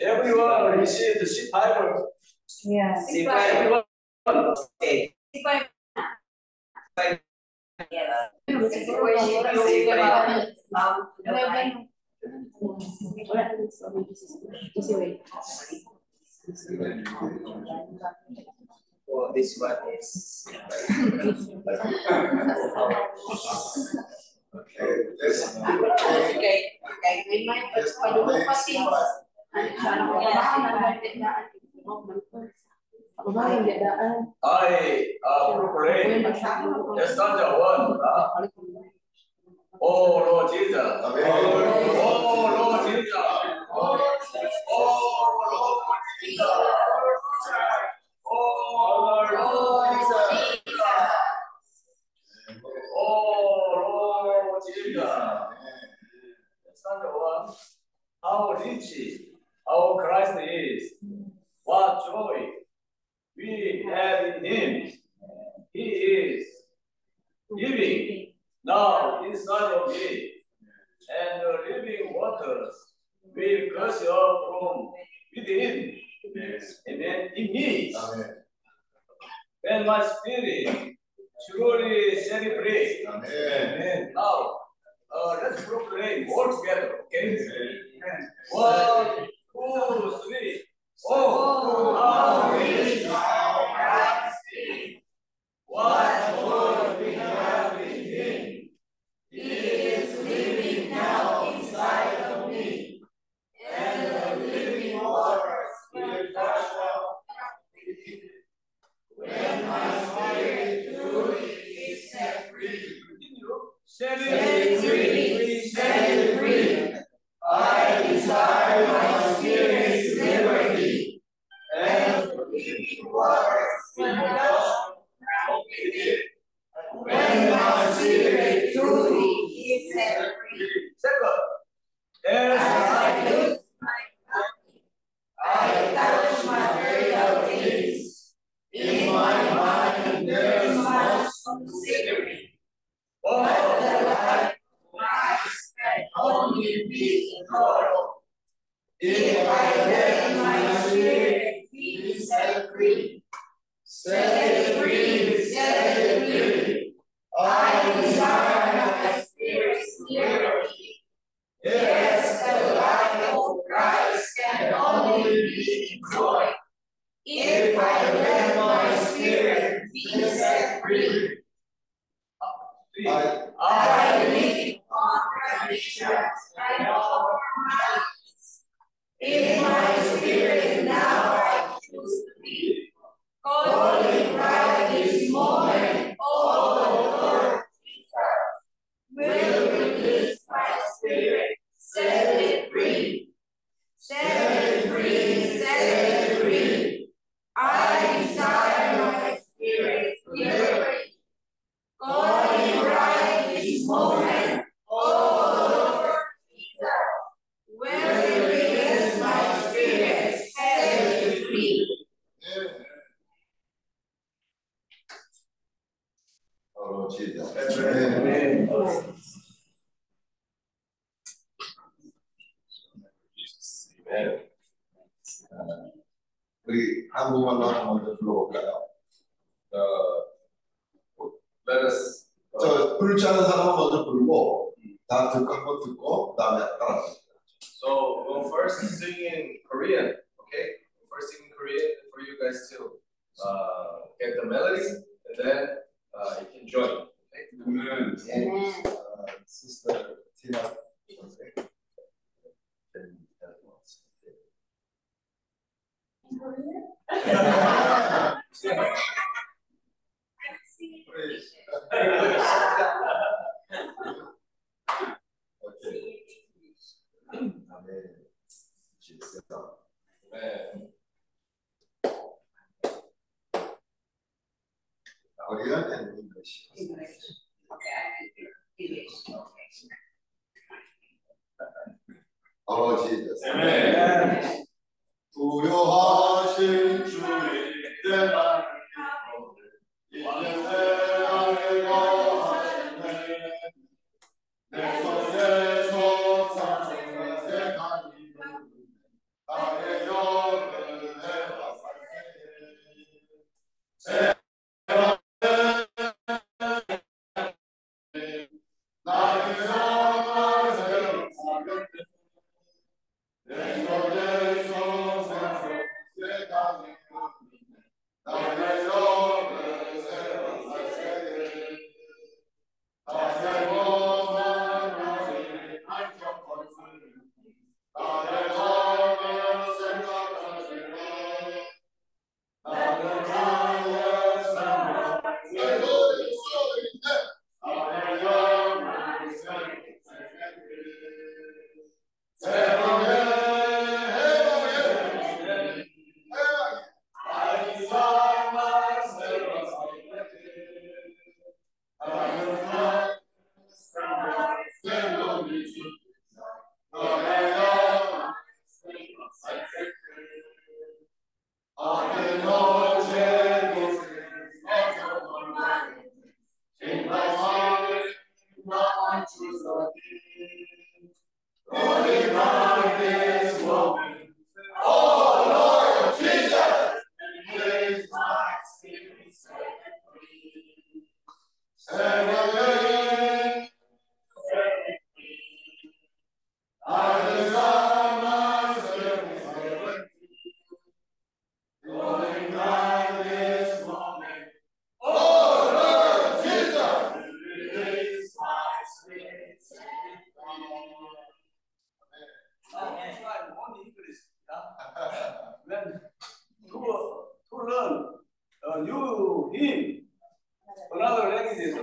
Everyone, you see the ship island. Yeah. Ship island. Yes. Well, this one is. Okay, let's Okay, okay. We. I proclaim Lord Oh Lord Jesus. Oh Lord Jesus. Oh Lord Jesus. Oh Jesus. The second one, how rich our Christ is. What joy we have in him. He is living now inside of me. And the living waters will gush up from within. Yes. Amen. In me. Amen. When my spirit Surely shall we pray. Amen. Now, uh, let's proclaim all together. Okay? Amen. One, two, three. Oh, how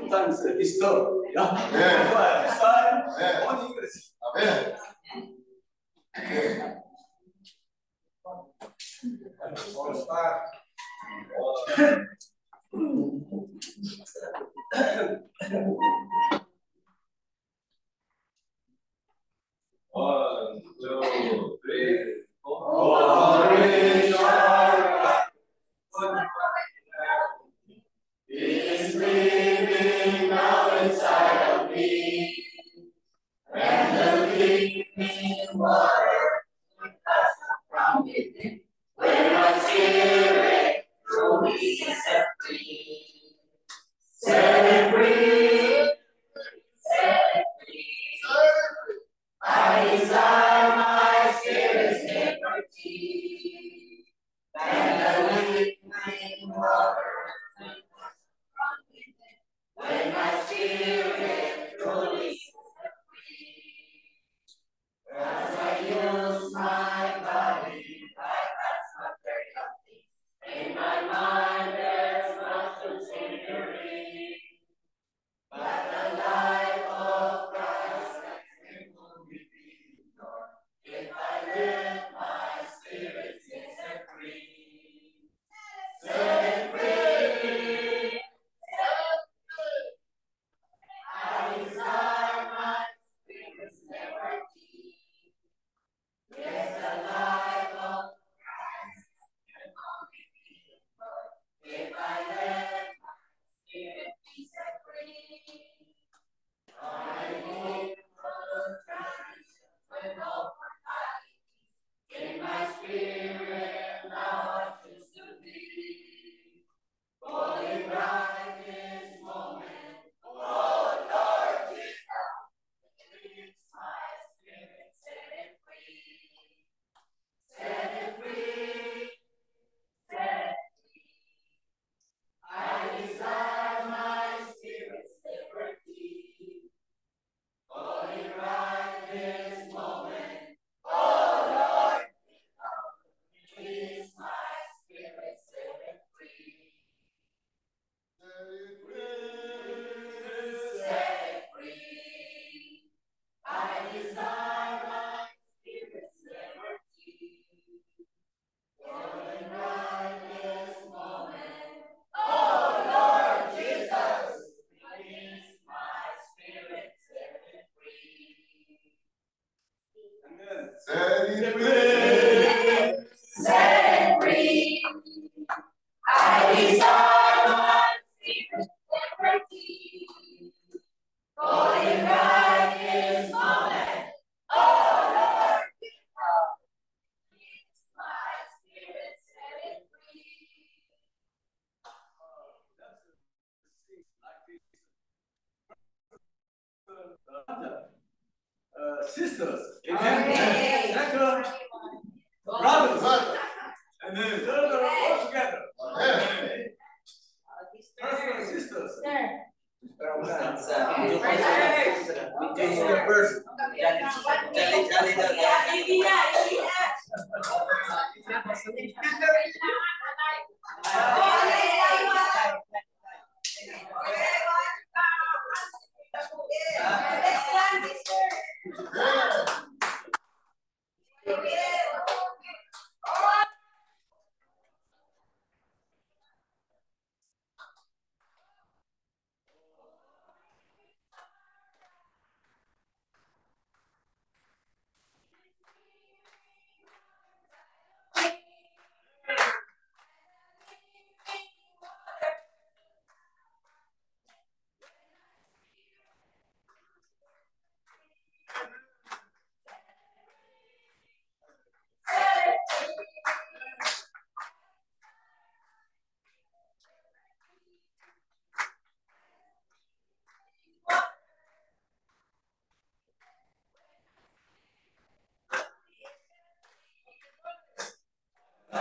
times restored. Yeah. Amen. So I restored. Amen. Amen.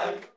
like.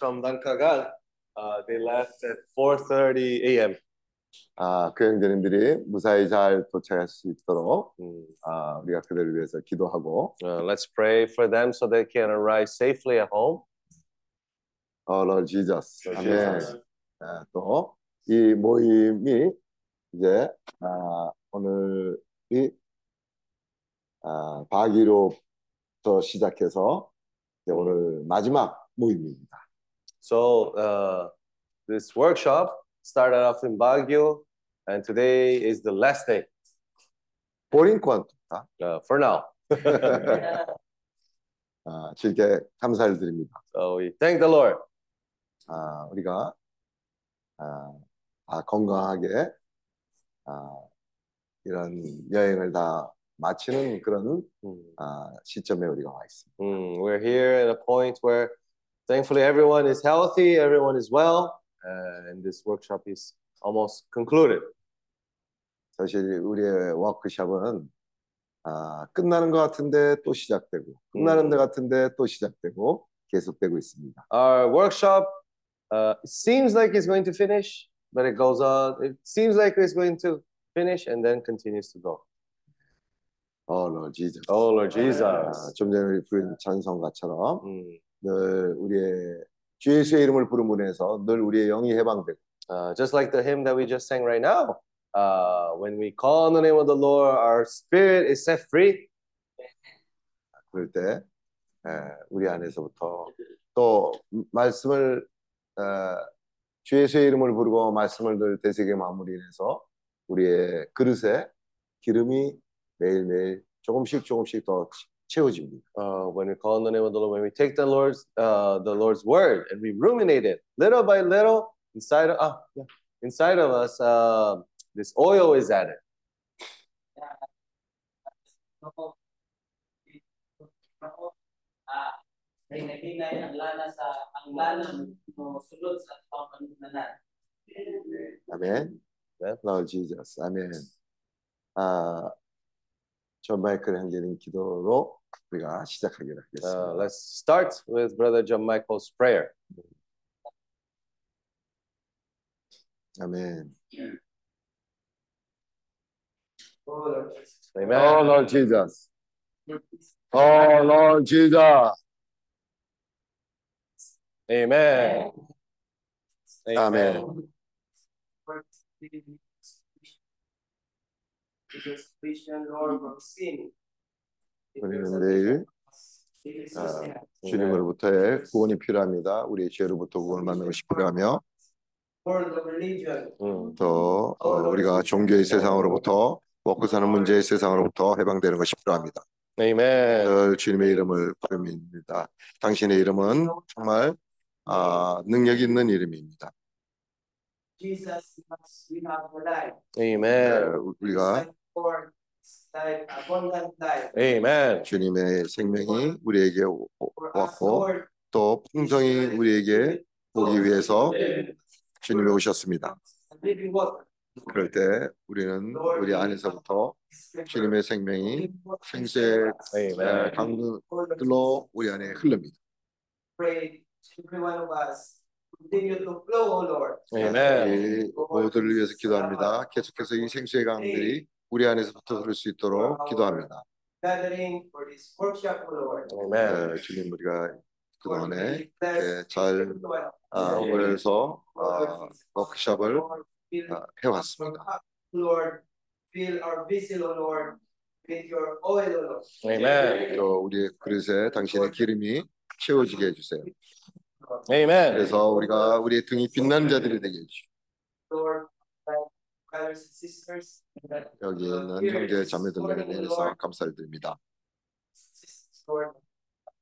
From Dankagan, uh, they left at 4:30 a.m. 아, 그 형제님들이 무사히 잘 도착할 수 있도록 Mm. 아, 우리가 그들을 위해서 기도하고 Uh, let's pray for them so they can arrive safely at home. 어, Lord Jesus. Lord 아멘. Jesus. 아, 또이 모임이 이제 아, 오늘이 아, 바기로부터 시작해서 이제 오늘 마지막 모임입니다. So uh, this workshop started off in Baguio, and today is the last day 보링권입니다. uh, for now. 아, 즐게 감사를 드립니다. So we thank the Lord. 아, 우리가 아, 다 건강하게 아, 이런 여행을 다 마치는 그런 Mm. 아, 시점에 우리가 와 있습니다. Mm, we're here at a point where thankfully everyone is healthy, everyone is well, uh, and this workshop is almost concluded. 사실 우리의 워크숍은 아, 끝나는 것 같은데 또 시작되고 끝나는 데 같은데 또 시작되고 계속되고 있습니다. Our workshop uh, seems like it's going to finish, but it goes on. It seems like it's going to finish and then continues to go. 어, Lord Jesus. Oh Lord 아, Jesus. 좀 전에 우리 부른 찬송가처럼 Mm. 늘 우리의 주 예수의 이름을 부름으로 해서 늘 우리의 영이 해방되고 Uh, just like the hymn that we just sang right now. Uh, when we call on the name of the Lord, our spirit is set free. 그럴 때 에, 우리 안에서부터 또 말씀을 에, 주 예수의 이름을 부르고 말씀을 늘 되새겨 마무리해서 우리의 그릇에 기름이 매일매일 조금씩 조금씩 더 채워집니다. uh, when we call on the name of the Lord, when we take the Lord's uh, the Lord's word and we ruminate it little by little inside of ah, yeah, inside of us, uh, this oil is added. Ah, ay nagingay ang lana sa ang lana mo sulod sa pamanunan. 아멘. 네. Lord Jesus. 아멘. 아, 존 마이클 형제님 기도로 우리가 시작하기로 Uh, 하겠습니다. let's start with Brother John Michael's prayer. 아멘. Amen. Oh Lord Jesus. Oh Lord Jesus. Amen. 아멘. 우리는 내일 아, 주님으로부터의 구원이 필요합니다. 우리의 죄로부터 구원을 받는 것이 필요하며. 또 어, 우리가 종교의 세상으로부터 먹고 사는 문제의 세상으로부터 해방되는 것이 필요합니다. 늘 주님의 이름을 부릅니다. 당신의 이름은 정말 아, 능력 있는 이름입니다. Amen. 네, 우리가 Amen. 주님의 생명이 우리에게 왔고 또 풍성이 우리에게 오기 위해서 주님이 오셨습니다. 그럴 때 우리는 우리 안에서부터 주님의 생명이 생수의 Amen. 강들로 우리 안에. Amen. 이 모두를 위해서 기도합니다. 계속해서 이 생수의 강들이 우리 안에서부터 흐를 수 있도록 기도합니다. 네, 주님 우리가 그동안에 예, 잘. 아, 오늘서 아, 워크숍을 아, 해왔습니다. Amen. 또 우리의 그릇에 당신의 기름이 채워지게 해주세요. Amen. 그래서 우리가 우리의 등이 빛나는 자들이 되게 해주시고 Lord, like brothers and sisters, that 여기 있는 형제 자매들에 대해서 감사를 드립니다. sisters, Lord,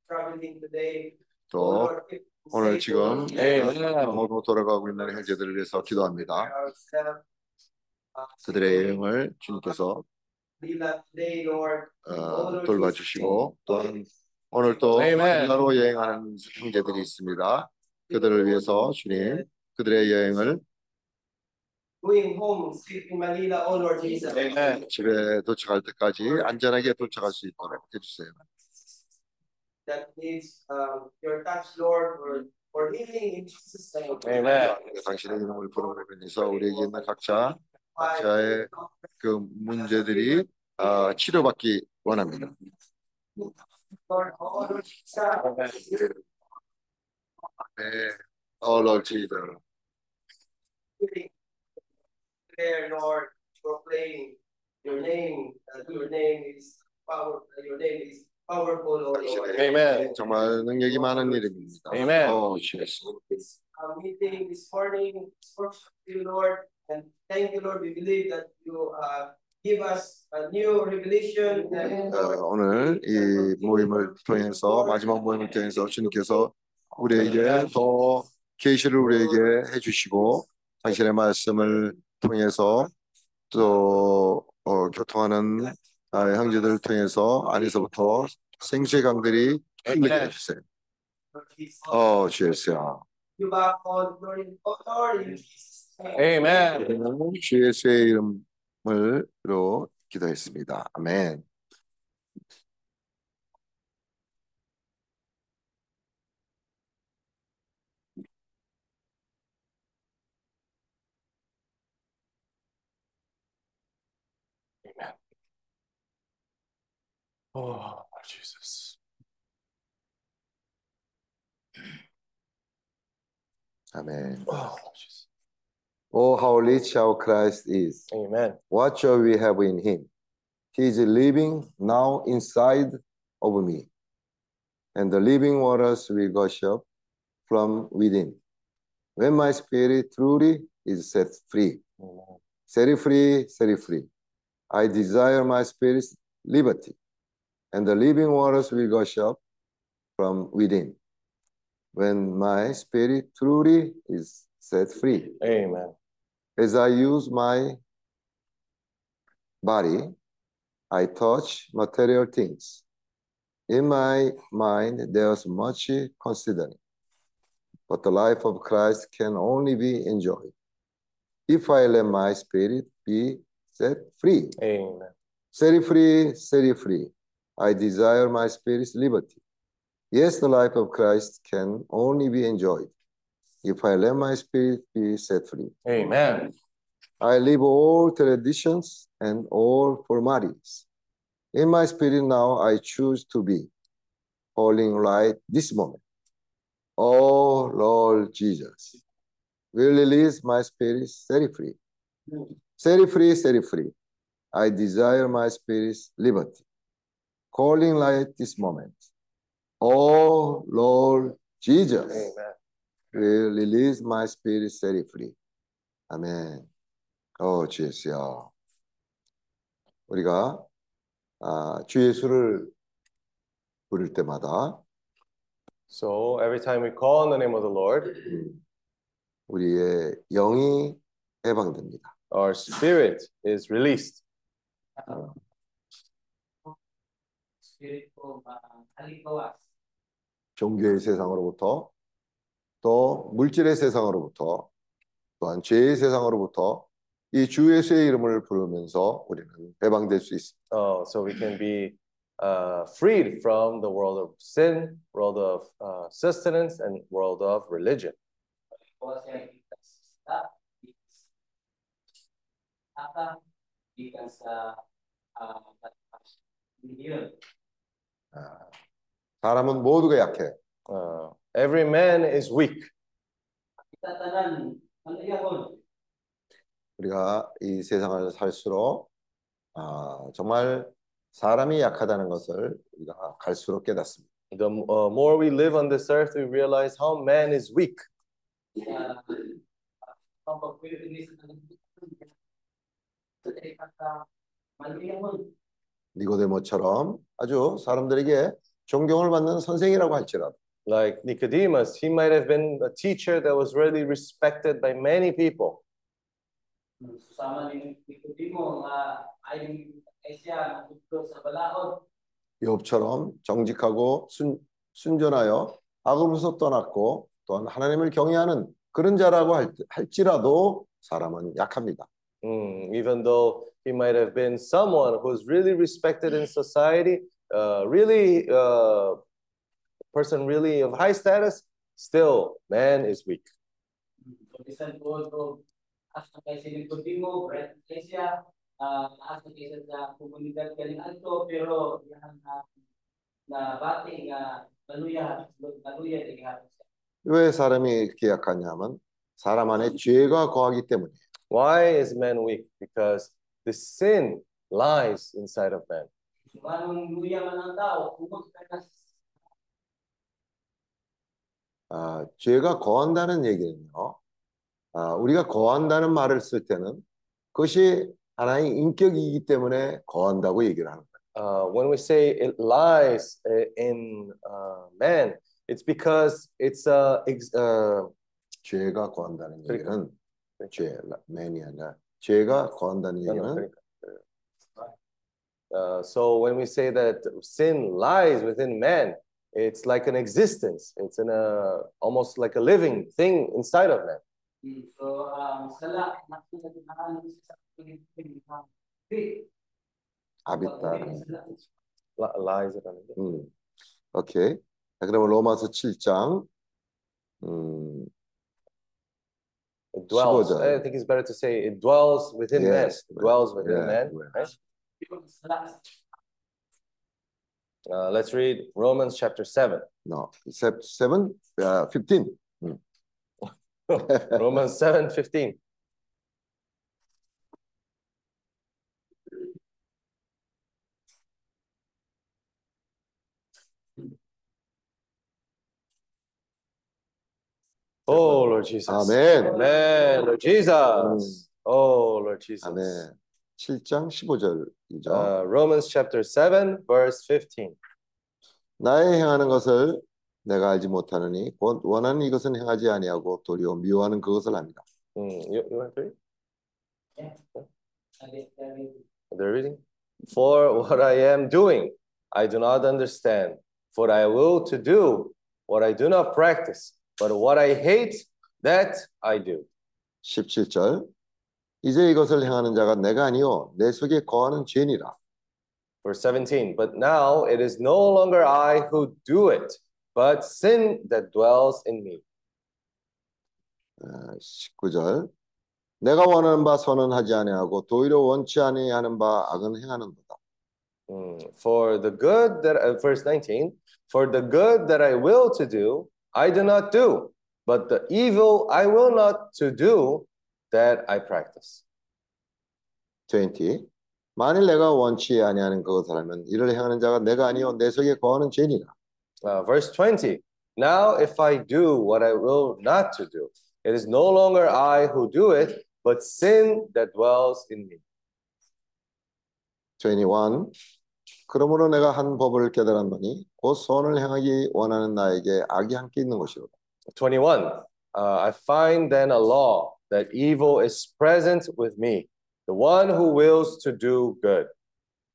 traveling today, O 또 오늘 지금. 영어로 돌아가고 있는 형제들을 위해서 기도합니다. uh, 그들의 여행을 주님께서 Manila today, Lord. 어, 돌봐주시고 또한 오늘 또 Amen. 마닐라로 여행하는 형제들이 있습니다. 그들을 위해서 주님 그들의 여행을 Going home, safe in Manila, oh Lord Jesus. Amen. 집에 도착할 때까지 안전하게 도착할 수 있도록 해주세요. That needs um, your touch, Lord, for, for healing in Jesus' name. Amen. 당신의 이름을 부름으로 인해서 우리에게 있는 각자 각자의 그 문제들이 아, 치료받기 원합니다. Lord, oh Lord Jesus. 네, there, Lord, proclaim your name, that your name is power, your name is powerful, oh Lord. Amen. 정말 능력이 많은 이름입니다. Amen. 오, 예수. This uh, meeting this morning, you, Lord, and thank you, Lord. We believe that you uh, give us a new revelation. 어, 오늘 이 모임을 통해서 마지막 모임을 통해서 주님께서 우리에게 더 계시를 우리에게 해주시고 당신의 말씀을 통해서 또 어, 교통하는 아, 형제들을 통해서 안에서부터 생수의 강들이 흘리게 해주세요. 어, 주 예수야. Amen. 주 예수의 이름으로 기도했습니다. 아멘. Oh, Jesus. Amen. Oh, Jesus. Oh, how rich our Christ is. Amen. What shall we have in him? He is living now inside of me. And the living waters will gush up from within. When my spirit truly is set free, Amen. set free, set free. I desire my spirit's liberty. And the living waters will gush up from within. When my spirit truly is set free, Amen. as I use my body, I touch material things. In my mind, there's much considering, but the life of Christ can only be enjoyed if I let my spirit be set free. Amen. Set free, set free. I desire my spirit's liberty. Yes, the life of Christ can only be enjoyed if I let my spirit be set free. Amen. I leave all traditions and all formalities. In my spirit now, I choose to be holding right this moment. Oh Lord Jesus, will release my spirit, set it free. Set it free, set it free. I desire my spirit's liberty. Calling light this moment. Oh Lord Jesus, Amen. will release my spirit, set it free. 아멘. 어, 주 예수야. 우리가 아, 주 예수를 부를 때마다 So every time we call on the name of the Lord, 음, 우리의 영이 해방됩니다. our spirit is released. Uh, halimbawa, 종교의 세상으로부터 또 물질의 세상으로부터 또한 죄의 세상으로부터 이 주 예수의 이름을 부르면서 우리는 해방될 수 있습니다. Oh, so we can be uh, freed from the world of sin, world of uh, sustenance, and world of religion. 사람은 모두가 약해. Uh, every man is weak. 우리가 이 세상을 살수록 아, 정말 사람이 약하다는 것을 우리가 갈수록 깨닫습니다. The uh, more we live on this earth, we realize how man is weak. Uh. 니고데모처럼 아주 사람들에게 존경을 받는 선생이라고 할지라도 Like Nicodemus, he might have been a teacher that was really respected by many people. 욥처럼 정직하고 순, 순전하여 악으로서 떠났고 또한 하나님을 경외하는 그런 자라고 할, 할지라도 사람은 약합니다. Mm, even though he might have been someone who's really respected in society, uh, really uh, person really of high status, still man is weak. So bisan po ko asa kay si Nicodemo, bread kay siya, ah asa kay siya sa komunidad galing alto pero yan na na bati nga naluya, naluya di nga siya. 왜 사람이 이렇게 약하냐면 사람 안에 죄가 거하기 때문에 Why is man weak? Because the sin lies inside of man. 아, 죄가 거한다는 얘기는요. 아, 우리가 거한다는 말을 쓸 때는 그것이 하나의 인격이기 때문에 거한다고 얘기를 하는 거예요. Uh, when we say it lies uh, in uh, man, it's because it's uh, ex- uh, 죄가 거한다는 그러니까. 얘기는 죄, 맨이 아니라 죄가 거한다는 no, no, 얘기는 그러니까, uh, so when we say that sin lies within man, it's like an existence. It's in a almost like a living thing inside of man. So ang sala nakikita sa Pilipinas. 아비타는. Li- lies 이라는 게. 음, 오케이. 자, 그러면 로마서 7장 음, it dwells. 15절. I think it's better to say it dwells within man. Yes, It dwells within yeah, man. Right? Uh, let's read Romans chapter 7. no, 7, 7 uh, 15. Romans 7 15. Oh, Lord Jesus. 아멘. Amen, Lord Jesus. 음. Oh, Lord Jesus. 아멘. 7장 15절이죠. Uh, Romans chapter 7, verse 15. 나의 행하는 것을 내가 알지 못하느니 곧 원하는 이것은 행하지 아니하고 도리어 미워하는 그것을 합니다. Mm, you, you want to read? Sabi- They're reading. For what I am doing, I do not understand. For I will to do what I do not practice, but what I hate, that I do. 17절 이제 이것을 행하는 자가 내가 아니요 내 속에 거하는 죄니라. Verse 17. But now it is no longer I who do it, but sin that dwells in me. 어, 19절 내가 원하는 바 선은 하지 아니하고 도리어 원치 아니하는 바 악은 행하는도다. Mm, For the good that, uh, verse 19, for the good that I will to do, I do not do, but the evil I will not to do, that I practice. 20 만일 내가 원치 아니하는 그것을 하면 이를 행하는 자가 내가 아니요 내 속에 거하는 죄니라. Uh, verse 20, now if I do what I will not to do, it is no longer I who do it, but sin that dwells in me. 21 그러므로 내가 한 법을 깨달았노니 곧 선을 행하기 원하는 나에게 악이 함께 있는 것이로다. 21, uh, I find then a law that evil is present with me, the one who wills to do good.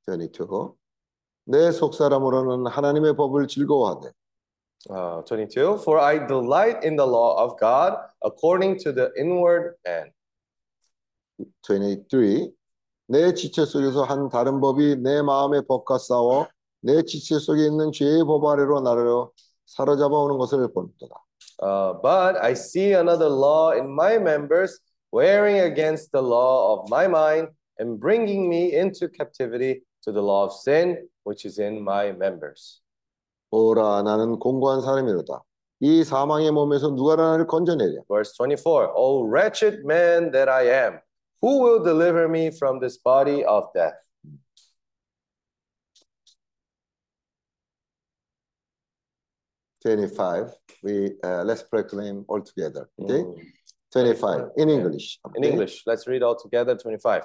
22. 내 속사람으로는 하나님의 법을 즐거워하되 Uh, 22, for I delight in the law of God according to the inward man. 23. 내 지체 속에서 한 다른 법이 내 마음의 법과 싸워 내 지체 속에 있는 죄의 법 아래로 나를 사로잡아 오는 것을 본도다. Uh, but I see another law in my members, wearing against the law of my mind and bringing me into captivity to the law of sin, which is in my members. 오라 나는 공고한 사람이로다. 이 사망의 몸에서 누가 나를 건져내랴. Verse 24, O wretched man that I am, who will deliver me from this body of death? Twenty-five. We uh, let's proclaim all together. Okay. Mm. Twenty-five in English. In? English, let's read all together 25.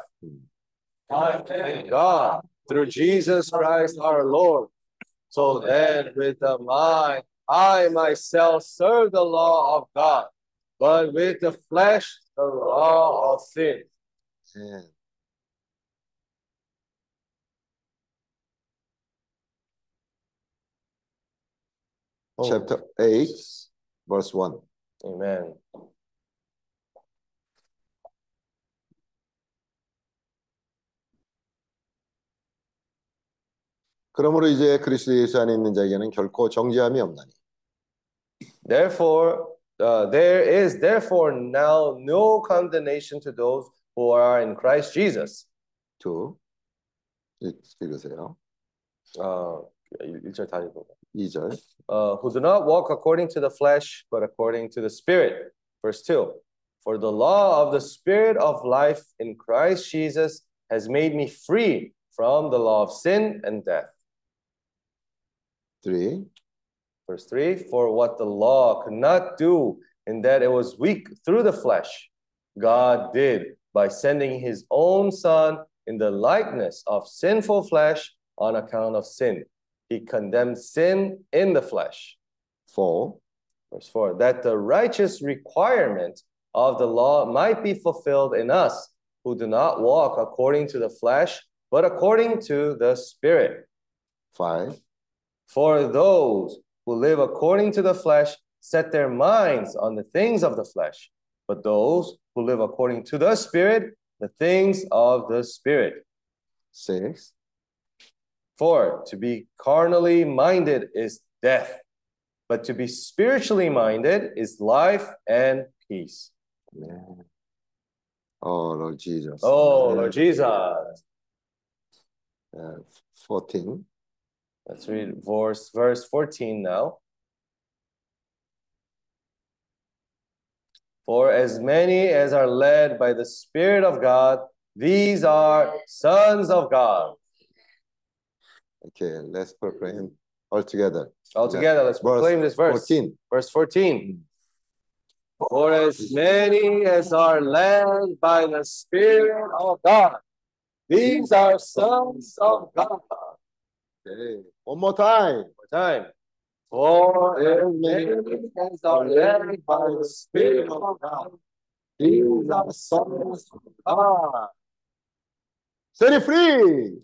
I Thank God, through Jesus Christ our Lord. So then, with the mind I myself serve the law of God, but with the flesh, the law of sin. 예. Oh, chapter 8, verse 1. Amen. 그러므로 이제 그리스도 예수 안에 있는 자에게는 결코 정죄함이 없나니. Therefore, uh, there is therefore now no condemnation to those who are in Christ Jesus. 2. 읽으세요. Uh, 1절 다 읽어. 2절. uh, who do not walk according to the flesh, but according to the Spirit. Verse 2 For the law of the Spirit of life in Christ Jesus has made me free from the law of sin and death. 3. Verse 3 For what the law could not do, in that it was weak through the flesh, God did by sending his own Son in the likeness of sinful flesh on account of sin. He condemned sin in the flesh. 4. Verse 4 that the righteous requirement of the law might be fulfilled in us who do not walk according to the flesh, but according to the Spirit. 5. For those who live according to the flesh set their minds on the things of the flesh, but those who live according to the Spirit, the things of the Spirit. Six. For to be carnally minded is death, but to be spiritually minded is life and peace. Oh, Lord Jesus. Oh, Lord Jesus. Uh, 14. Let's read verse, verse 14 now. For as many as are led by the Spirit of God, these are sons of God. Okay, let's proclaim all together. All together, let's Verse proclaim this verse. 14. Verse 14. For as many as are led by the Spirit of God, these are sons of God. Okay. One more time. One time. For many as are led by the Spirit of God, these are sons of God. Set it free.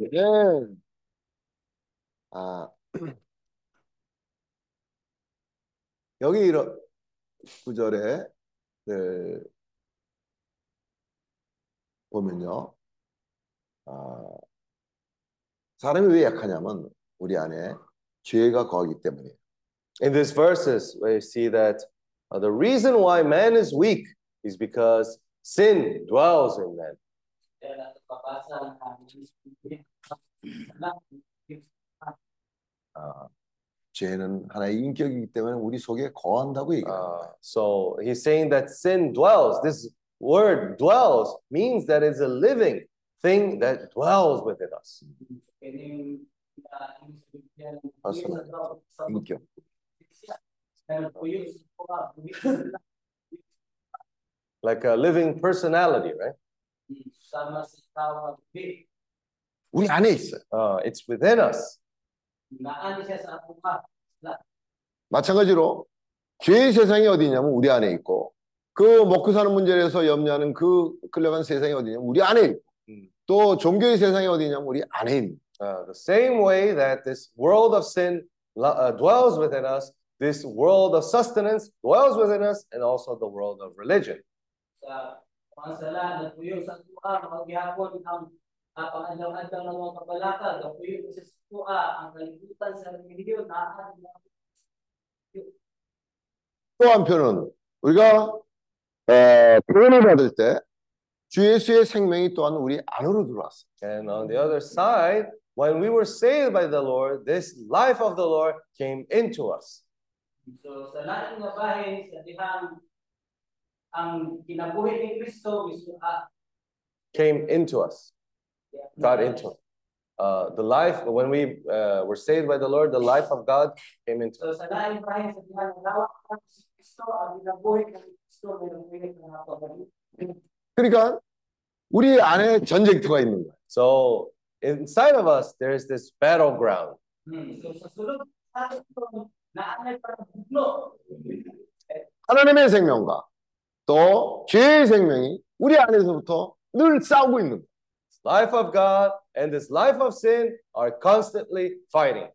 Amen. 아, 여기 이런 구절에 네, 보면요. 아, 사람이 왜 약하냐면 우리 안에 죄가 거하기 때문이에요. In these verses, we see that uh, the reason why man is weak is because sin dwells in man. Kaya natin babasa ang 아, 죄는 하나의 인격이기 때문에 우리 속에 거한다고 얘기해요. Uh, so he's saying that sin dwells. This word dwells means that it's a living thing that dwells within us. Personal. 인격. Like a living personality, right? 우리 안에 있어요. Uh, it's within us. 마찬가지로 죄의 세상이 어디 있냐면 우리 안에 있고 그 먹고 사는 문제에 대해서 염려하는 그 끌려간 세상이 어디 있냐면 우리 안에 있고 음. 또 종교의 세상이 어디 있냐면 우리 안에 있는 Uh, the same way that this world of sin uh, dwells within us, this world of sustenance dwells within us, and also the world of religion. Sa mga sala, nagpuyo sa tuwa, maghihapon ang uh, pangadaw-adaw ng mga kabalaka, nagpuyo sa tuwa, ang kalibutan sa religiyon, naan 또 한편은 우리가 어, 구원을 받을 때 주 예수의 생명이 또한 우리 안으로 들어왔어요. And on the other side, when we were saved by the Lord, this life of the Lord came into us. So sa lahat ng bahay, sa dihang ang kinabuhi ni Kristo, mismo ah, Came into us. got into it. Uh, the life, when we uh, were saved by the Lord, the life of God came into So us. sa lahat ng bahay, sa dihang nalawak ang si Kristo, ang kinabuhi ng Kristo, may nabuhi ng napabalik. 그러니까 우리 안에 전쟁터가 있는 거예요. So inside of us, there's this battleground. Hmm. So sa sulod Ako naanay para bugno. 하나님의 생명과 또 죄의 생명이 우리 안에서부터 늘 싸우고 있는 거예요. Life of God and this life of sin are constantly fighting.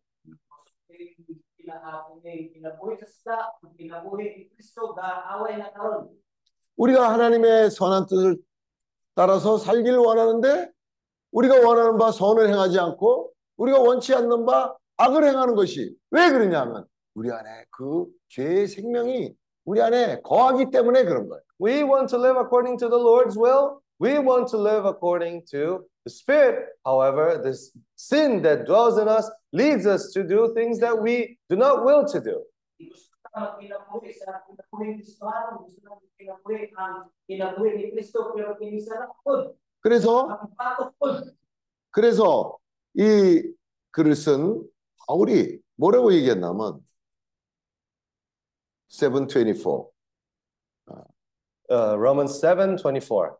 Kinaapon ni kinabuhi sa sila, kinabuhi ni Kristo, gaaway na karon. 우리가 하나님의 선한 뜻을 따라서 살기를 원하는데 우리가 원하는 바 선을 행하지 않고 우리가 원치 않는 바 악을 행하는 것이 왜 그러냐면 우리 안에 그 죄의 생명이 우리 안에 거하기 때문에 그런 거예요. We want to live according to the Lord's will. We want to live according to the Spirit. However, this sin that dwells in us leads us to do things that we do not will to do. 그래서. 그래서 이 글을 쓴 바울이 뭐라고 얘기했냐면 724 Uh, Romans 7 24.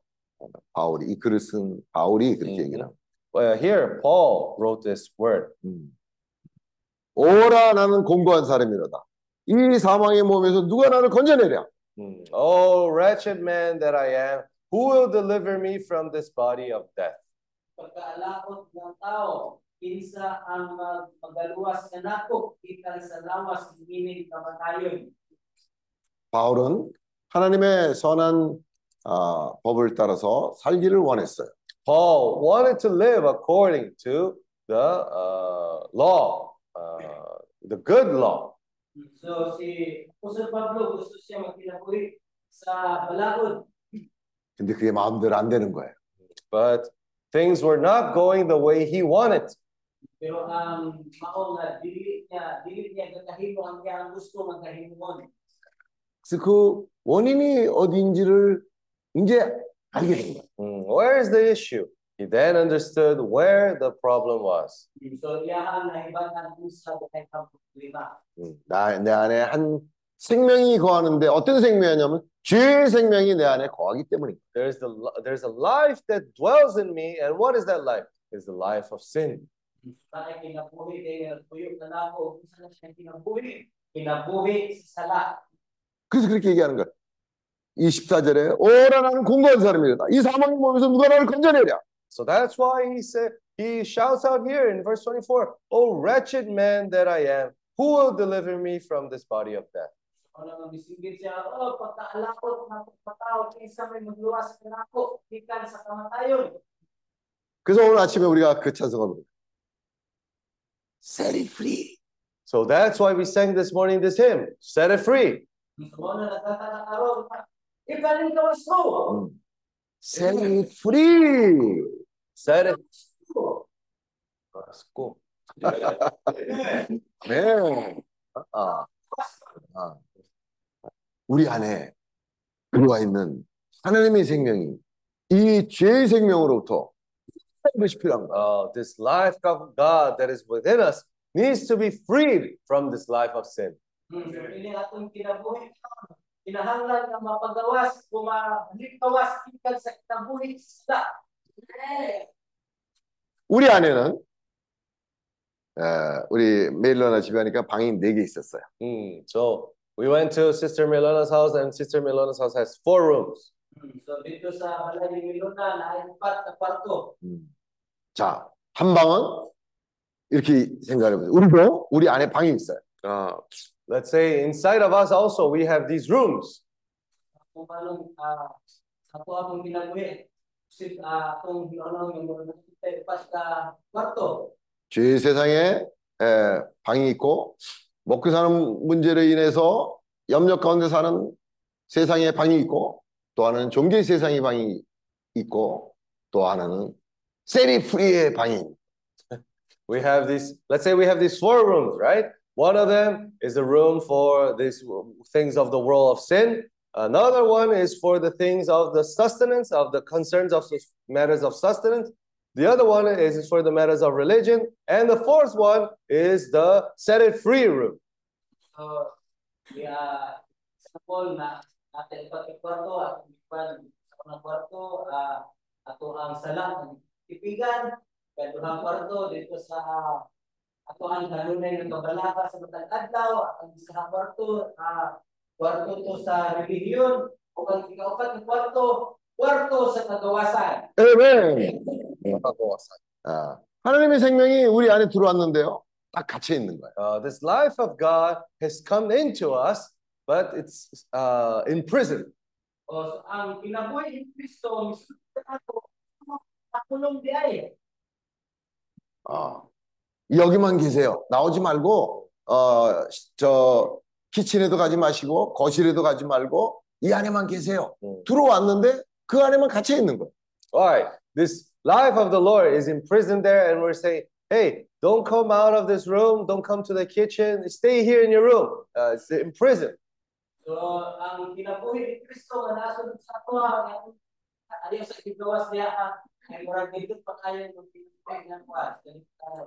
바울이 이 글을 쓴 바울이 그렇게 음. 얘기를 합니다. Well, here, Paul wrote this word. 음. 오라 나는 공고한 사람이로다. 이 사망의 몸에서 누가 나를 건져내랴? Mm. Oh, wretched man that I am, who will deliver me from this body of death? Pagkaalakot ng tao, kinsa ang mag magaluwas nga nako, ikan sa lawas ng minig kamatayon. 바울은 하나님의 선한 아, 법을 따라서 살기를 원했어요. Paul wanted to live according to the uh, law, uh, the good law. So si Apostol Pablo gusto siya magkinabuhi sa balakod. 근데 그게 마음대로 안 되는 거예요. But things were not going the way he wanted. Pero ang mao nga dili niya, dili niya gagahimo ang iyang gusto magahimon. 그래서 그 원인이 어디인지를 이제 알게 된 거예요. Mm, Where is the issue? He then understood where the problem was. So iyahan na ibanan kung sa kay problema. 음, 나, 내 안에 한 생명이 거하는데 어떤 생명이냐면 죄의 생명이 내 안에 거하기 때문입니다. There's the there's a life that dwells in me, and what is that life? Is the life of sin. Sa kinabuhi kay tuyo na nako kung saan siya kinabuhi. Kinabuhi sa sala. 그래서 그렇게 얘기하는 거예요. 24절에 오라 나는 공고한 사람이다. 이 사망의 몸에서 누가 나를 건져내랴. So that's why he said he shouts out here in verse 24, "Oh wretched man that I am, who will deliver me from this body of death?" Ano nga bisigit siya, oh, pagkaalakot na pagkatao, kinsa may magluwas ka nako, ikan sa kamatayon. 그래서 오늘 아침에 우리가 그 찬송을 부르요 Set it free. So that's why we sang this morning this hymn, "Set it free." Na. 음. Set it free. Set it. Go. 네. 아, 아. 우리 안에 들어와 있는 하나님의 생명이 이 죄의 생명으로부터 것이 거야. Uh, this life of God that is within us needs to be freed from this life of sin. Hmm, ini atong kinabuhi kinahanglan nga mapagawas o maliktawas ikan sa kinabuhi sa 우리 안에는 에, 우리 메일러나 집에 가니까 방이 네개 있었어요. Mm, So we went to Sister Milona's house, and Sister Milona's house has four rooms. Hmm, So dito sa balay ni Milona na kwarto. 음. 자, 한 방은 이렇게 생각해 보세요. 우리도 우리 안에 방이 있어요. Uh, let's say inside of us also we have these rooms. Kung paano ah, sa to akong kinabuhi sit ah, atong ano yung mga upat ka kwarto. 죄 세상에 에, 방이 있고 먹고 사는 문제로 인해서 염려 가운데 사는 세상에 방이 있고 또 하나는 종교 세상의 방이 있고 또 하나는 세리 프리의 방이 We have these, let's say we have these four rooms, right? One of them is a room for these things of the world of sin. Another one is for the things of the sustenance, of the concerns of matters of sustenance. The other one is for the matters of religion. And the fourth one is the set it free room. So, yeah, na natin upat ka at ipan sa unang kwarto ah, ato ang salat ng tipigan kwarto dito sa Ato ang kanunay ng kabalaka sa matang adlaw, ang isa ka kwarto, kwarto to sa relihiyon, o ang ikaupat ng kwarto, kwarto sa kagawasan. 아멘. 아, 하나님의 생명이 우리 안에 들어왔는데요. 딱 갇혀 있는 거예요. Uh, this life of God has come into us, but it's uh, in prison. 어, 여기만 계세요. 나오지 말고 어, 저 키친에도 가지 마시고 거실에도 가지 말고 이 안에만 계세요. 음. 들어왔는데 그 안에만 갇혀 있는 거예요. Why? This life of the Lord is imprisoned there, and we're saying, hey, don't come out of this room, don't come to the kitchen, stay here in your room. Uh, it's in prison. So, ang kinabuhi ni Kristo, nga nasunod sa ato, ang ayaw sa igawas niya, ang ay murag dito pa kayo ng pinagpag ng kwas. Ganito tayo.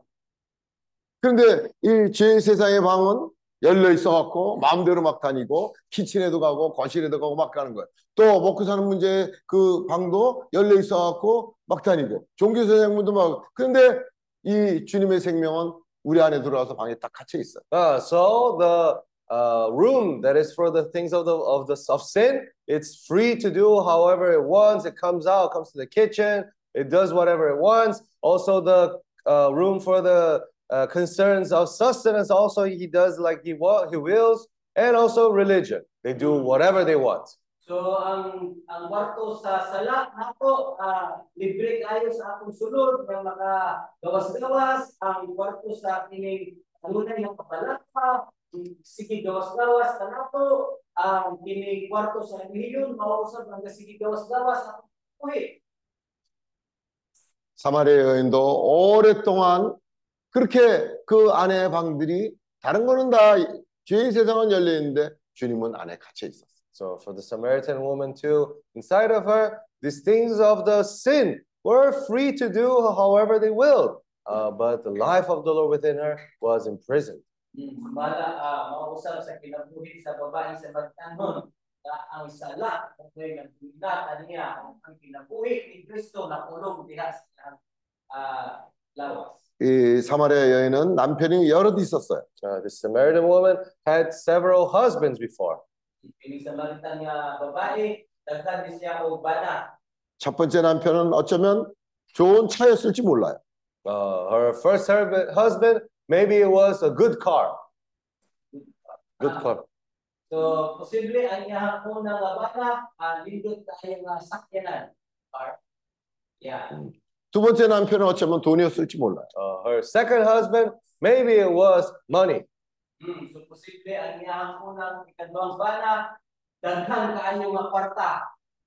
그런데 이 죄의 세상의 방은 열려 있어갖고 마음대로 막 다니고 키친에도 가고 거실에도 가고 막 가는 거예요. 또 먹고 사는 문제 그 방도 열려 있어갖고 막 다니고 종교 세상 문도 막 그런데 이 주님의 생명은 우리 안에 들어와서 방에 딱 갇혀 있어요. Uh, so the uh, room that is for the things of the of the of sin, it's free to do however it wants. It comes out, comes to the kitchen, it does whatever it wants. Also, the uh, room for the uh, concerns of sustenance, also he does like he wa- he wills, and also religion. They do whatever they want. So, ang ang kwarto sa sala nato, ah, libre kayo sa atong sulod nga maka-gawas-gawas, ang kwarto sa kining kanunay ng kapalakpa, sige gawas-gawas ka nato, ang kining kwarto sa reliyon, mausap ang sige gawas-gawas atong buhi. 사마리아 여인도 오랫동안 그렇게 그 안에 방들이 다른 거는 다 죄의 세상은 열려 있는데 주님은 안에 갇혀 있었어요. So for the Samaritan woman too, inside of her, these things of the sin were free to do however they willed. Uh, but the life of the Lord within her was imprisoned. Hmm, Mala, ah, mausap sa kinabuhi sa babae sa magtanon, na ang sala, kung may nagbilat, niya, ang kinabuhi ni Kristo na kulong diha sa ah, lawas. 이 사마리아 여인은 남편이 여럿 있었어요. Uh, the Samaritan woman had several husbands before. 첫 번째 남편은 어쩌면 좋은 차였을지 몰라요. Uh, her first husband, maybe it was a good car. Good car. So, posible ang iyang unang bana, ah, lindot tayo nga sakyanan. Or, yeah. 두 번째 남편은 어쩌면 돈이었을지 몰라요. Uh, her second husband, maybe it was money. Hmm, so posible ang iyang unang ikaduhang bana, daghan kaayo nga kwarta.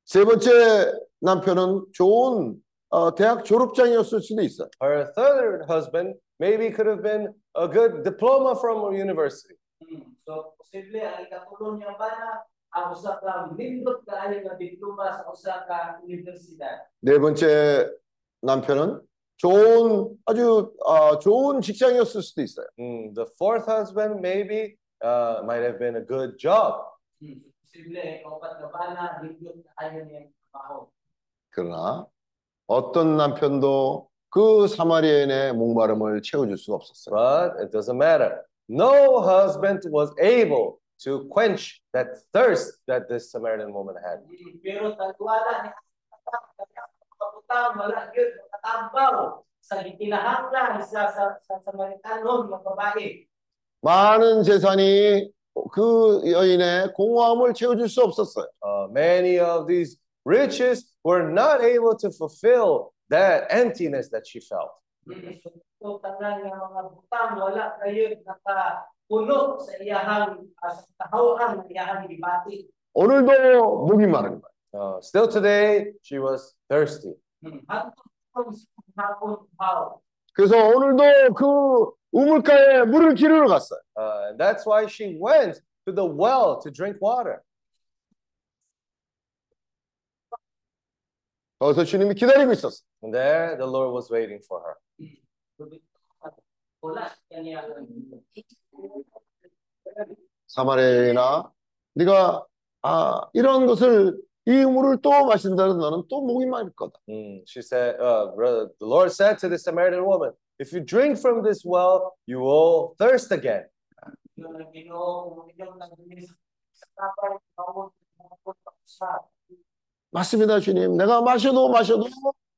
세 번째 남편은 좋은 어, 대학 졸업장이었을 수도 있어요. Her third husband maybe could have been a good diploma from a university. Hmm, so posible ang ikatulong niyang bana, ang usa ka lindot kaayo nga diploma sa usa ka universidad. 네 번째 남편은 좋은 아주 어, 좋은 직장이었을 수도 있어요. Mm, the fourth husband maybe uh, might have been a good job. Hmm. 그러나 어떤 남편도 그 사마리아인의 목마름을 채워줄 수가 없었어요. But it doesn't matter. No husband was able to quench that thirst that this Samaritan woman had. Hmm, kaputang wala gyud makatambaw sa gikinahanglan sa sa sa Samaritanon nga babae. 많은 재산이 그 여인의 공허함을 채워줄 수 없었어요. Uh, many of these riches were not able to fulfill that emptiness that she felt. Ah. 오늘도 목이 마른 거예요. Uh, still today, she was thirsty. Hantong sa hapon haw. 그래서 오늘도 그 우물가에 물을 기르러 갔어요. Uh, and that's why she went to the well to drink water. 거기서 주님이 기다리고 있었어요. And there, the Lord was waiting for her. Wala siya niya. 사마리아나 네가 아 이런 것을 이 우물을 또 마신다면 너는 또 목이 마를 거다. Mm, She said, uh, brother, the Lord said to the Samaritan woman, if you drink from this well, you will thirst again. Yung ng Ginoo, kung inyong nagbilis sa kapal, bawat bawat sa 맞습니다, 주님. 내가 마셔도 마셔도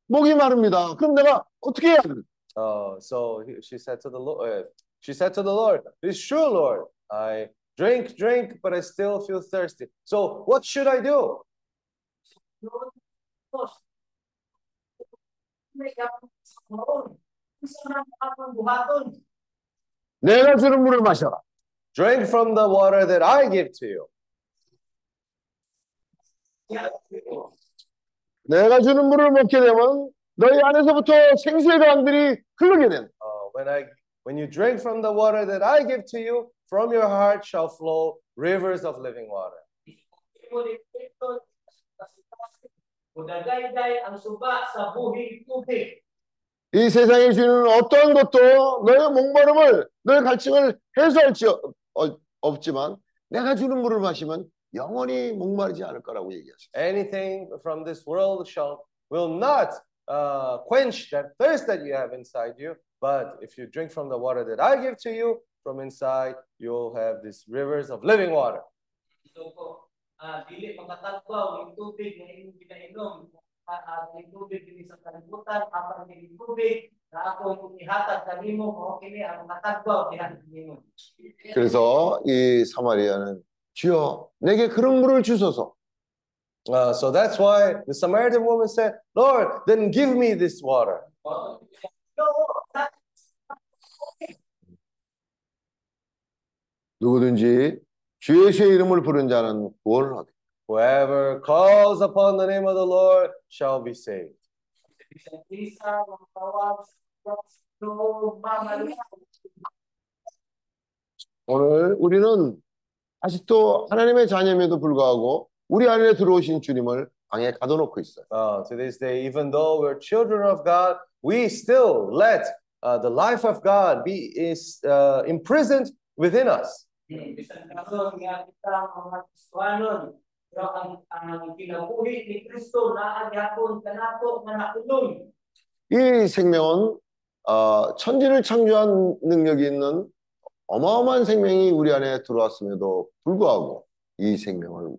목이 마릅니다. 그럼 내가 어떻게 해야 합니까? Oh, so he- she said to the Lord, uh, she said to the Lord, "It's true, Lord. I drink, drink, but I still feel thirsty. So what should I do?" 내가 주는 물을 마셔라. Drink from the water that I give to you. 내가 주는 물을 먹게 되면 너희 안에서부터 생수의 강들이 흐르게 된다. Uh, when I when you drink from the water that I give to you, from your heart shall flow rivers of living water. Suba sa buhing tubig. 이 세상에 주는 어떠한 것도 너의 목마름을 너의 갈증을 해소할 지 없- 어- 없지만 내가 주는 물을 마시면 영원히 목마르지 않을 거라고 얘기하셨어요. Anything from this world shall will not uh, quench that thirst that you have inside you. But if you drink from the water that I give to you, from inside you'll have these rivers of living water. Ah, dili makatagbaw yung tubig na inyong ginainom. Ah, ah, yung tubig din sa kalibutan, apan yung tubig na akong ihatag kanimo mao kini ang makatagbaw dihan kanimo. 그래서 이 사마리아는 주여 내게 그런 물을 주소서. Uh, so that's why the Samaritan woman said, Lord, then give me this water. 누구든지 주 예수의 이름을 부른 자는 구원을 하게. Whoever calls upon the name of the Lord shall be saved. 오늘 우리는 아직도 하나님의 자녀임에도 불구하고 우리 안에 들어오신 주님을 방에 가둬놓고 있어요. Uh, to this day, even though we're children of God, we still let uh, the life of God be is uh, imprisoned within us. Hmm, karon nga kita mga Kristohanon, pero ang ang kinabuhi ni Kristo naa gyapon kanato nga nakulong. 이 생명은 어, 천지를 창조한 능력이 있는 어마어마한 생명이 우리 안에 들어왔음에도 불구하고 이 생명을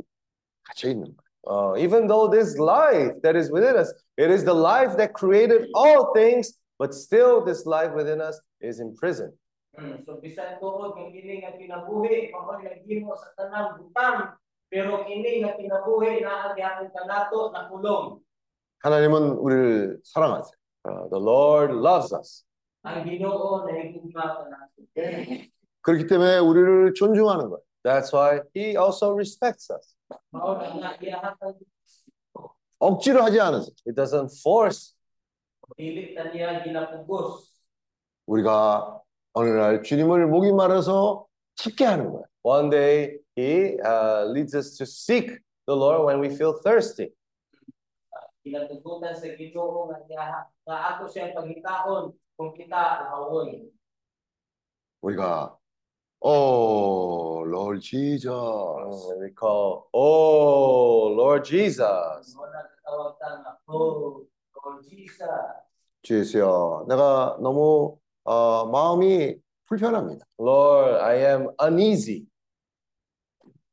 갇혀 있는 거예요. Uh, even though this life that is within us, it is the life that created all things, but still this life within us is imprisoned. Hmm, So bisan tuod nga kini nga kinabuhi mao naghimo sa tanang butang, pero kini nga kinabuhi naa gyapon kanato nakulong. 하나님은 우리를 사랑하세요. Uh, the Lord loves us. Ang Ginoo nahigugma kanato. 그렇기 때문에 우리를 존중하는 거예요. That's why He also respects us. Mao na nga iyahatag 억지로 하지 않으세요. He doesn't force dili ta niya ginapugos. 우리가 어느 날 주님을 목이 말아서 찾게 하는 거예요. One day, He uh, leads us to seek the Lord when we feel thirsty. Kinatugutan sa Ginoo nga niya nga ako siyang pangitaon kung kita ahawon. 우리가 오, Lord Jesus. When we call, Oh, Lord Jesus. Mo na tawag ta nga oh Lord Jesus. 주 예수여, 내가 너무 어, 마음이 불편합니다. Lord, I am uneasy.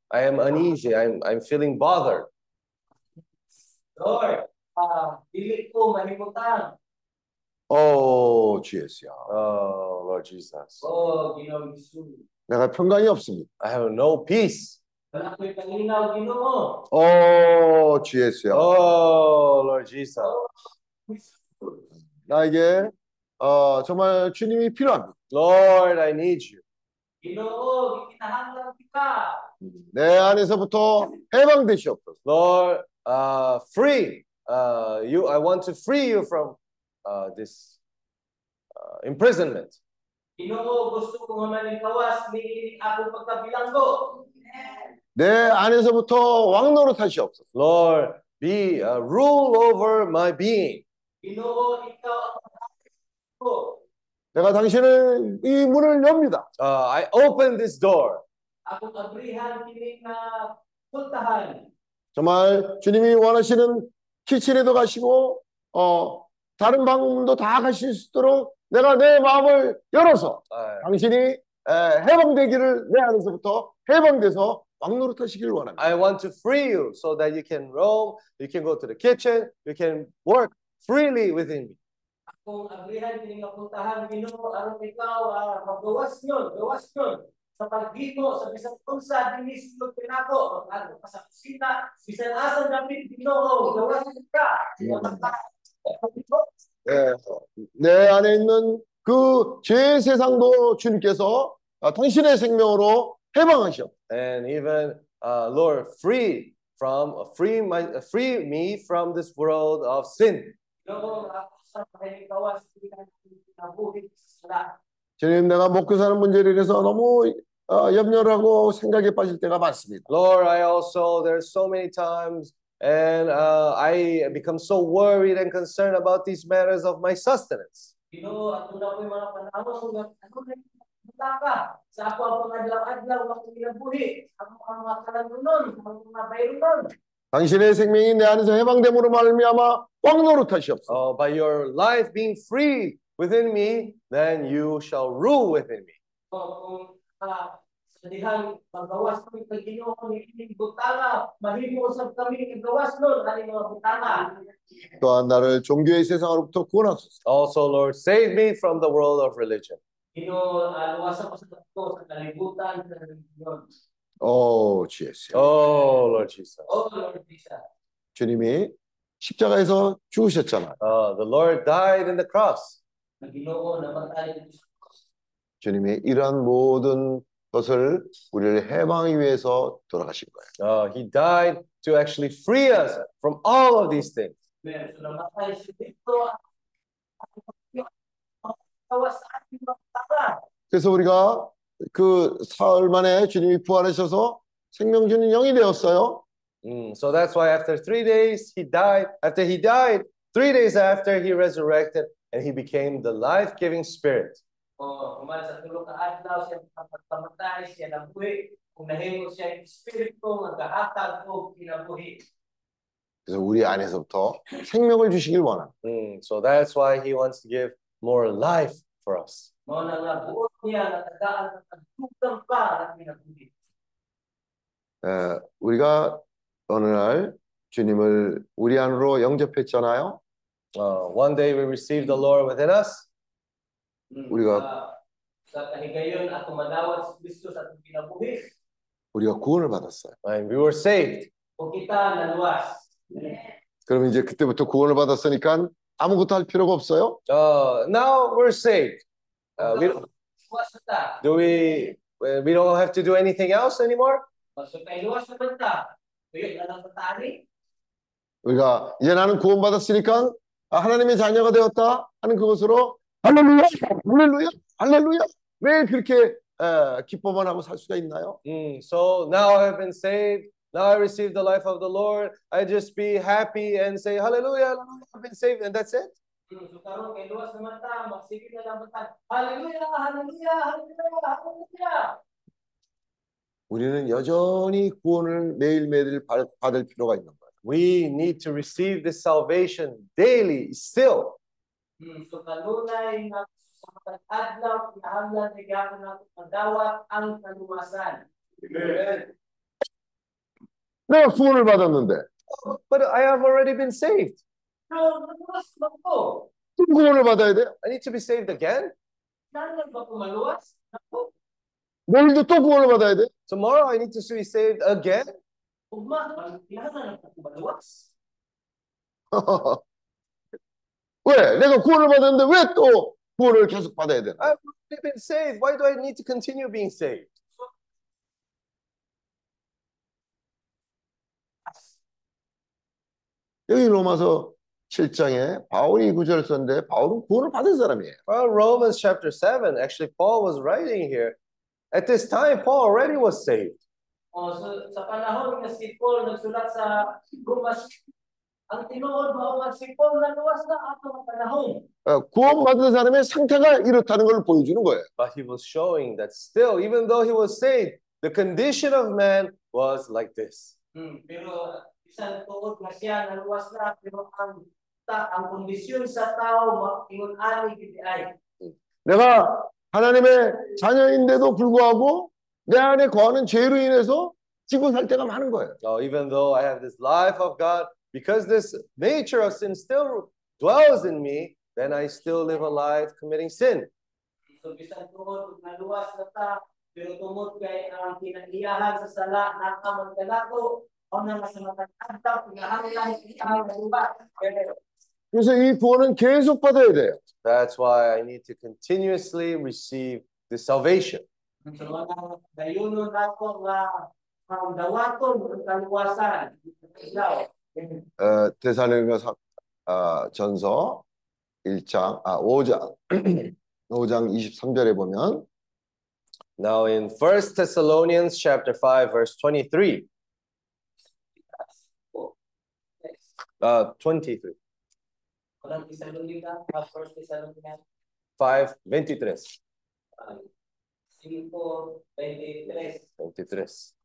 I am uneasy. I'm, I'm feeling bothered. Lord, ah dili ko mahimutang. 오, 주 예수여, Oh, Lord Jesus. Oh Ginoo Gisus. 내가 평강이 없습니다. I have no peace. 오, 주 예수여, Oh, Lord Jesus. 나에게 어, 정말 주님이 필요합니다. Lord, I need you. Ginoo, gikinahanglan kita. 내 안에서부터 해방되시옵소서. Lord, uh, free. Uh, you, I want to free you from uh, this uh, imprisonment. Ginoo, gusto ko nga maningkawas ni akong pagkabilanggo. 내 안에서부터 왕노릇 하시옵소서. Lord, be uh, rule over my being. Ginoo, ikaw ang ko. 내가 당신을 이 문을 엽니다. Uh, I open this door. 정말 주님이 원하시는 키친에도 가시고 어 다른 방문도 다 가실 수 있도록 내가 내 마음을 열어서 Uh, 당신이 에, 해방되기를 내 안에서부터 해방돼서 왕노릇 하시길 원합니다. I want to free you so that you can roam, you can go to the kitchen, you can work freely within me. Kung aglihan kini nga puntahan Ginoo aron ikaw ah, magawas yun, gawas yun sa paghimo sa bisan unsa dinhi sulod pinako ano pa sa kusina bisan asa dapit Ginoo gawas ka. 예, 내 안에 있는 그 죄의 세상도 주님께서 아, 당신의 생명으로 해방하셔. And even, uh, Lord, free from, free my, free me from this world of sin. Ginoo ako sa pahiling gawas kinabuhi sa sala. 주님, 내가 먹고 사는 문제를 인해서 너무 어, 염려를 하고 생각에 빠질 때가 많습니다. Lord, I also, there's so many times, and uh, I become so worried and concerned about these matters of my sustenance. Ginoo ato na ko'y mga panahon nga ano na ka sa ako ang mga adlaw-adlaw ang kinabuhi ang ang mga kalanunon ang mga bayronon 당신의 생명이 내 안에서 해방됨으로 말미암아 왕노릇하시옵소서. Oh, by your life being free within me, then you shall rule within me. o kung ah, sa dihang magawas kami kay Ginoo ni ining butanga mahimo usab kami ng gawas nun ani mga butanga 또한 나를 종교의 세상으로부터 구원하소서. Also, Lord, save me from the world of religion. Ginoo uh, luwasan ko sa tato sa kalibutan sa religion 오, 주 예수. Oh, Lord Jesus. oh Lord Jesus 주님이 십자가에서 죽으셨잖아요. Uh, the Lord died in the cross. 주님이 이러한 모든 것을 우리를 해방하기 위해서 돌아가신 거예요. Uh, he died to actually free us from all of these things. 그래서 우리가 그 사흘 만에 주님이 부활하셔서 생명 주는 영이 되었어요. Mm, so that's why after three days he died. After he died, three days after he resurrected, and he became the life-giving spirit. 그래서 우리 안에서부터 생명을 주시길 원합니다. Mm, so that's why he wants to give more life for us. 에, 우리가 어느 날 주님을 우리 안으로 영접했잖아요. Uh, one day we received the Lord within us. Mm, Uliga- sa- sa kahigayon at tumadawat si Kristo sa atong kinabuhi. 우리가 구원을 받았어요. And we were saved. O kita naluwas. 그러면 이제 그때부터 구원을 받았으니까 아무것도 할 필요가 없어요. Uh, now we're saved. Uh, we, Luwas na ta. do we? We don't have to do anything else anymore. So kay luwas na ba ta? Tuyo na lang patani. 우리가 이제 나는 구원받았으니까 아, 하나님의 자녀가 되었다 하는 그것으로 할렐루야, 할렐루야, 할렐루야. 왜 그렇게 에, 기뻐만 하고 살 수가 있나요? Mm, so now I have been saved. Now I received the life of the Lord. I just be happy and say hallelujah, hallelujah. I've been saved, and that's it. Hmm, naman ta, magsige na lang ta. Hallelujah, hallelujah, hallelujah, hallelujah. 우리는 여전히 구원을 매일매일 받- 받을 필요가 있는 거예요. We need to receive this salvation daily, still. Hmm. 내가 구원을 받았는데 But I have already been saved. 또 구원을 받아야 돼? I need to be saved again. 내일도 또 구원을 받아야 돼? Tomorrow I need to be saved again. 왜? 내가 구원을 받았는데 왜 또 구원을 계속 받아야 되나? I've already been saved. Why do I need to continue being saved? 여기 로마서 7장에 바울이 이 구절을 썼는데 바울은 구원을 받은 사람이에요. Well, Romans chapter 7, actually, Paul was writing here. At this time, Paul already was saved. O so, sa panahon nga si Paul nagsulat sa Romas, ang tinuod mao nga si Paul naluwas na ato nga panahon. 어, 구원받은 사람의 상태가 이렇다는 걸 보여주는 거예요. But he was showing that still, even though he was saved, the condition of man was like this. Hmm, pero bisan tuod nga siya naluwas na pero ang ta ang kondisyon sa tao ingon ani gid ay 내가 하나님의 자녀인데도 불구하고 내 안에 거하는 죄로 인해서 지고 살 때가 많은 거예요. So even though I have this life of God, because this nature of sin still dwells in me, then I still live a life committing sin. so bisan tuod nga luwas na ta pero tungod kay ang kinaiyahan sa sala nakaman kanato 그래서 이 구원은 계속 받아야 돼요. That's why I need to continuously receive the salvation. 어, 데살로니가 어, 전서 1장 아 5장 5장 23절에 보면 Now in 1 Thessalonians chapter 5 verse 23, Uh, 23. ¿Cuántas seguridad? ¿Cuántas seguridad? 523. 523. 23.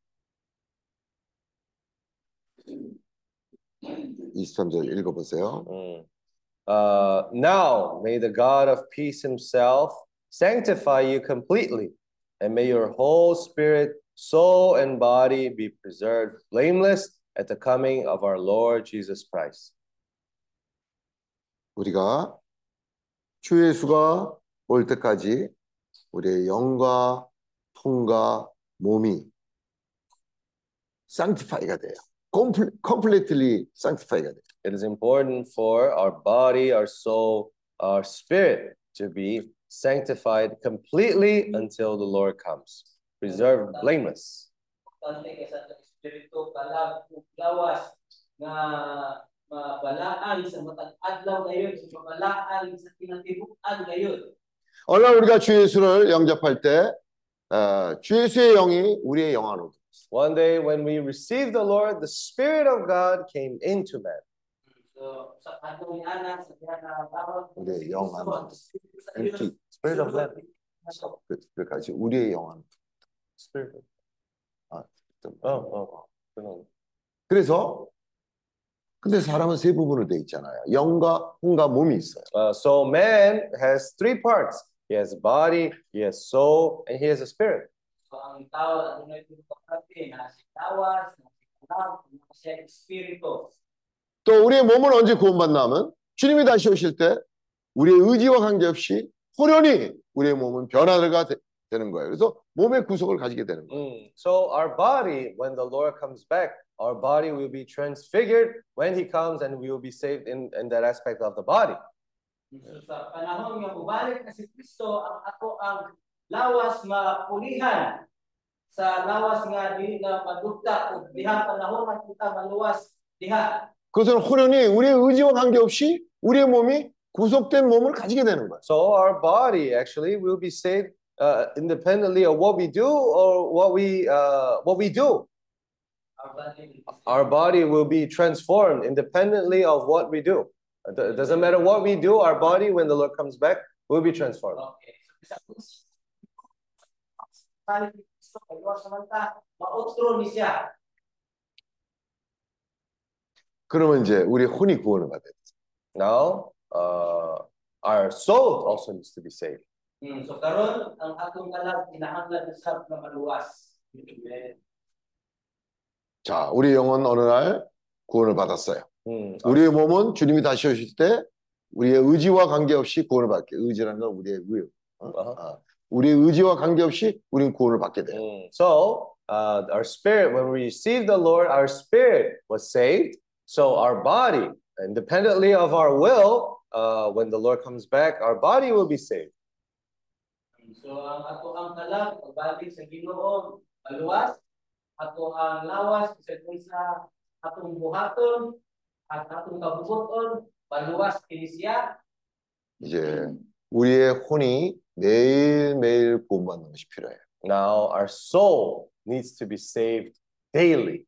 Uh, now may the God of peace himself sanctify you completely, and may your whole spirit, soul, and body be preserved blameless at the coming of our Lord Jesus Christ. 우리가 주 예수가 올 때까지 우리의 영과 통과 몸이 sanctify가 돼요. complete, completely sanctify가 돼요. It is important for our body, our soul, our spirit to be sanctified completely until the Lord comes, preserved blameless. Importante kay sa espiritu kalag ug lawas nga mabalaan sa matag adlaw gayon sa mabalaan sa kinatibuk-an gayon. 오늘 우리가 주 예수를 영접할 때, 어, 주 예수의 영이 우리의 영 안으로 One day when we received the Lord, the Spirit of God came into man. 네, 영 안으로. Into Spirit of man. 그- 그까지 우리의 영 안으로. Spirit. 아, 좀. Oh, oh. 그래서 근데 사람은 세 부분으로 돼 있잖아요. 영과 혼과 몸이 있어요. Uh, so man has three parts. He has a body, he has soul, and he has a spirit. 또 우리의 몸은 언제 구원받나 하면 주님이 다시 오실 때 우리의 의지와 관계없이 호련히 우리의 몸은 변화가 되, 는 거예요. 그래서 몸의 구속을 가지게 되는 거예요. Mm. So our body, when the Lord comes back, our body will be transfigured when he comes and we will be saved in, in that aspect of the body. So sa panahon nga mubalik na si Kristo ang ako ang lawas mapulihan sa lawas nga dili nga madugta ug diha panahon nga kita maluwas diha 그것은 호련히 우리의 의지와 관계없이 우리의 몸이 구속된 몸을 가지게 되는 거예요. So our body actually will be saved uh, independently of what we do or what we uh, what we do. our body Our body will be transformed independently of what we do. It do- it doesn't matter what we do, our body, when the Lord comes back, will be transformed. Okay. So, bisa Kali Kristo kay Lord samanta maotro ni siya. 그러면 이제 우리 혼이 구원을 받아요. Now, uh, our soul also needs to be saved. Hmm, so karon ang atong kalag kinahanglan sa nga maluwas. 자, 우리 영은 어느 날 구원을 받았어요. Mm. 우리의 몸은 주님이 다시 오실 때 우리의 의지와 관계없이 구원을 받게. 의지라는 건 우리의 의. 어? Uh-huh. 아, 우리의 의지와 관계없이 우리는 구원을 받게 돼요. Mm. So, uh, our spirit, when we received the Lord, our spirit was saved. So, our body, independently of our will, uh, when the Lord comes back, our body will be saved. So ang ato ang kalag pagbalik sa Ginoo maluwas ato ang lawas sa sa atong buhaton at atong kabubuton maluwas kini siya 이제 우리의 혼이 매일매일 구원받는 것이 필요해요. Now, our soul needs to be saved daily.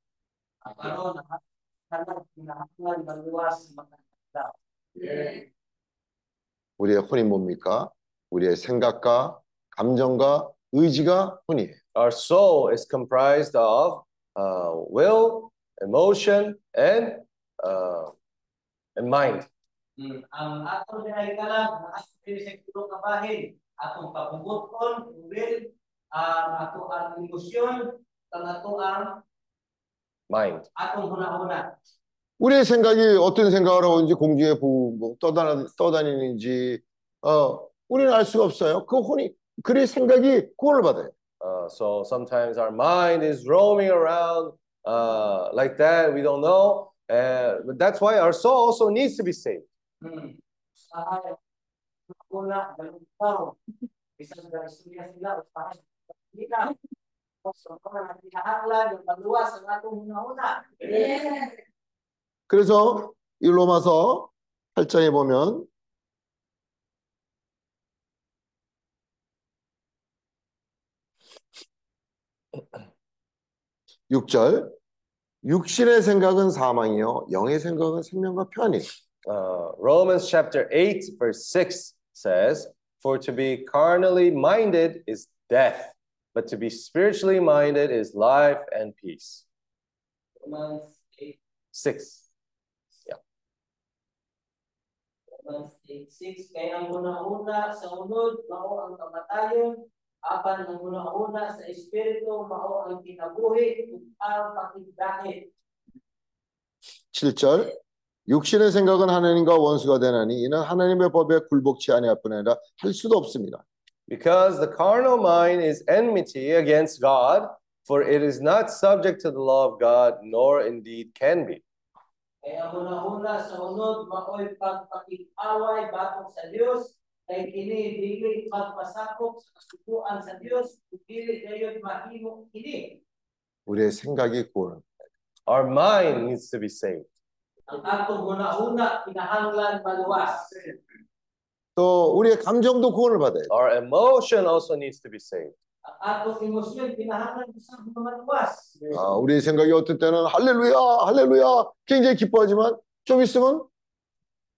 우리의 혼이 뭡니까? 우리의 생각과 감정과 의지가 혼이에요. Our soul is comprised of uh, will, emotion, and uh, and mind. Mm, Ang atong dinahay kalag, ang atong dili sa tulo ka bahin, atong pabubuton, will, ang ato ang emosyon, ang ato ang mind. atong huna-huna. 우리의 생각이 어떤 생각을 하고 있는지 공중에 부- 뭐 떠다니, 떠다니는지 어, 우리는 알 수가 없어요. 그 혼이 그의 생각이 구원을 받아요. Uh, so sometimes our mind is roaming around uh, like that. We don't know. Uh, but that's why our soul also needs to be saved. Hmm. Huna-huna. 그래서 이 로마서 8장에 보면 육절 육신의 생각은 사망이요 영의 생각은 생명과 편이에요. Uh, Romans chapter 8, verse 6 says, For to be carnally minded is death, but to be spiritually minded is life and peace. Romans 8, 6. Romans 8:6 kaya ang una-una sa unod mao ang kamatayon apan ang una-una sa espiritu mao ang kinabuhi ug ang pakigdahit 7절 육신의 생각은 하나님과 원수가 되나니 이는 하나님의 법에 굴복치 아니할 뿐 아니라 할 수도 없습니다. Because the carnal mind is enmity against God, for it is not subject to the law of God, nor indeed can be. kaya ang una-una sa unod mao'y pagpakig-away batok sa Dios kay kini dili pagpasakop sa kasubuan sa Dios ug dili dayon mahimo kini 우리의 생각이 구원을 Our mind needs to be saved. ang atong una-una kinahanglan maluwas 또 우리의 감정도 구원을 받아야 돼. Our emotion also needs to be saved. 아, 우리의 생각이 어떤 때는 할렐루야, 할렐루야 굉장히 기뻐하지만 좀 있으면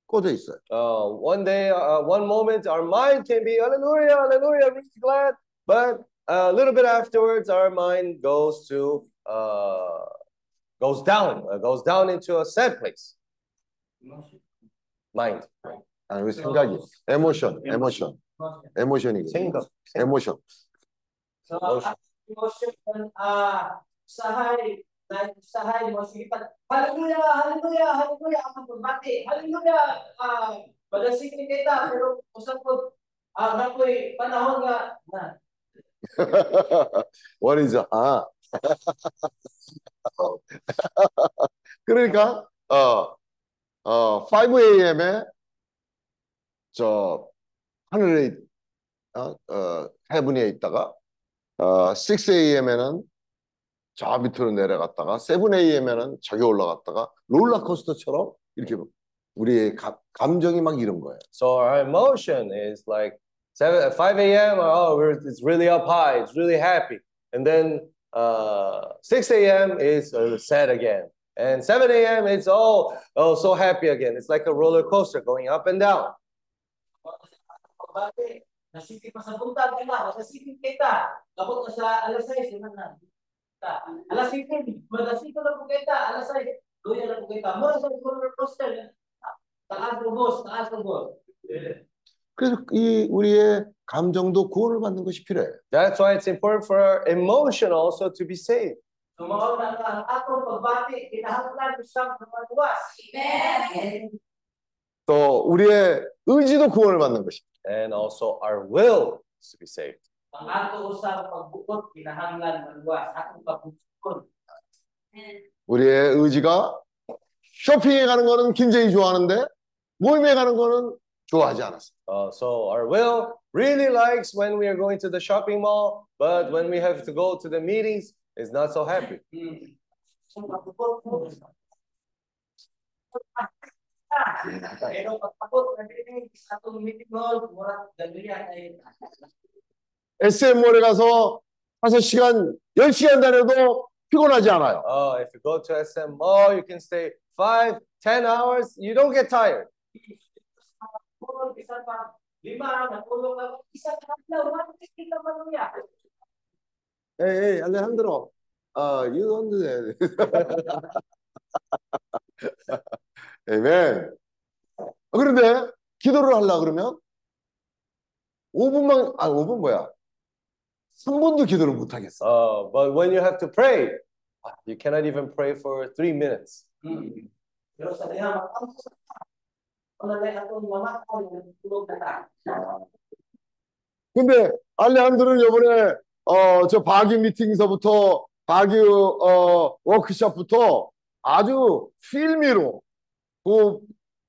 꺼져 있어요. Uh, one day, uh, one moment, our mind can be hallelujah, hallelujah, really glad. But a little bit afterwards, our mind goes to, uh, goes down, uh, goes down into a sad place. Mind. 아, 우리 생각이 에모션, 에모션, 에모션이 Ah, na mo, sige pa, hallelujah, hallelujah, hallelujah, ang pagbati, hallelujah, ah, badasikin kita, pero usap ko, ah, nakoy panahon nga, na, What is that? 아. 그러니까 어, 어, 5 a.m.에 저 하늘에 어, 어, 해븐에 있다가 어, 6 a.m.에는 저 밑으로 내려갔다가 7 a.m.에는 저기 올라갔다가 롤러코스터처럼 이렇게 우리의 가, 감정이 막 이런 거예요. So our emotion is like seven, 5 a.m. Oh, we're, it's really up high. It's really happy. And then uh, 6 a.m. is uh, sad again. And 7 a.m. it's oh, oh, so happy again. It's like a roller coaster going up and down. nasipit pa sa buntag ka, nasipit kita, kapot na sa alas 6, yun na, ta. alas 5, madasito na po kita, alas 6, luya na po kita, mo sa roller coaster, taas ng boss, taas ng boss. 그래서 이 우리의 감정도 구원을 받는 것이 필요해요. That's why it's important for our emotion also to be saved. Nga ang atong pagbati, kinahanglan usab ng maluwas. Amen. 또 우리의 의지도 구원을 받는 것입니다. And also our will to be saved. Ang ato usab pagbukod, kinahanglan maluwas. Pagbukod. 우리의 의지가 쇼핑에 가는 거는 굉장히 좋아하는데 모임에 가는 거는 좋아하지 않았어요. Uh, so our will really likes when we are going to the shopping mall, but when we have to go to the meetings, is not so happy. Hmm. Sa atong meeting hall, ay SM몰에 가서 5시간, 10시간 다녀도 피곤하지 않아요. Oh, if you go to SM Mall, you can stay five, ten hours. You don't get tired. 에이, 에이, 알레한드로. 아, you don't do that. 아멘. 그런데 기도를 하려 그러면 5분만 아 5분 뭐야? 3분도 기도를 못 하겠어. Uh, but when you have to pray, you cannot even pray for three minutes. Hmm. Ta. 근데 알레한드로는 이번에 어 저 바기 미팅서부터 바기 어 워크숍부터 아주 필미로 그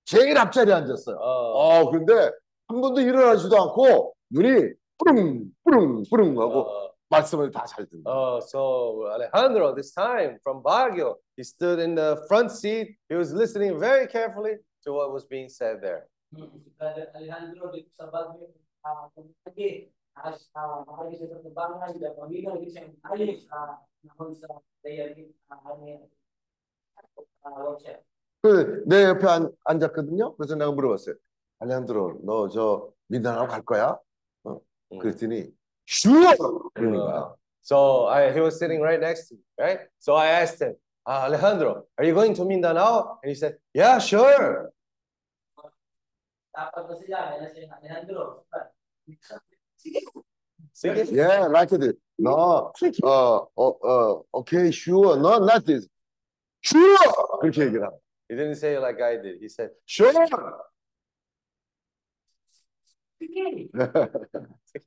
제일 앞자리에 앉았어요. Uh, 어 근데 한 번도 일어나지도 않고 눈이 뿌릉 뿌릉 뿌릉 하고 uh, 말씀을 다 잘 듣는. uh, so Alejandro, this time from Baguio, he stood in the front seat. He was listening very carefully to what was being said there. Hmm. Alejandro dito sa Baguio, ah, kung lagi, as ah, makagi sa tabangan, da pamilya di siya ayos sa nahon sa dayarin ano ah, workshop. 그내 옆에 앉, 앉았거든요. 그래서 내가 물어봤어요. 알레한드로, 너 저 민다나오 갈 거야? 어? 음. 그랬더니 슈어 그러는 거야. So I, he was sitting right next to me, right? So I asked him, "Ah, Alejandro, are you going to Mindanao? And he said, Yeah, sure. Dapat na sila, kaya si Alejandro. Sige. Sige. Yeah, like it. No, 어, 어, 어, okay, sure. No, not this. Sure. 그렇게 얘기를 하고. He didn't say it like I did. He said, Sure.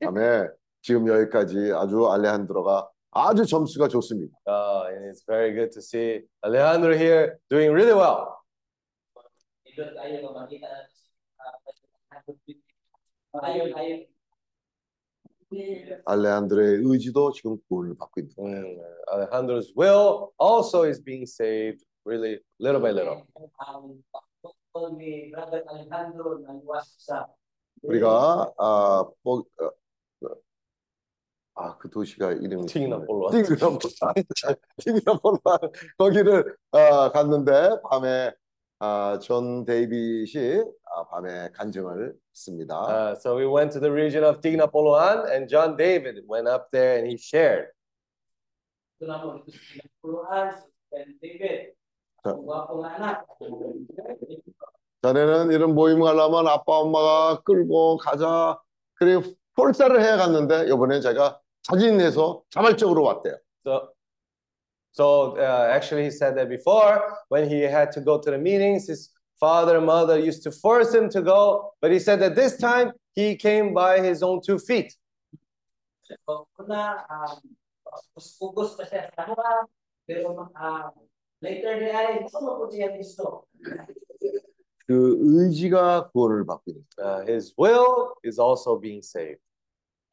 다음에 지금 여기까지 아주 알레한드로가 아주 점수가 좋습니다. Oh, and it's very good to see Alejandro here doing really well. Ah. 알레한드로의 의지도 지금 구원을 받고 있는 거예요. Mm, Alejandro's will also is being saved really little by little. Ang 우리가 아, 뭐, 어, 아, 그 도시가 이름이 팅나폴로. 팅나폴로. 팅나폴로. 거기를 어, 갔는데 밤에 아, 존 데이빗이 아, 밤에 간증을 했습니다. Uh, so we went to the region of Tignapolian, and John David went up there and he shared. 전에는 이런 모임 가려면 아빠 엄마가 끌고 가자. 그래 폴사를 해 갔는데 이번에 제가 자진해서 자발적으로 왔대요. So, so uh, actually, he said that before when he had to go to the meetings, his father and mother used to force him to go, but he said that this time he came by his own two feet. So, una, um, ugos pa siya sa mga, pero ah, later day ay gusto mo po siya gusto. 그 의지가 구원을 받고 있는 Uh, his will is also being saved.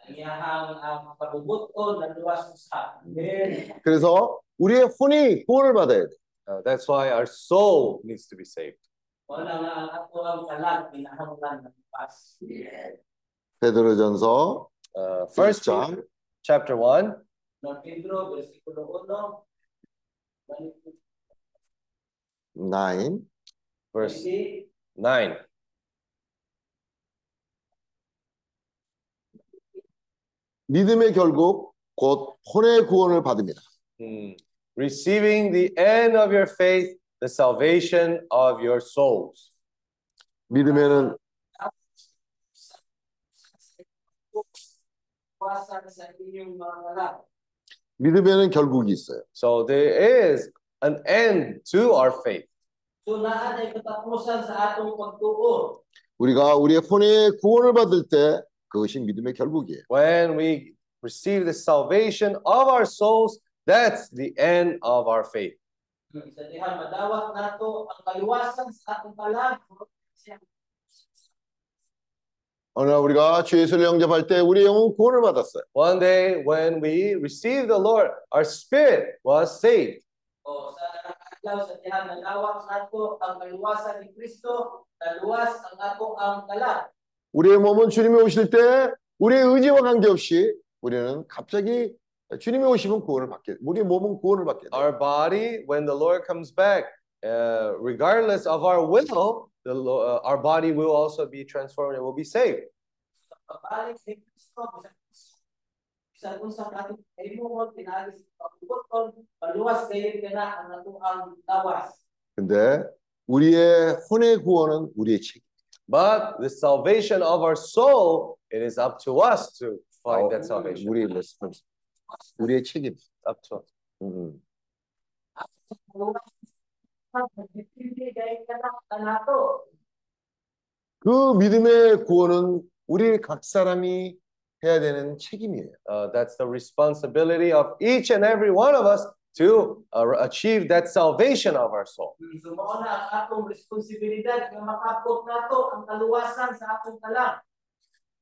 Ang iyahang ang pagbubuton na luwas sa Amen. 거예요. 그래서 우리의 혼이 구원을 받아야 돼. Uh, that's why our soul needs to be saved. Wala nga ang ato ang kalag, pinahanglan ng pas. 베드로전서 Uh, First 장 Peter, chapter one, No Pedro, versikulo 1, balik 9 verse 20, nine. 믿음의 결국 곧 혼의 구원을 받습니다. Hmm. Receiving the end of your faith, the salvation of your souls. 믿음에는. 믿음에는 결국이 있어요. So there is an end to our faith. So naan ay katapusan sa atong pagtuo. 우리가 우리의 혼의 구원을 받을 때 그것이 믿음의 결국이에요. When we receive the salvation of our souls, that's the end of our faith. Sa diha madawat nato ang kaluwasan sa atong kalag. 어느 날 우리가 주 예수를 영접할 때 우리의 영은 구원을 받았어요. One day, when we received the Lord, our spirit was saved. Adlaw sa diha madawat nato ang kaluwasan ni Kristo, kaluwas ang ato ang kalag. 우리의 몸은 주님이 오실 때 우리의 의지와 관계없이 우리는 갑자기 주님이 오시면 구원을 받게 우리의 몸은 구원을 받게. Our body, when the Lord comes back, uh, regardless of our will, the, Lo- uh, our body will also be transformed and will be saved. Pabalik ni Kristo bisan unsa nato kaimuhon pinaagi sa pagbuton, paluwas kayo kana ang ato ang lawas. 근데 우리의 혼의 구원은 우리의 책. But the salvation of our soul, it is up to us to find that salvation. 우리의 레스폰스. 우리의 책임. Up to us. 음. 그 믿음의 구원은 우리 각 사람이 해야 되는 책임이에요. Uh, that's the responsibility of each and every one of us to uh, achieve that salvation of our soul. So mao na ang atong responsibilidad nga makapot nato ang kaluwasan sa atong talang.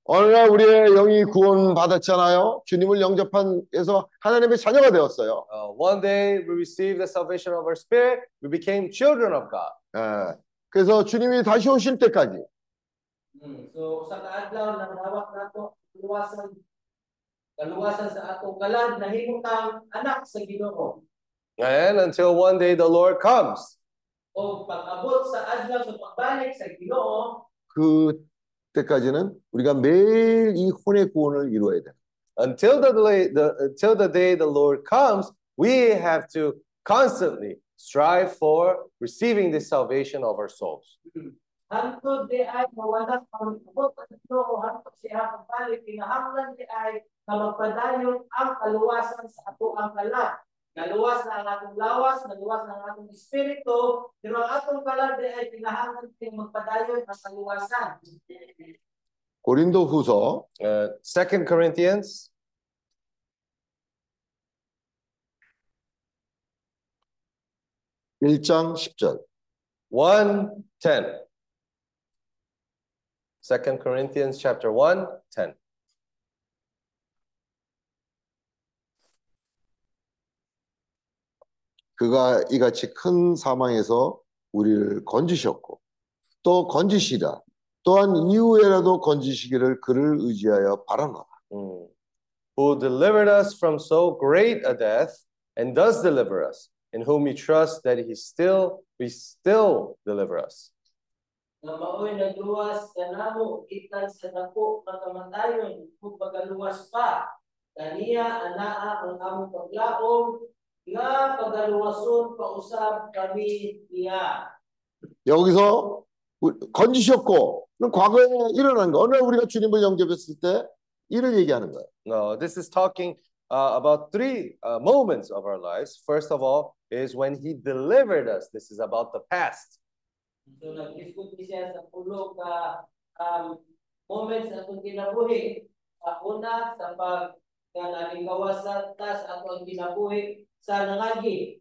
어느 날 우리의 영이 구원 받았잖아요. 주님을 영접한에서 하나님의 자녀가 되었어요. Uh, one day we received the salvation of our spirit, we became children of God. 예. 그래서 주님이 다시 오실 때까지 Hmm. So usa ka adlaw nang hawak nato kaluwasan kaluwasan sa atong kalan nahimo kang anak sa Ginoo. And until one day the Lord comes. O pag-abot sa adlaw sa pagbalik sa Ginoo, 그 때까지는 우리가 매일 이 혼의 구원을 이루어야 돼. Until the, day- the until the day the Lord comes, we have to constantly strive for receiving the salvation of our souls. hantod di ay mawala ang abot sa Ginoo hantod siya pagbalik kinahanglan di ay na magpadayon ang kaluwasan sa ato ang kalan. Naluwas na ang atong lawas, naluwas na ang atong espiritu, pero ang atong kalan di ay kinahanglan din magpadayon ang kaluwasan. 고린도 후서 Uh, Second Corinthians 1장 10절. 1 10. 2 Corinthians chapter 1 10. 그가 이같이 큰 사망에서 우리를 건지셨고 또 건지시라 또한 이후에라도 건지시기를 그를 의지하여 바라노라. Mm. Who delivered us from so great a death and does deliver us, in whom we trust that he still we still deliver us. nga maoy nagluwas kanamo gikan sa dako nga kamatayon kung pagaluwas pa kaniya anaa ang among paglaom nga pagaluwason pausab kami niya 여기서 우- 건지셨고 그럼 과거에 일어난 거 어느 날 우리가 주님을 영접했을 때 이를 얘기하는 거예요. No, this is talking uh, about three uh, moments of our lives. First of all, is when he delivered us. This is about the past. so nag-discuss siya sa pulo ka um, moments sa atong kinabuhi Sa una sa pag nga nalingawas sa tas ato ang kinabuhi sa nangagi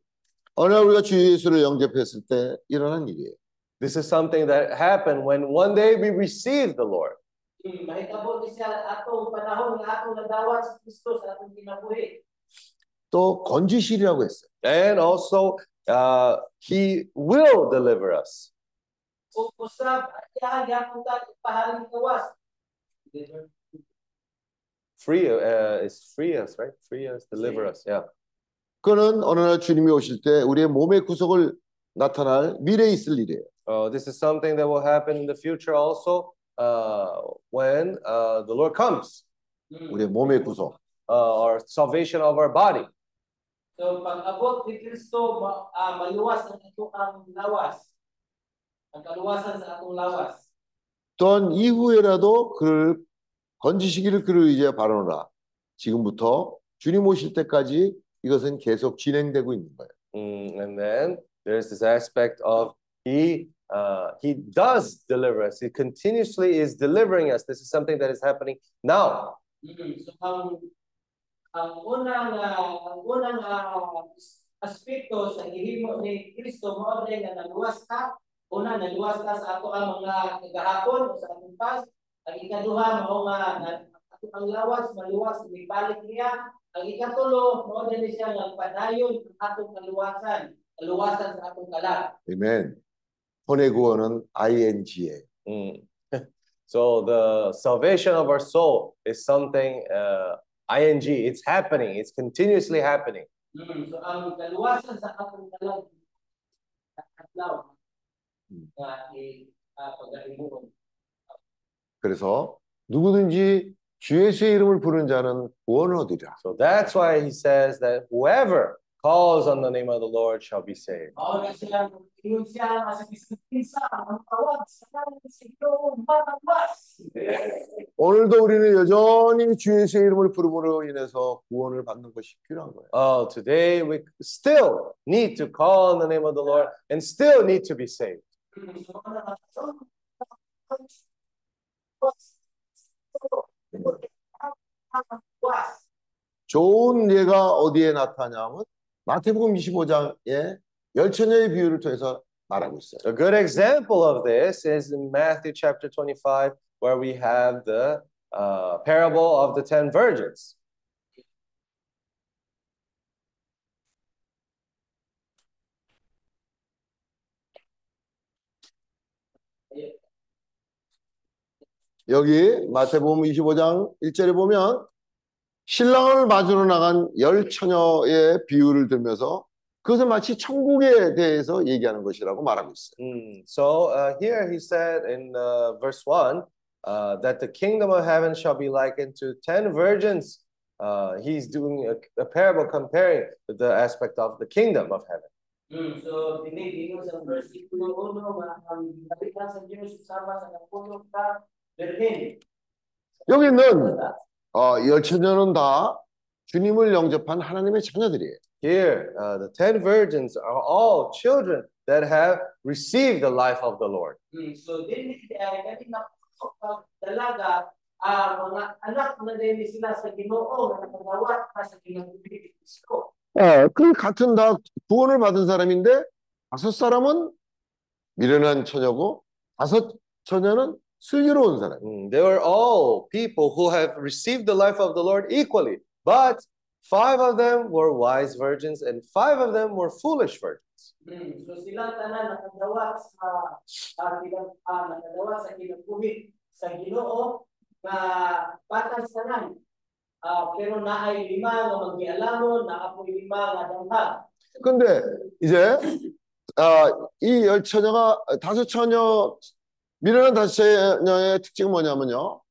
어느 날 우리가 주 예수를 영접했을 때 일어난 일이에요. This is something that happened when one day we received the Lord. Hmm, mahitabo ni siya atong panahon nga atong nadawat sa Kristo sa atong kinabuhi. 또 건지시리라고 했어요. And also, uh, he will deliver us. O usab ayahan gyapon ta pahaling kawas. Free, uh, is free us, right? Free us, deliver us. Yeah. 그는 어느 날 주님이 오실 때 우리의 몸의 구속을 나타날 미래에 있을 일이에요. Uh, this is something that will happen in the future also uh, when uh, the Lord comes, Hmm. 우리의 몸의 구속. uh, our salvation of our body. So pag abot ni Kristo ma, ah, maluwas ang atong lawas. Ang kaluwasan Sa atong lawas. 또한 이후에라도 그를 건지시기를 그를 의지해 바라노라. 지금부터 주님 오실 때까지 이것은 계속 진행되고 있는 거예요. Mm, and then there's this aspect of he uh, he does deliver us. He continuously is delivering us. This is something that is happening now. Hmm, So ang ang unang ah, ang unang ah, aspekto sa gihimo ni Kristo mao na nga naluwas ka. Una naluwas ka sa ato ang mga kagahapon o sa atong past. Ang ikaduha mao nga na ato ang lawas maluwas ibalik niya. Ang ikatulo mao din siya nga padayon ang atong kaluwasan, kaluwasan sa atong kalag. 아멘. 혼의 구원은 ing예요. Mm. so the salvation of our soul is something uh, ing. It's happening. It's continuously happening. Mm, so ang kaluwasan sa atong kalag 그래서 누구든지 주 예수의 이름을 부르는 자는 구원을 얻으리라. So that's why he says that whoever calls on the name of the Lord shall be saved. 오늘도 우리는 여전히 주 예수의 이름을 부름으로 인해서 구원을 받는 것이 필요한 거예요. Oh, today we still need to call on the name of the Lord and still need to be saved. So, ano na, so, was. 좋은 예가 어디에 나타나냐면 마태복음 25장에 열처녀의 비유를 통해서 말하고 있어요. A good example of this is in Matthew chapter 25, where we have the uh, parable of the ten virgins. 여기 마태복음 25장 1절에 보면 신랑을 맞으러 나간 열 처녀의 비유를 들면서 그것은 마치 천국에 대해서 얘기하는 것이라고 말하고 있어요. Mm, So uh, here he said in uh, verse 1 uh, that the kingdom of heaven shall be likened to ten virgins. Uh, he's doing a, a parable comparing the aspect of the kingdom of heaven. Hmm, so tinig ingon sa versikulo 1 nga ang ginapitan sa Diyos sama sa napuno ka birhen. 여기 있는 어, 열 처녀는 다 주님을 영접한 하나님의 자녀들이에요. Here, uh, the ten virgins are all children that have received the life of the Lord. Hmm, so din ay kani na dalaga ang mga anak na din sila sa Ginoo nga nakadawat pa sa kinabuhi Kristo. 어, 그 같은 다 구원을 받은 사람인데 다섯 사람은 미련한 처녀고 다섯 처녀는 슬기로운 사람. Mm, They were all people who have received the life of the Lord equally, but five of them were wise virgins and five of them were foolish virgins. Hmm, so silang tanan nakadawat sa sa kilang ah, nakadawat sa kinabuhi sa Ginoo nga patag tanan. Ah, pero naay lima nga magialamon, naapoy lima nga damhag. 근데 이제 아, 이 열 처녀가 다섯 처녀 미련한 다섯 처녀의 특징은 뭐냐면요.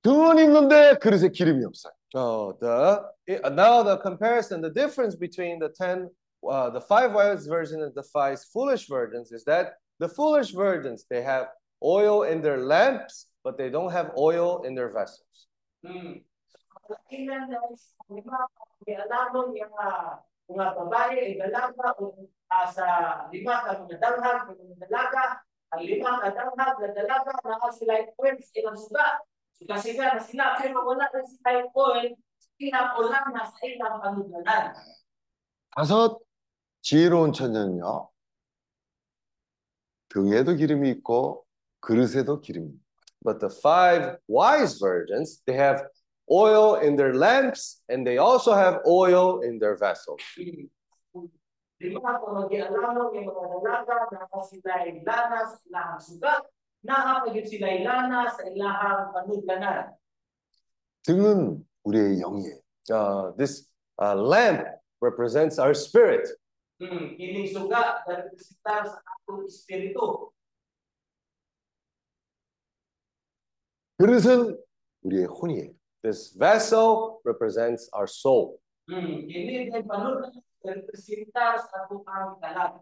등은 있는데 그릇에 기름이 없어요. Oh, the now the comparison, the difference between the ten, uh, the five wise virgins and the five foolish virgins is that the foolish virgins they have oil in their lamps, but they don't have oil in their vessels. Hmm. So, sa yung mga babae ay dalaga o ah, sa lima ka mga damhag mga dalaga ang lima ka damhag na dalaga na sila ay twins ilang suga. So, kasi nga na sila pero wala na sila ay point pinakulang na sa ilang panuganan. 다섯 지혜로운 처녀는요. 등에도 기름이 있고 그릇에도 기름이 있고 But the five wise virgins, they have oil in their lamps and they also have oil in their vessels. Lima ka magialamon yung mga dalaga na sila ay lana sa ilahang suga. Nakapagod sila ay lana sa ilahang panuganan. 등은 우리의 영이에요. Uh, this uh, lamp represents our spirit. Hmm, kining suga representar sa atong espiritu. 그릇은 우리의 혼이에요. This vessel represents our soul. Hmm, kini din panugan representar sa atong ang kalag.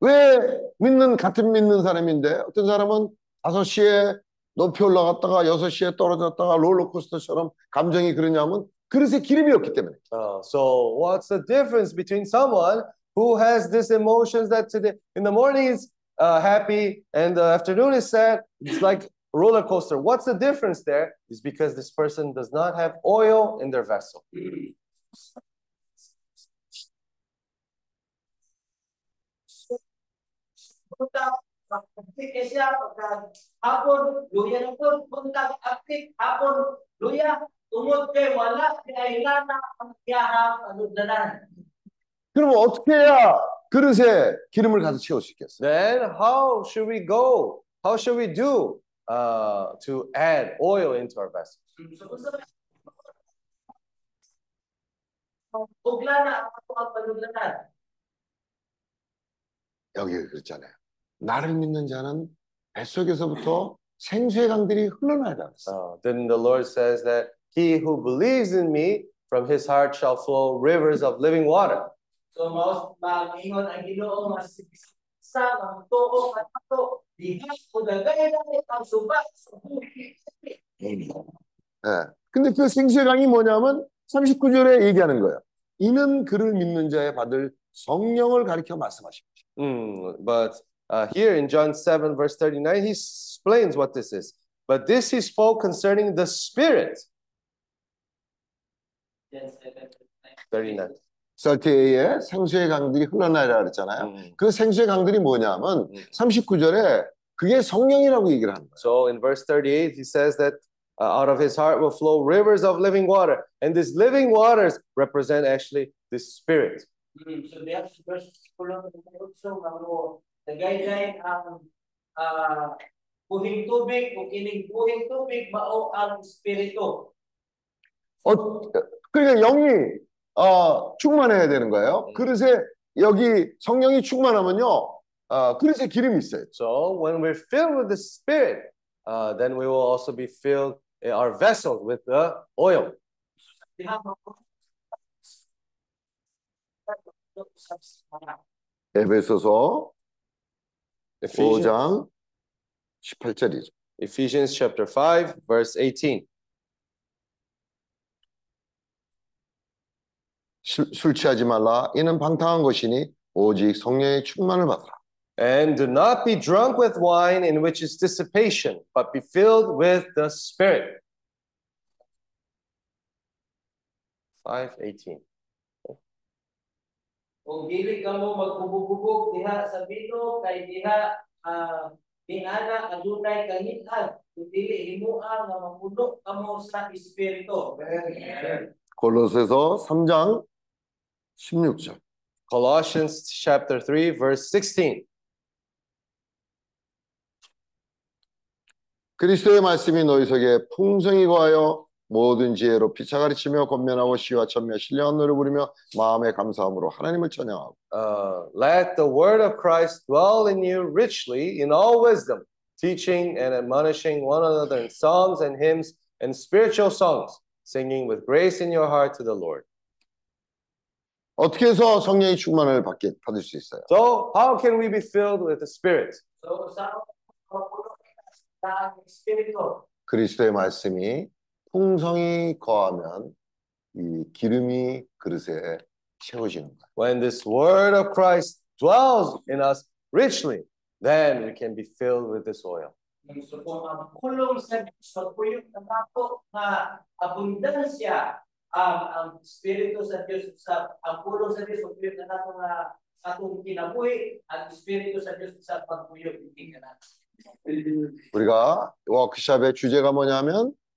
왜 믿는 같은 믿는 사람인데 어떤 사람은 5시에 높이 올라갔다가 6시에 떨어졌다가 롤러코스터처럼 감정이 그러냐면 그릇에 기름이 없기 때문에 Uh, so what's the difference between someone who has these emotions that today in the morning is uh, happy and the afternoon is sad? It's like a roller coaster. What's the difference there? Is because this person does not have oil in their vessel. Eh hapon luya na po punta aktik hapon luya tumod kay wala kay lana ang kiyahang panuganan. 그러면 어떻게 해야 그릇에 기름을 가득 채울 수 있겠어요? Then how should we go? How should we do uh, to add oil into our vessel? 여기 그렇잖아요. 나를 믿는 자는 뱃속에서부터 생수의 강들이 흘러나야 돼. Uh, then the Lord says that he who believes in me, from his heart shall flow rivers of living water. So maus mangingon ang Ginoo nga sa ang tuo at ato diha ko dagay dagay ang suba sa buhi. 예. 근데 그 생수의 강이 뭐냐면 39절에 얘기하는 거예요. 이는 그를 믿는 자에 받을 성령을 가리켜 말씀하신 거죠. Mm, but uh, here in John 7, verse 39, he explains what this is. But this he spoke concerning the Spirit. Yan, seven, 39. 설티에 생수의 강들이 흘러나리라 그랬잖아요. Mm. 그 생수의 강들이 뭐냐면 음. 39절에 그게 성령이라고 얘기를 하는 거예요. So in verse 38, he says that uh, out of his heart will flow rivers of living water. And these living waters represent actually the Spirit. Mm, so dagay dagay ang ah buhing tubig o kining buhing tubig mao ang espiritu. 어, 그러니까 영이 어, 충만해야 되는 거예요. 음. 그릇에 여기 성령이 충만하면요. 어, 그릇에 기름이 있어요. So when we're filled with the Spirit, uh, then we will also be filled in our vessels with the oil. 에베소서 Ephesians, 5장 18절이죠. Ephesians chapter 5, verse 18. 술 취하지 말라. 이는 방탕한 것이니 오직 성령의 충만을 받으라. And do not be drunk with wine in which is dissipation, but be filled with the Spirit. 5:18. Kung dili ka mo magbubog diha sa bino kay diha ah ingana adunay kangitan kung dili himuan nga mapuno kamo sa espiritu. 골로새서 3장 16절. Colossians chapter 3, verse 16. 그리스도의 말씀이 너희 속에 풍성히 거하여 모든 지혜로 피차 가르치며 권면하고 시와 천며 신령한 노래 부르며 마음의 감사함으로 하나님을 찬양하고 Uh, let the word of Christ dwell in you richly in all wisdom, teaching and admonishing one another in psalms and hymns and spiritual songs, singing with grace in your heart to the Lord. 어떻게 해서 성령의 충만을 받게 받을 수 있어요? So, how can we be filled with the Spirit? So. 그리스도의 말씀이 풍성히 거하면 이 기름이 그릇에 채워지는 거예요. When this word of Christ dwells in us richly, then we can be filled with this oil. So kung ang kulong sa sa puyok ng nato nga abundansya ang ang espiritu sa sa puyok ng nato sa atong kinabuhi at espiritu sa Dios sa pagpuyok hindi ka na. 우리가 워크숍의 주제가 뭐냐면 아,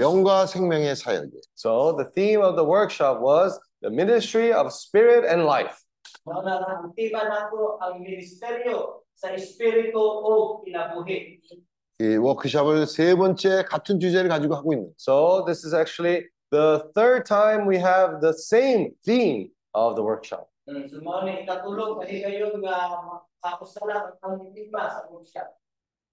영과 생명의 사역이에요. So, the theme of the workshop was the ministry of spirit and life. Mao na ang tema nato ang ministeryo sa espiritu o kinabuhi. 이 워크숍을 세 번째 같은 주제를 가지고 하고 있는. So, this is actually the third time we have the same theme of the workshop. Mm, So mao ni ikatulog kahigayon nga makakustala ang tema sa workshop.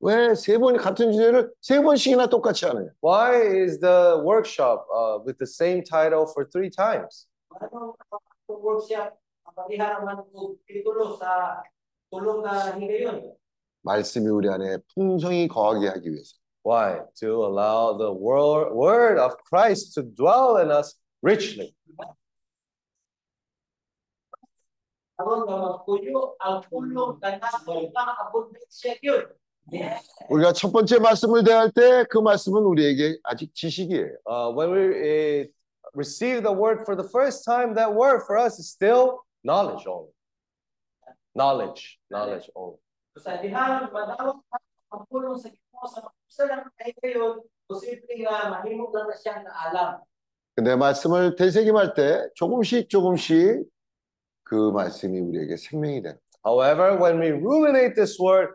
왜 세 번이 같은 주제를 세 번씩이나 똑같이 하느냐? Why is the workshop uh, with the same title for three times? Ano ang workshop ang pagihara man ko titulo sa tulong nga higayon. 말씀이 우리 안에 풍성히 거하게 하기 위해서. Why? To allow the wor- word of Christ to dwell in us richly. 우리가 첫 번째 말씀을 대할 때 그 말씀은 우리에게 아직 지식이에요. Uh, when we uh, receive the word for the first time, that word for us is still knowledge only. Knowledge, knowledge only. 근데 말씀을 되새김할 때 조금씩 조금씩 그 말씀이 우리에게 생명이 되는. However, when we ruminate this word,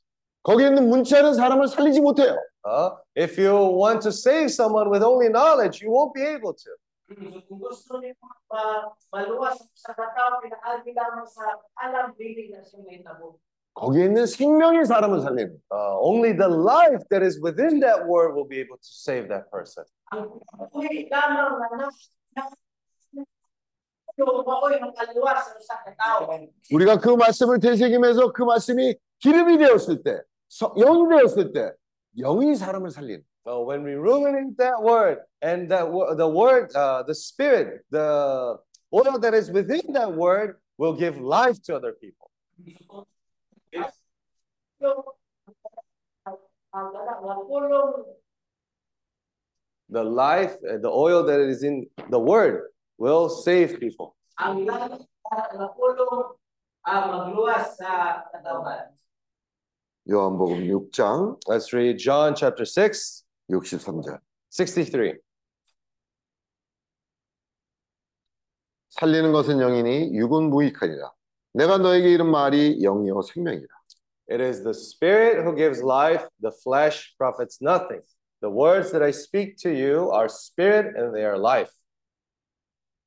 거기에 있는 문자는 사람을 살리지 못해요. Uh, if you want to save someone with only knowledge, you won't be able to. Kung gusto niyo ma maluwas sa katao pinaagi lamang sa alam dili na siya may tabo. 거기에 있는 생명이 사람을 살리는. Uh, only the life that is within that word will be able to save that person. 우리가 그 말씀을 되새기면서 그 말씀이 기름이 되었을 때, 서- 영이 되었을 때, 영이 사람을 살리는. Uh, when we ruminate that word and that wo- the word, uh, the spirit, the oil that is within that word will give life to other people. Yung ang ang pulong The life, uh, the oil that is in the word will save people. 요한복음 6장 Let's read John chapter 6, 63절. 63. 살리는 것은 영이니 육은 무익하니라. 내가 너에게 이른 말이 영이요 생명이라. It is the spirit who gives life, the flesh profits nothing. The words that I speak to you are spirit and they are life.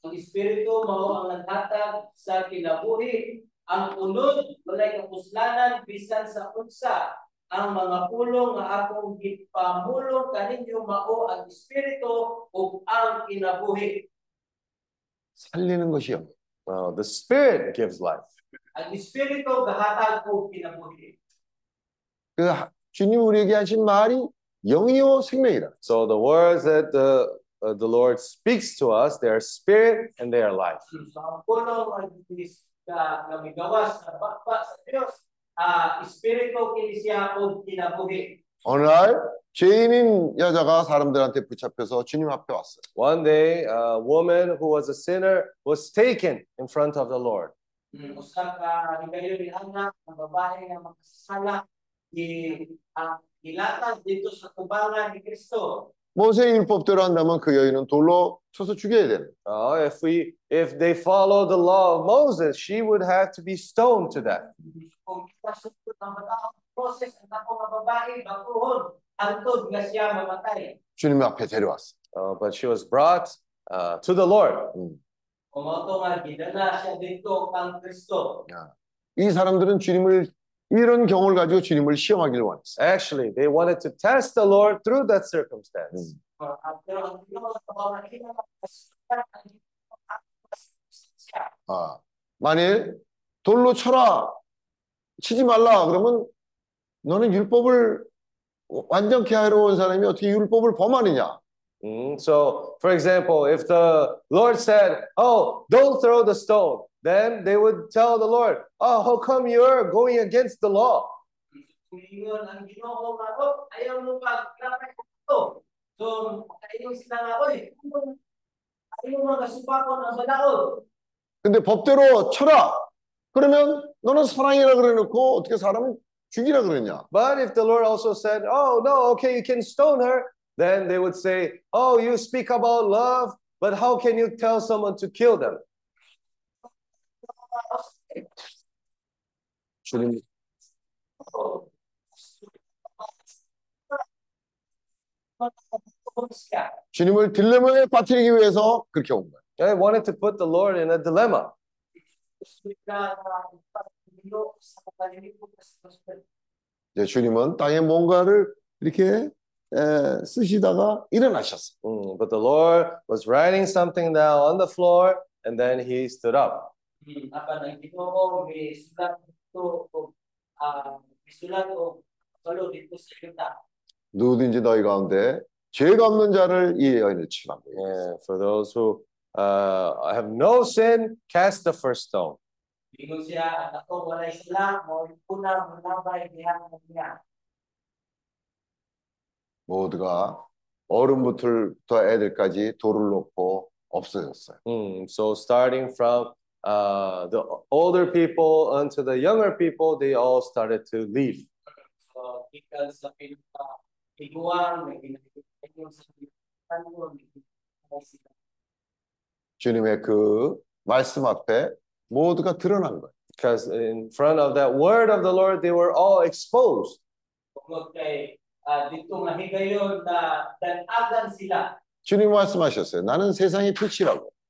Ang espiritu mao ang naghatag sa kinabuhi. Ang unod walay kapuslanan bisan sa unsa. Ang mga pulong nga akong gipamulong kaninyo mao ang espiritu ug ang kinabuhi. 살리는 것이 영. Uh, the spirit gives life. Ang espiritu gahatag og kinabuhi. 그 하- 주님 우리에게 하신 말이 영이요 생명이라. So the words that the uh, the Lord speaks to us, they are spirit and they are life. So ang pulong ang is ka namigawas sa bakba sa Dios. Ah, espiritu kini siya og kinabuhi. 어느 날 죄인인 여자가 사람들한테 붙잡혀서 주님 앞에 왔어요. One day, a woman who was a sinner was taken in front of the Lord. Mm, usa ka higayon ni anak ng babae nga makasala i ang ilatag dito sa kubangan ni Kristo. 모세 율법대로 한다면 그 여인은 돌로 쳐서 죽여야 되는. 거예요. Uh, if we if they follow the law of Moses, she would have to be stoned to death. Kung ipasukot ang bataang proses ang ako nga babae bakuhon antod nga siya mamatay. 주님 앞에 데려왔어요. Uh, but she was brought uh, to the Lord. Kung auto nga gidala siya dito kang Kristo. 이 사람들은 주님을 이런 경험을 가지고 주님을 시험하기를 원했어요. Actually, they wanted to test the Lord through that circumstance. Uh. 아, 만일 돌로 쳐라, 치지 말라 그러면 너는 율법을 완전케 하러 온 사람이 어떻게 율법을 범하느냐? Mm, So, for example, if the Lord said, "Oh, don't throw the stone," then they would tell the Lord, "Oh, how come you're going against the law?" Ingon ang Ginoo nga oh, ayaw mo paglapay ko. So, ayaw sila nga oy. Ayaw mo nga supakon ang balaod. 근데 법대로 쳐라. 그러면 너는 사랑이라 그래놓고 어떻게 사람을 죽이라 그러냐? But if the Lord also said, "Oh, no, okay, you can stone her," then they would say, "Oh, you speak about love, but how can you tell someone to kill them?" 주님 주님을 딜레마에 빠뜨리기 위해서 그렇게 온 거예요. They wanted to put the Lord in a dilemma. 이제 주님은 땅에 뭔가를 이렇게 에, 쓰시다가 일어나셨어요. Mm, but the Lord was writing something down on the floor, and then he stood up. Apa nang Ginoo may sulat dito o ah may sulat o salo dito sa yuta. 누구든지 너희 가운데 죄가 없는 자를 이 여인을 치라고. Yeah, for those who uh, have no sin, cast the first stone. 모두가 어른부터 애들까지 돌을 놓고 없어졌어요. Mm, so starting from uh, the older people unto the younger people, they all started to leave. So ikan sa pinaka iguan may ginagawa sa pinaka may ginagawa sila. 주님의 그 말씀 앞에 모두가 드러난 거예요. Because in front of that word of the Lord, they were all exposed. Tungkol kay ah, dito nga higayon na danagan sila. 주님 말씀하셨어요. 나는 세상의 빛이라고.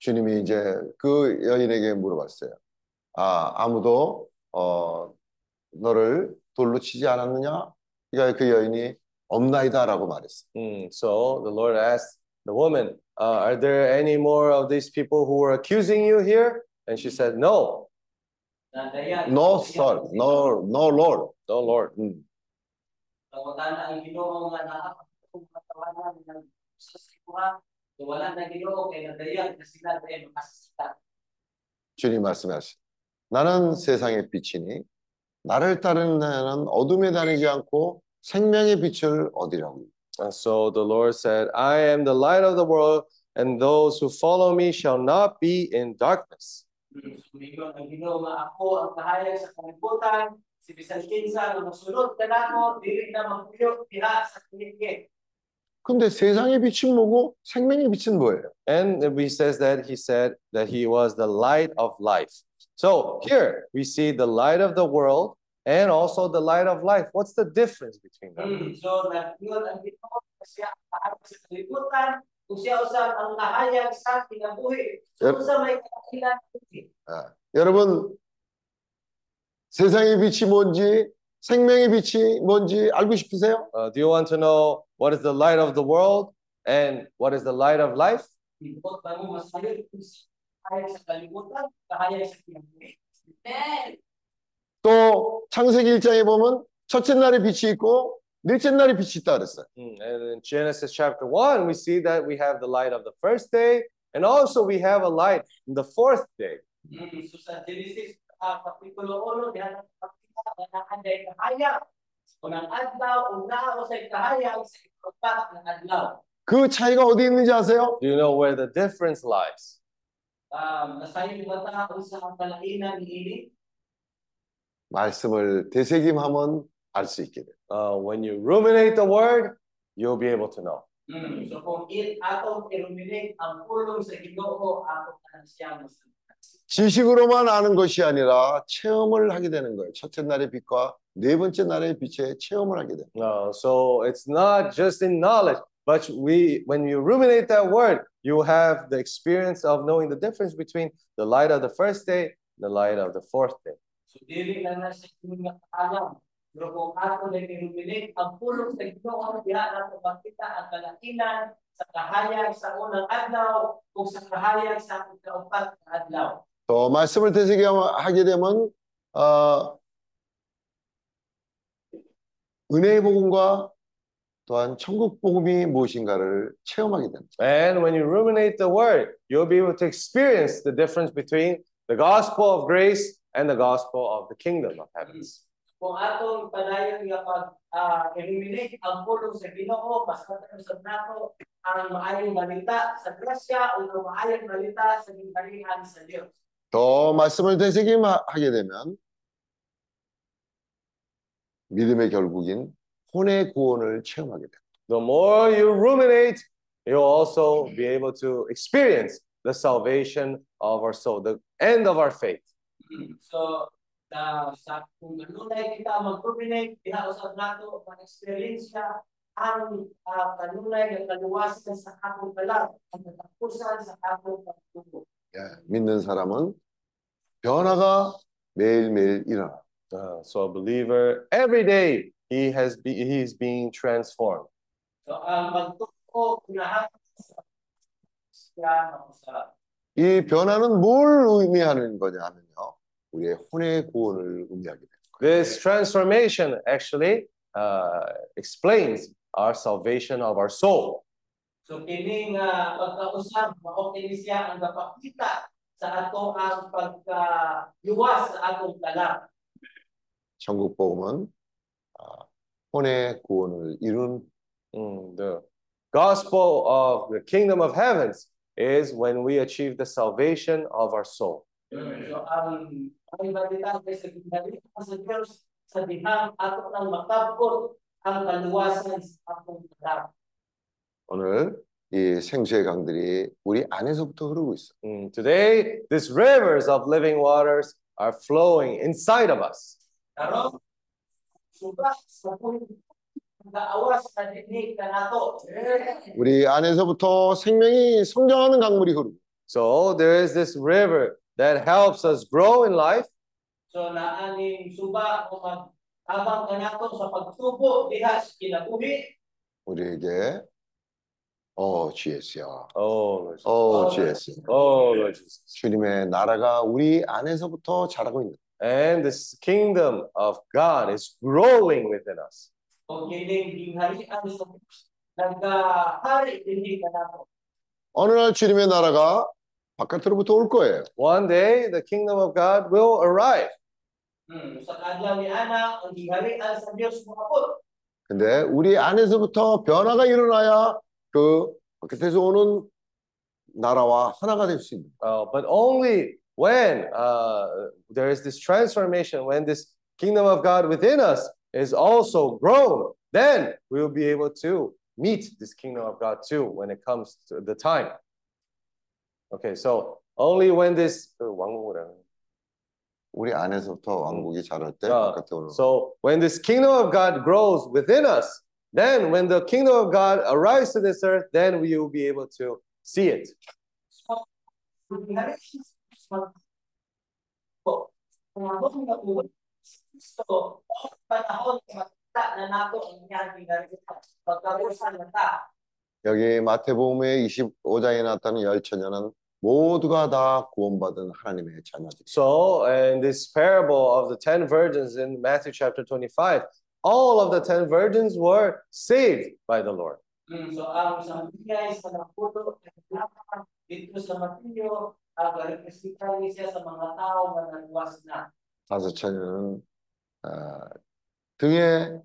주님이 이제 그 여인에게 물어봤어요. 아, 아무도 어 너를 돌로 치지 않았느냐? 그러니까 그 여인이 없나이다라고 말했어요. Mm, so the Lord asked the woman, uh, Are there any more of these people who were accusing you here? And she said, No. No, sir. No, no, Lord. no, Lord. 음. Pangutana ang Ginoo nga nakakatulong matawanan ng sa sibuha. So wala na Ginoo kay nadayan na sila ay makasasita. 주님 말씀하시. 나는 세상의 빛이니 나를 따르는 자는 어둠에 다니지 않고 생명의 빛을 얻으라고. And so the Lord said, I am the light of the world, and those who follow me shall not be in darkness. Sumigon ang Ginoo nga ako ang kahayag sa kalibutan. Si bisan kinsa nga mosulod kanako dili na magpuyo diha sa kinikit. 근데 세상의 빛은 뭐고 생명의 빛은 뭐예요? And he says that he said that he was the light of life. So here we see the light of the world and also the light of life. What's the difference between them? Mm, 아, 여러분 세상의 빛이 뭔지 생명의 빛이 뭔지 알고 싶으세요? Uh, do you want to know what is the light of the world and what is the light of life? Ibot ba mo masayo kung siya kahayag sa kalibutan, kahayag sa kinabuhi. Amen. 또 창세기 1장에 보면 첫째 날에 빛이 있고 넷째 날에 빛이 있다 그랬어요. Mm, And in Genesis chapter 1, we see that we have the light of the first day and also we have a light in the fourth day. Mm, so sa Genesis uh, Kapitulo 1, diyan ang pakita na naaday kahayag. Unang adlaw, una o sa kahayag sa ikapat ng adlaw. 그 차이가 어디 있는지 아세요? Do you know where the difference lies? Um, nasayo yung mata kung sa ang kalainan ni Ili. 말씀을 되새김하면 알 수 있게 돼요. Uh, when you ruminate the word, you'll be able to know. Mm, so kung it atong illuminate ang pulong sa Ginoo atong kanang siya masunod. 지식으로만 아는 것이 아니라 체험을 하게 되는 거예요. 첫째 날의 빛과 네 번째 날의 빛의 체험을 하게 돼요. Uh, so it's not just in knowledge, but we, when you ruminate that word, you have the experience of knowing the difference between the light of the first day, the light of the fourth day. So dili lang na na illuminate ang pulong sa Ginoo diha nato makita ang kalainan sa kahayag sa unang adlaw ug sa kahayag sa ikaupat na adlaw. 또 말씀을 되새김하게 되면 어, 은혜의 복음과 또한 천국 복음이 무엇인가를 체험하게 됩니다. And when you ruminate the word, you'll be able to experience the difference between the gospel of grace and the gospel of the kingdom of heavens. Kung atong padayon nga pag ah, illuminate ang pulong sa Ginoo mas sa nato ang maayong balita sa grasya o ang maayong balita sa gingharian sa Dios. 더 말씀을 되새김하게 되면 믿음의 결국인 혼의 구원을 체험하게 됩니다. The more you ruminate, you'll also be able to experience the salvation of our soul, the end of our faith. So, na sa kung kanunay kita mag-ruminate, diha usab nato ang eksperyensya ang uh, kanunay nga kaluwasan sa akong kalam, ang katapusan sa akong pagtubo. 예, 믿는 사람은 변화가 매일매일 일어나. Uh, so a believer, every day he has be, he's being transformed. So, ang pagtubo kinahanglan sa. 이 변화는 뭘 의미하는 거냐 하면요. 우리의 혼의 구원을 의미하게 됩니다. This transformation actually uh, explains our salvation of our soul. So, kini nga pagkausap, mao kini siya ang napakita sa ato ang pagkaluwas sa atong talam. 천국 복음은 아, 혼의 구원을 이룬 Mm, the gospel of the kingdom of heavens is when we achieve the salvation of our soul. So ang balita kay sa gingali sa Diyos sa dihang ato nang makabot ang kaluwasan sa atong talam. 오늘 이 생수의 강들이 우리 안에서부터 흐르고 있어. Mm, today, these rivers of living waters are flowing inside of us. Karon suba sa. 우리 안에서부터 생명이 성장하는 강물이 흐르고 So there is this river that helps us grow in life, So naaning suba o mag habang kanato sa pagtubo diha sa kinabuhi. 우리에게 어 GS야. oh, Lord Jesus. 어 GS. oh Lord Jesus. 주님의 나라가 우리 안에서부터 자라고 있는. And this kingdom of God is growing within us. O kining gingharian sa Diyos nagahari dinhi kanato. 어느 날 주님의 나라가 바깥으로부터 올 거예요. One day, the kingdom of God will arrive. Hmm, sa kadlaw ni ana ang gingharian sa Dios moabot. 근데 우리 안에서부터 변화가 일어나야 그 바깥에서 오는 나라와 하나가 될 수 있는. Uh, but only when uh, there is this transformation, when this kingdom of God within us is also grown, then we will be able to meet this kingdom of God too when it comes to the time. Okay, so only when this 그 왕국이라는 우리 안에서부터 왕국이 자랄 때 자, 바깥에 오는. So when this kingdom of God grows within us, then when the kingdom of God arrives to this earth, then we will be able to see it. So, ang gingharian sa Diyos mag- o, ang abot nga uwan, So, panahon makita na nato ang iyang gingharian pagkarusan na ta. 여기 마태복음의 25장에 나타나는 열처녀는 모두가 다 구원받은 하나님의 자녀들. So, in this parable of the 10 virgins in Matthew chapter 25, all of the 10 virgins were saved by the Lord. Mm, so ang sa bigay sa naputo dito sa Mateo, ang representante siya sa mga tao na nagwas na. 다섯 아, 등에는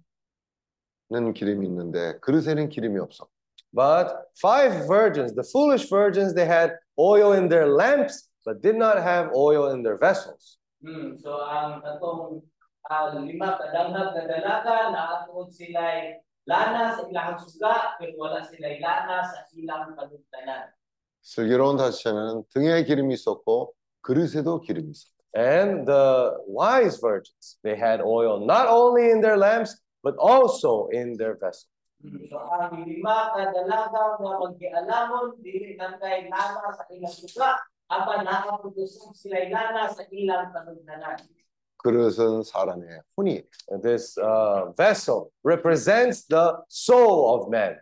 기름이 있는데 그릇에는 기름이 없어. But five virgins, the foolish virgins, they had oil in their lamps, but did not have oil in their vessels. Mm, so ang atong ah, lima kadangag na dalaga na atong sila'y lana sa ilang suga, pero wala sila'y lana sa ilang panugtanan. 슬기로운 다섯 처녀는 등에 기름이 있었고 그릇에도 기름이 있었다. And the wise virgins, they had oil not only in their lamps, but also in their vessels. Mm, So ang lima kadalaga nga magkialamon dili lang kay lana sa ilang suga, apan nakaputusan sila'y lana sa ilang panugtanan. 그릇은 사람의 혼이. This uh, vessel represents the soul of man.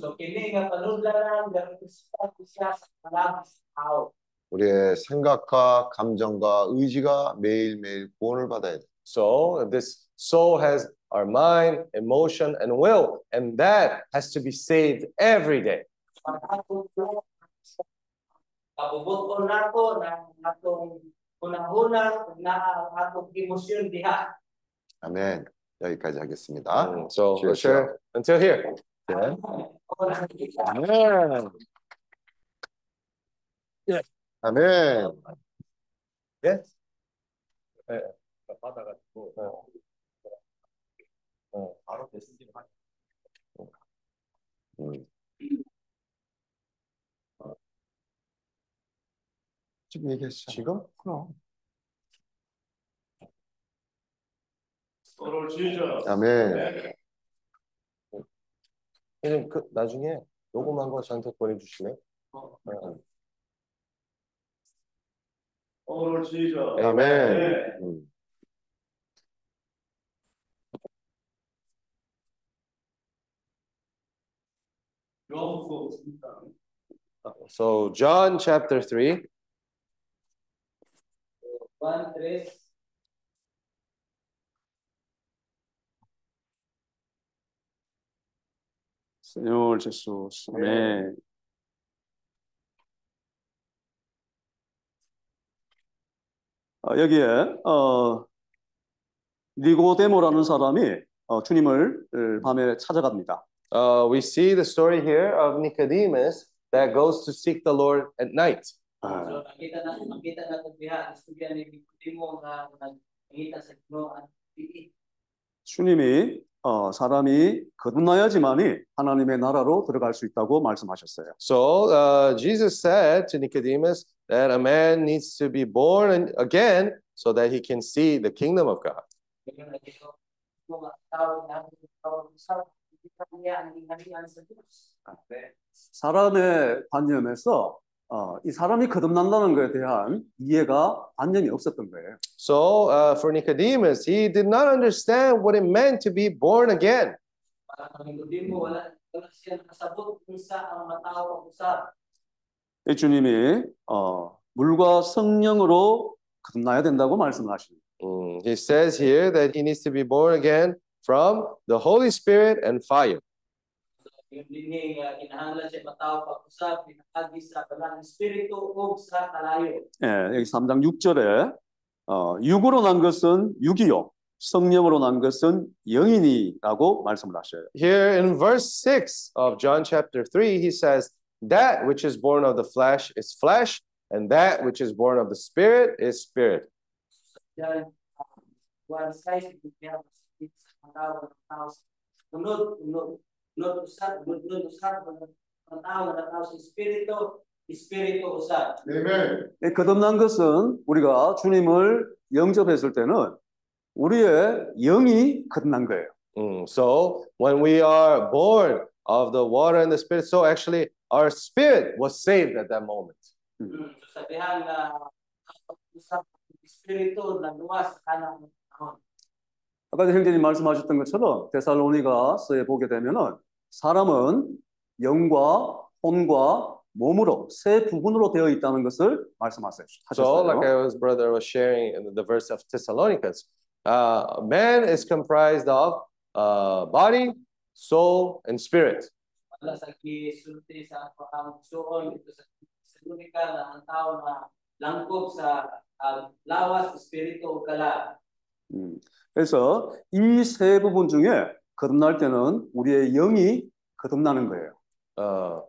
So kini nga panudlanan represent siya sa kalabas tao. 우리의 생각과 감정과 의지가 매일매일 구원을 받아야 돼. So this soul has our mind, emotion, and will, and that has to be saved every day. Kabubuton nato na atong unang-una na ang atong emosyon diha. 아멘. 여기까지 하겠습니다. Mm, So Cheers, sure, until here. 네. Amen. 아멘. Yes. 받아가지고 어. 바로 메시지를 하 음. 지금 얘기했어. 지금? 그럼. 서로 주의죠. 아멘. 이제 그 나중에 녹음한 거 저한테 보내주실래요? 어. 어. 서로 주의죠. 아멘. 음. 요한복음 있습니다. So John chapter 3. Juan 3, Señor Jesús. Amén. 어, 여기에 어, 니고데모라는 사람이 어, 주님을 어, 밤에 찾아갑니다. Uh, we see the story here of Nicodemus that goes to seek the Lord at night. 아, So makita na makita natin diha istorya ni Nicodemo nga nagpangita sa Ginoo ang pili. 주님이 어, 사람이 거듭나야지만이 하나님의 나라로 들어갈 수 있다고 말씀하셨어요. So uh, Jesus said to Nicodemus that a man needs to be born an- again so that he can see the kingdom of God. 사람의 관념에서 어, 이 사람이 거듭난다는 것에 대한 이해가 관념이 없었던 거예요. So uh, for Nicodemus, he did not understand what it meant to be born again. 이 주님이 어, 물과 성령으로 거듭나야 된다고 말씀하십니다. Mm, He says here that he needs to be born again from the Holy Spirit and fire. Yung dinhi nga kinahanglan siya matao pag-usab pinagi sa balang espiritu ug sa kalayo. 예, 여기 3장 6절에 어, 육으로 난 것은 육이요, 성령으로 난 것은 영이니라고 말씀을 하셔요. Here in verse 6 of John chapter 3, he says, That which is born of the flesh is flesh, and that which is born of the spirit is spirit. Uh, usab ang tao ng tao sa espiritu espiritu usab. 이 거듭난 것은 우리가 주님을 영접했을 때는 우리의 영이 거듭난 거예요. Mm, So when we are born of the water and the spirit, so actually our spirit was saved at that moment. Mm. 아까 형제님 말씀하셨던 것처럼 데살로니가서에 보게 되면은 사람은 영과 혼과 몸으로 세 부분으로 되어 있다는 것을 말씀하세요. So, like. I was brother was sharing in the verse of Thessalonians, uh, man is comprised of uh, body, soul, and spirit. Langkob sa ah, lawas espiritu ug kala. 음, 그래서 이 세 부분 중에 거듭날 때는 우리의 영이 거듭나는 거예요. Uh,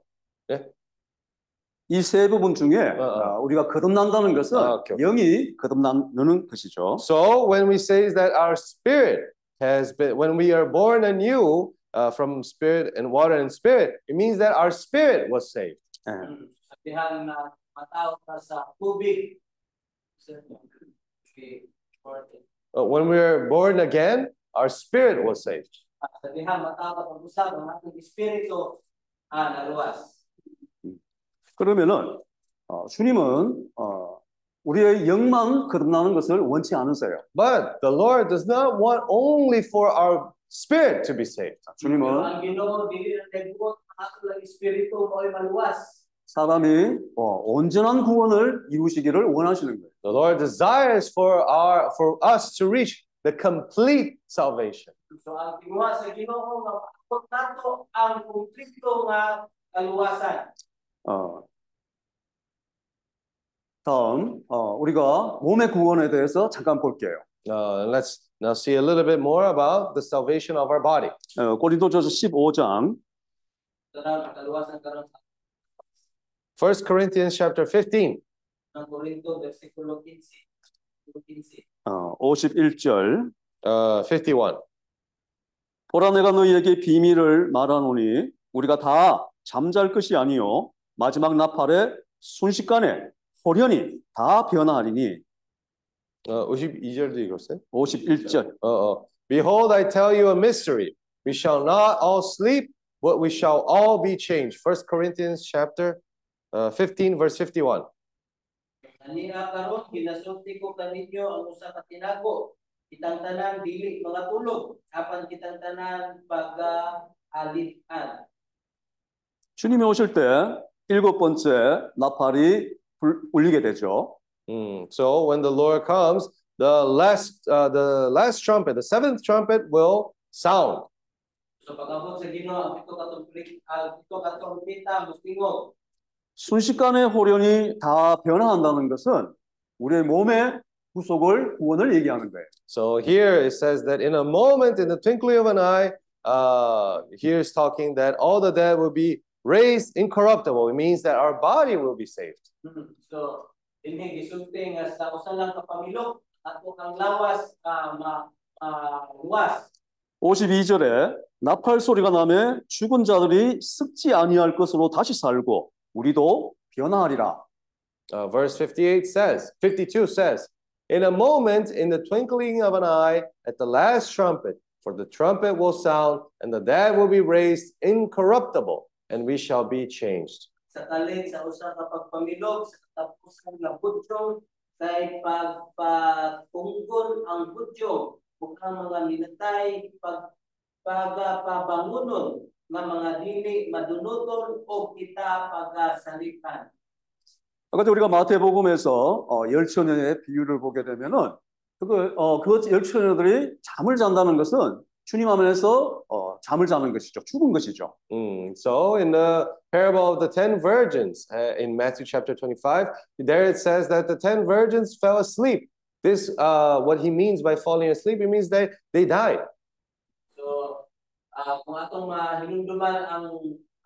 이세 부분 중에 어, 어. 아, 우리가 거듭난다는 것은 아, 오케이, 오케이. 영이 거듭나는 것이죠. so when we say that our spirit has been, when we are born anew uh, from spirit and water and spirit, it means that our spirit was saved. 예. Mm. Sabihan na matao ka sa tubig. Okay. Uh, when we are born again, our spirit was saved. Ah. 그러면은 어, 주님은 어, 우리의 영만 거듭나는 것을 원치 않으세요. But the Lord does not want only for our spirit to be saved. 주님은. 사람이 어, 온전한 구원을 이루시기를 원하시는 거예요. The Lord desires for our for us to reach the complete salvation. So ang tinuwa sa Ginoo nga maabot nato ang kumplito nga kaluwasan. 어, 다음 어, 우리가 몸의 구원에 대해서 잠깐 볼게요. Uh, let's now see a little bit more about the salvation of our body. 어, 고린도전서 15장 Karon ang kaluwasan karon sa 1 Corinthians chapter 15, Korinto bersikulo 15. Bersikulo 15. 어, 51절 uh, 51. 보라 내가 너희에게 비밀을 말하노니 우리가 다 잠잘 것이 아니요 마지막 나팔에 순식간에 호련히 다 변화하리니 Uh, 52절도 읽었어요? 51절 Uh, uh, Behold, I tell you a mystery. We shall not all sleep, but we shall all be changed. 1 Corinthians chapter uh, 15, verse 51. Kanina karon kinasulti ko kaninyo ang usa ka tinago. Kitang tanan dili mga tulog apan kitang tanan pag-alitan. 주님이 오실 때 일곱 번째 나팔이 불- 울리게 되죠. Mm, So when the Lord comes, the last, uh, the last trumpet, the seventh trumpet will sound. So pag-abot sa Ginoo ang pito katong prik ang pito katong pita mustingog. 순식간에 호련히 다 변화한다는 것은 우리의 몸의 구속을 구원을 얘기하는 거예요. So here it says that in a moment, in the twinkling of an eye, uh, here is talking that all the dead will be raised incorruptible. It means that our body will be saved. Mm. So, ini gisulti nga sa usa lang ka pamilok ato ang lawas ah, ma ah, luwas. 52절에 나팔 소리가 나매 죽은 자들이 습지 아니할 것으로 다시 살고 우리도 변화하리라. Uh, verse 58 says, 52 says, In a moment, in the twinkling of an eye, at the last trumpet, for the trumpet will sound, and the dead will be raised incorruptible, and we shall be changed. sa kalit sa usa ka pagpamilok sa katapusan nga budyong kay pagpatungkol ang budyong ug ang mga minatay pag pagapabangunon nga mga dili madunuton o kita pagasalitan. 아까 전 우리가 마태복음에서 어, 열처녀의 비유를 보게 되면은 그거 어, 그 열처녀들이 잠을 잔다는 것은 주님 안에서 어, 잠을 자는 것이죠. 죽은 것이죠. Mm, So, in the parable of the ten virgins uh, in Matthew chapter 25, there it says that the ten virgins fell asleep. This, uh, what he means by falling asleep, it means that they died. Ah, kung atong mahinumduman ang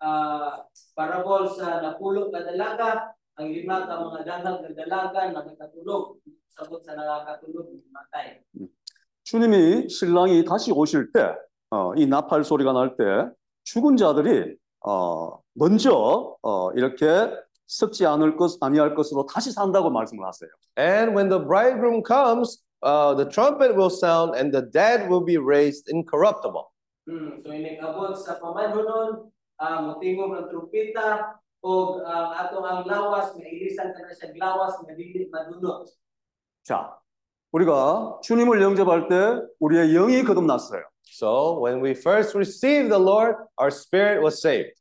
ah, parabol sa napulog na dalaga, ang lima ka mga dangag na dalaga nakakatulog, sabot sa nakakatulog matay. 주님이 신랑이 다시 오실 때, 어, 이 나팔 소리가 날 때 죽은 자들이 어, 먼저 어, 이렇게 썩지 않을 것 아니할 것으로 다시 산다고 말씀을 하세요. And when the bridegroom comes, uh, the trumpet will sound and the dead will be raised incorruptible. Hmm, so inikabot sa pamanunon, uh, motingog ng trumpeta, o ang ato ang lawas, mailisan ka na siya lawas, madili madunot. 자, 우리가 주님을 영접할 때 우리의 영이 거듭났어요. So, when we first received the Lord, our spirit was saved.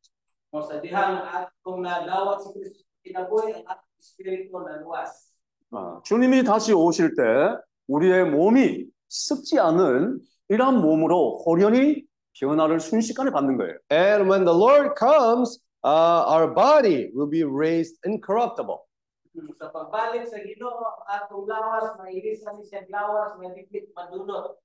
O sa dihang atong nadawat si Kristo kinabuhi, ang atong espiritu na luwas. 어, 주님이 다시 오실 때 우리의 몸이 썩지 않은 이러한 몸으로 호련히 변화를 순식간에 받는 거예요. And when the Lord comes, uh, our body will be raised incorruptible. Hmm, Sa pagbalik sa Ginoo, ang atong lawas, mailisan ni siya lawas, madikit madunot.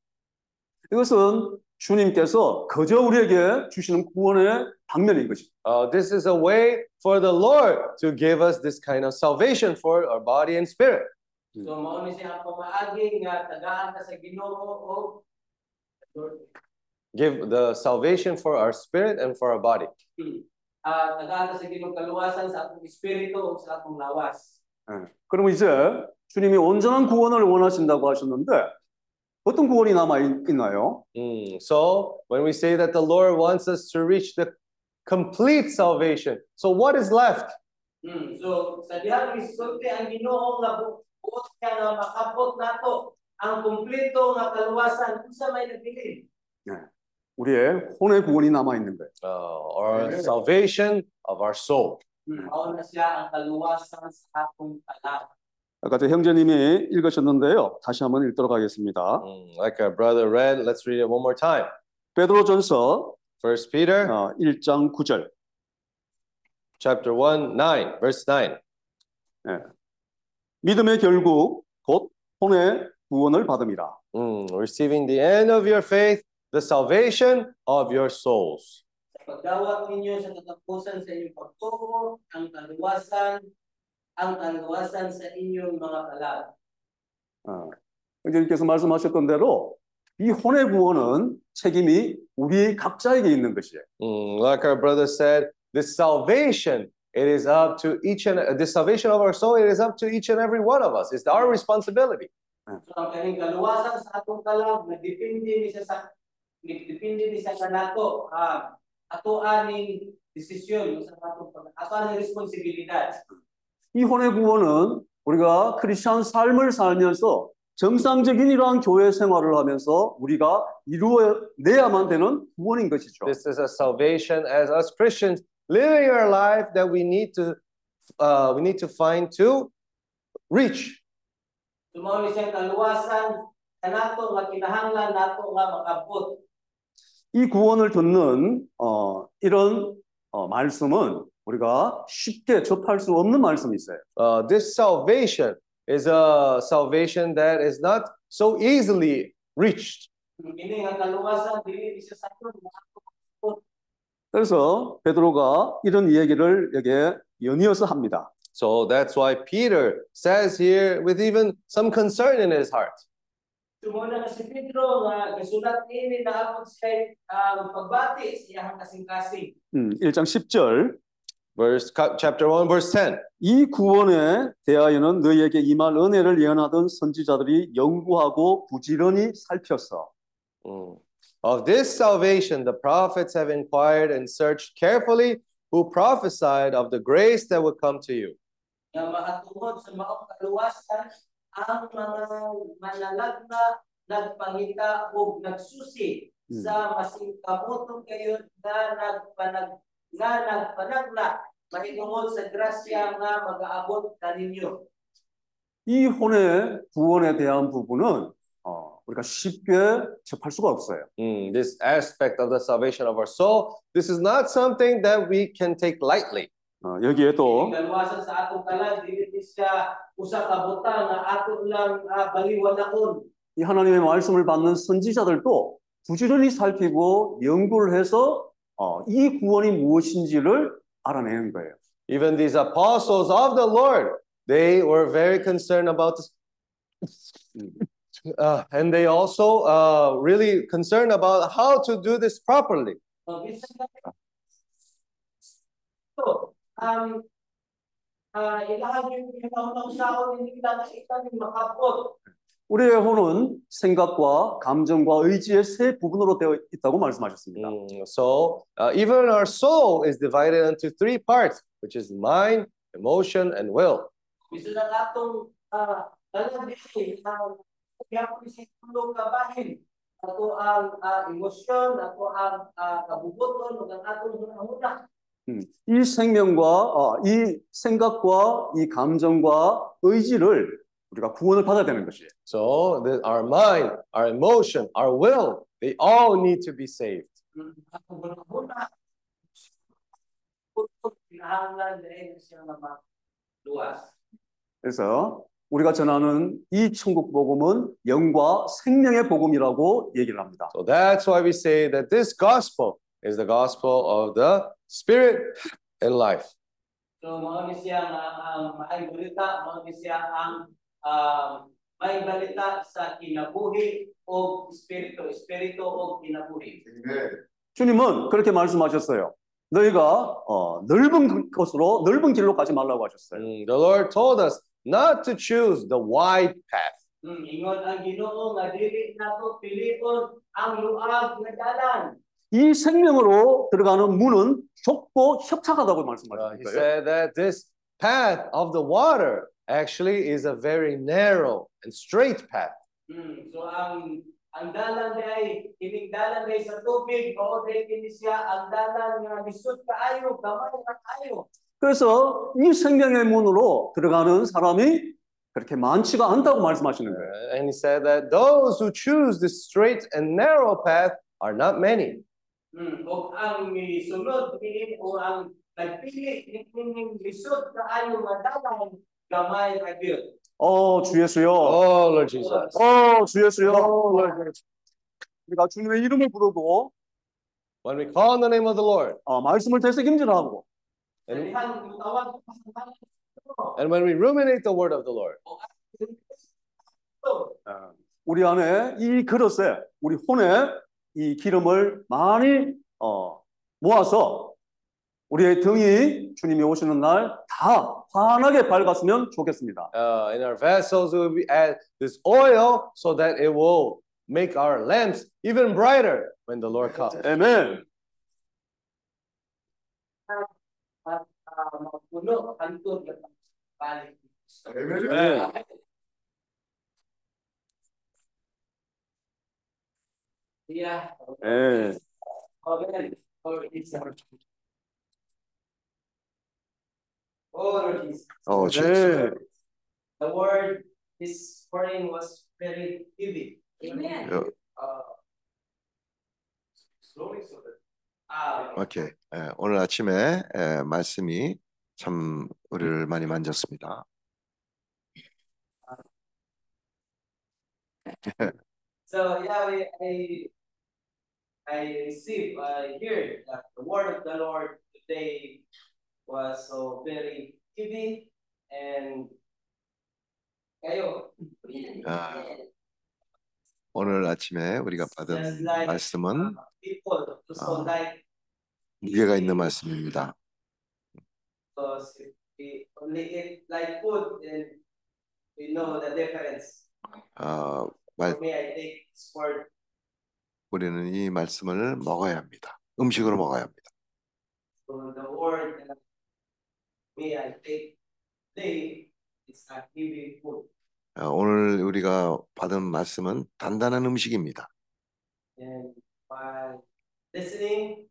이것은 주님께서 거저 우리에게 주시는 구원의 방면인 것입니다. Uh, this is a way for the Lord to give us this kind of salvation for our body and spirit. So mao ni siya ang pamaagi nga tagaan ka sa Ginoo o Give the salvation for our spirit and for our body. ah tagaan ka sa Ginoo kaluwasan sa atong espiritu o sa atong lawas. 예. 그럼 이제 주님이 온전한 구원을 원하신다고 하셨는데 어떤 구원이 남아 있- 있나요? Mm, So, when we say that the Lord wants us to reach the complete salvation, so what is left? Hmm. So sa dihang isulti ang Ginoo nga bu- buot niya nga makabot nato ang kumpleto nga kaluwasan unsa may nagbilin. 우리의 혼의 구원이 남아 있는 거예요. Uh, or salvation of our soul. Hmm. 아까 저 형제님이 읽으셨는데요. 다시 한번 읽도록 하겠습니다. Mm, like our brother read, let's read it one more time. 베드로전서 First Peter 어, 1장 9절. chapter 1, 9, verse 9. 믿음의 결국 곧 혼의 구원을 받음이라. Mm, receiving the end of your faith, the salvation of your souls. Sa pagdawat ninyo sa katapusan sa inyong pagtuo, ang kaluwasan, ang kaluwasan sa inyong mga kalam. 어, 형제님께서 말씀하셨던 대로 이 혼의 구원은 책임이 우리 각자에게 있는 것이에요. Mm, like our brother said, this salvation, it is up to each and the salvation of our soul, it is up to each and every one of us. It's our responsibility. So ang kaning kaluwasan sa atong kalam, nagdepende ni siya sa nagdepende ni sa nato. Ah, ato aning desisyon sa pag ato aning responsibilidad. 이 혼의 구원은 우리가 크리스천 삶을 살면서 정상적인 이러한 교회 생활을 하면서 우리가 이루어내야만 되는 구원인 것이죠. This is a salvation as us Christians living our life that we need to uh, we need to find to reach. Sumaw ni siya kaluwasan sa nato nga kinahanglan nato nga makabot. 이 구원을 듣는 어, 이런 어, 말씀은 우리가 쉽게 접할 수 없는 말씀이 있어요. Uh, this salvation is a salvation that is not so easily reached. 그래서 베드로가 이런 얘기를 여기에 연이어서 합니다. So that's why Peter says here, with even some concern in his heart, Sumuna na si Pedro nga gisulat ini na abot siya ang pagbati sa iyang kasing-kasing. 음, 1장 10절 verse chapter 1, verse 10. 이 구원에 대하여는 너희에게 임할 은혜를 예언하던 선지자들이 연구하고 부지런히 살폈어. Mm. Of this salvation, the prophets have inquired and searched carefully who prophesied of the grace that would come to you. Nga maatungod sa maong kaluwasan ang mga manlalagna nagpangita o nagsusi Hmm. sa masing kamutong kayo nga nagpanag nga nagpanagla mahitungod sa grasya nga mag-aabot kaninyo. 이 혼의 구원에 대한 부분은 어, 우리가 쉽게 접할 수가 없어요. Mm, This aspect of the salvation of our soul, this is not something that we can take lightly. 어, uh, baliwanakon. 이 하나님의 말씀을 받는 선지자들도 부지런히 살피고 연구를 해서 어, 이 구원이 무엇인지를 알아내는 거예요. Even these apostles of the Lord, they were very concerned about this. Uh, and they also uh, really concerned about how to do this properly. Uh, So, um, uh, ilahan yung pinakaunang saon hindi lang nakita yung makapot. 우리의 혼은 생각과 감정과 의지의 세 부분으로 되어 있다고 말씀하셨습니다. Mm, So uh, even our soul is divided into three parts, which is mind, emotion, and will. Bisan na atong uh, dili ang yapon si tulong kabahin. Ato ang uh, emosyon, ato ang uh, kabubuton, ang atong hunahuna. 음, 이 생명과 어, 이 생각과 이 감정과 의지를 우리가 구원을 받아야 되는 것이에요. So the, our mind, our emotion, our will, they all need to be saved. 그래서 우리가 전하는 이 천국 복음은 영과 생명의 복음이라고 얘기를 합니다. So that's why we say that this gospel is the gospel of the spirit and life. So nga ang maay balita, siya ang um, may balita sa kinabuhi o espiritu, espiritu o kinabuhi. 주님은 그렇게 말씀하셨어요. 너희가 어, 넓은 것으로 넓은 길로 가지 말라고 하셨어요. Mm, The Lord told us not to choose the wide path. Hmm, ingon ang Ginoo nga dili nato pilion ang luag nga dalan. 이 생명으로 들어가는 문은 좁고 협착하다고 Uh, 말씀하셨어요. he said that this path of the water actually is a very narrow and straight path. Hmm, so ang ang dalan day kining dalan day sa tubig mao day kini siya ang dalan nga lisod kaayo gamay nga kaayo. 그래서 이 생명의 문으로 들어가는 사람이 그렇게 많지가 않다고 말씀하시는 거예요. Uh, and he said that those who choose this straight and narrow path are not many. Hmm, o ang misunod pili o ang nagpili kining lisod kaayo nga dalan gamay ra gyud. 어, 주 예수요. Oh, Lord Jesus. 어, 주 예수요. 우리가 주님의 이름을 부르고 When we call on the name of the Lord, 어, 말씀을 되새김질하고 and, and when we ruminate the word of the Lord, 어, 우리 안에 이 그릇에 우리 혼에 이 기름을 많이 어, 모아서 우리의 등이 주님이 오시는 날 다 환하게 밝았으면 좋겠습니다. uh, in our vessels, we will add this oil so that it will make our lamps even brighter when the Lord comes. 아멘. at uh, magpuno hantod nga balik. 네. Yeah. 네. Amen. Oh, Oh. Oh, Jesus. 네. The word this morning was very heavy. Amen. Yeah. Uh, slowly so that. Ah, 오케이. 예, 오늘 아침에 예, 말씀이 참 우리를 많이 만졌습니다. So yeah, we, I I received, I hear that the word of the Lord today was so very heavy and kayo. 아, 오늘 아침에 우리가 just 받은 like 말씀은 uh, people also 아. like 무게가 있는 말씀입니다. because if we only eat like food then we know the difference. 어, 말, 우리는 이 말씀을 먹어야 합니다. 음식으로 먹어야 합니다. So the word that me I take today is a heavy food. 어, 오늘 우리가 받은 말씀은 단단한 음식입니다. And by listening,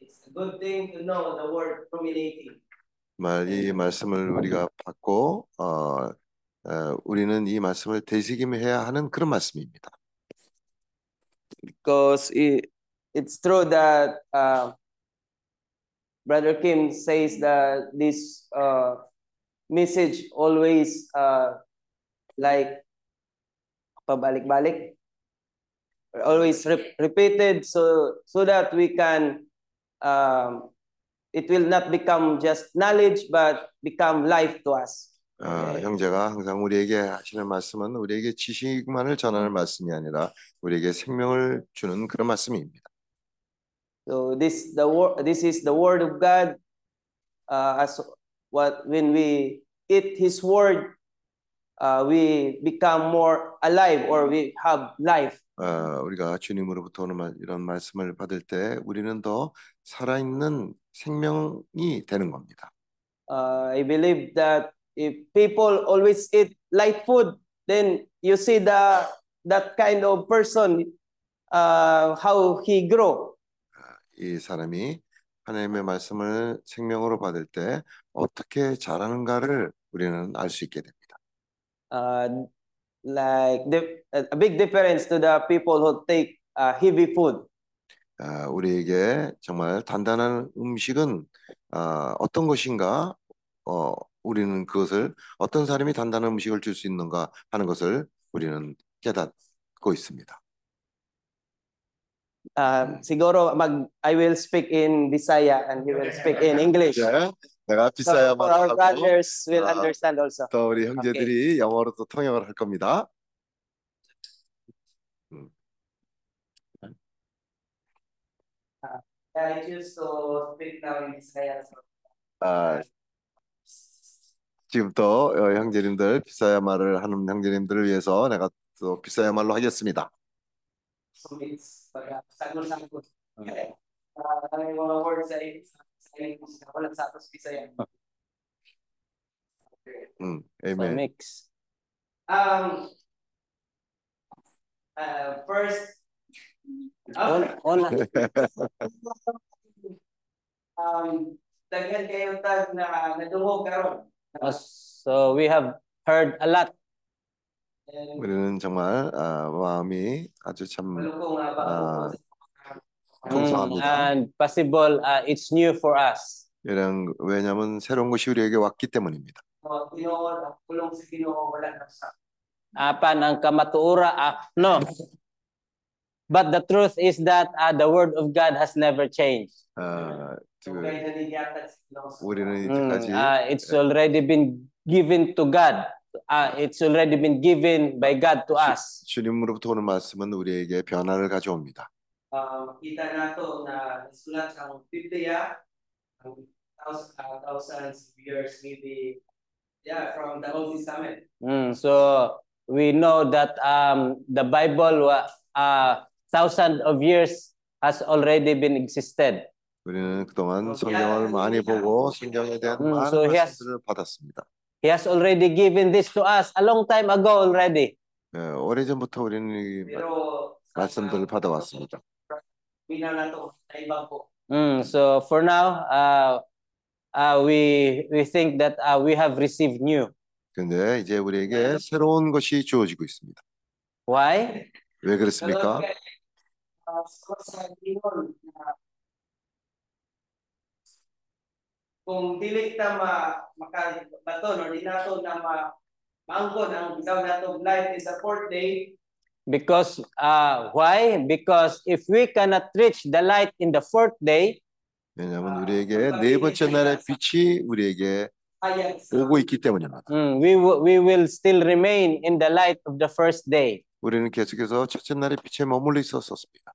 it's a good thing to know the word ruminating. 말, 이 말씀을 우리가 받고 어, 어, 우리는 이 말씀을 되새김해야 하는 그런 말씀입니다. Because it, it's true that uh, Brother Kim says that this uh, message always uh, like pabalik-balik, always re- repeated so so that we can um, it will not become just knowledge but become life to us. 어, 형제가 항상 우리에게 하시는 말씀은 우리에게 지식만을 전하는 말씀이 아니라 우리에게 생명을 주는 그런 말씀입니다. So this the word this is the word of God. Uh, as what when we eat His word, uh, we become more alive or we have life. 어, 우리가 주님으로부터 오는 말- 이런 말씀을 받을 때 우리는 더 살아있는 생명이 되는 겁니다. Uh, I believe that if people always eat light food, then you see the that kind of person uh, how he grow. 이 사람이 하나님의 말씀을 생명으로 받을 때 어떻게 자라는가를 우리는 알 수 있게 됩니다. Uh, like the, a big difference to the people who take uh, heavy food. 아, 우리에게 정말 단단한 음식은 아, 어떤 것인가, 어, 우리는 그것을 어떤 사람이 단단한 음식을 줄 수 있는가 하는 것을 우리는 깨닫고 있습니다. Uh, siguro mag I will speak in Bisaya and he will speak in English. 네, 내가 So 비싸야만 our 하고 brothers will 아, understand also. 또 우리 형제들이 영어로 또 통역을 할 겁니다. I choose to speak now in Bisaya. So 아, 지금부터 어, 형제님들 비싸야 말을 하는 형제님들을 위해서 내가 또 비싸야 말로 하겠습니다. Ah. 음, 아멘. Um, uh, first, on, um, daghan kayo tag na nadungog karon. So we have heard a lot. 우리는 정말 아, 마음이 아주 참 아, Mm, 감사합니다. and possible uh, it's new for us. 이런 왜냐하면 새로운 것이 우리에게 왔기 때문입니다. uh, Ginoo, ang kulong But the truth is that uh, the word of God has never changed. 아, 그, kay nanigatan sa Ginoo. sa- 우리는 Mm, 이때까지 uh, it's already been given to God. Uh, it's already been given by God to us. 주님으로부터 오는 말씀은 우리에게 변화를 가져옵니다. uh, makita nato na nasulat ang Biblia ang thousands, uh, thousands of years maybe yeah from the Old Testament Mm, so we know that um, the Bible, wa- uh, thousand of years has already been existed. 우리는 그동안 성경을 많이 보고 성경에 대한 음, 많은 so he has- 말씀들을 받았습니다. He has already given this to us a long time ago already. 예, 오래전부터 우리는 이 pero sa 말씀들을 받아왔습니다. bina nato na iba po Mm, so for now, uh, uh, we we think that uh, we have received new. 근데 이제 우리에게 새로운 것이 주어지고 있습니다. Why? 왜 그렇습니까? Kung dili ta ma makabaton or di nato na ma maangkon ang bitaw natong light is the fourth day Because uh, why? Because if we cannot reach the light in the fourth day, 왜냐하면 우리에게 네 번째 날의 빛이 우리에게 오고 있기 때문입니다. mm, we will we will still remain in the light of the first day. 우리는 계속해서 첫째 날의 빛에 머물러 있었습니다.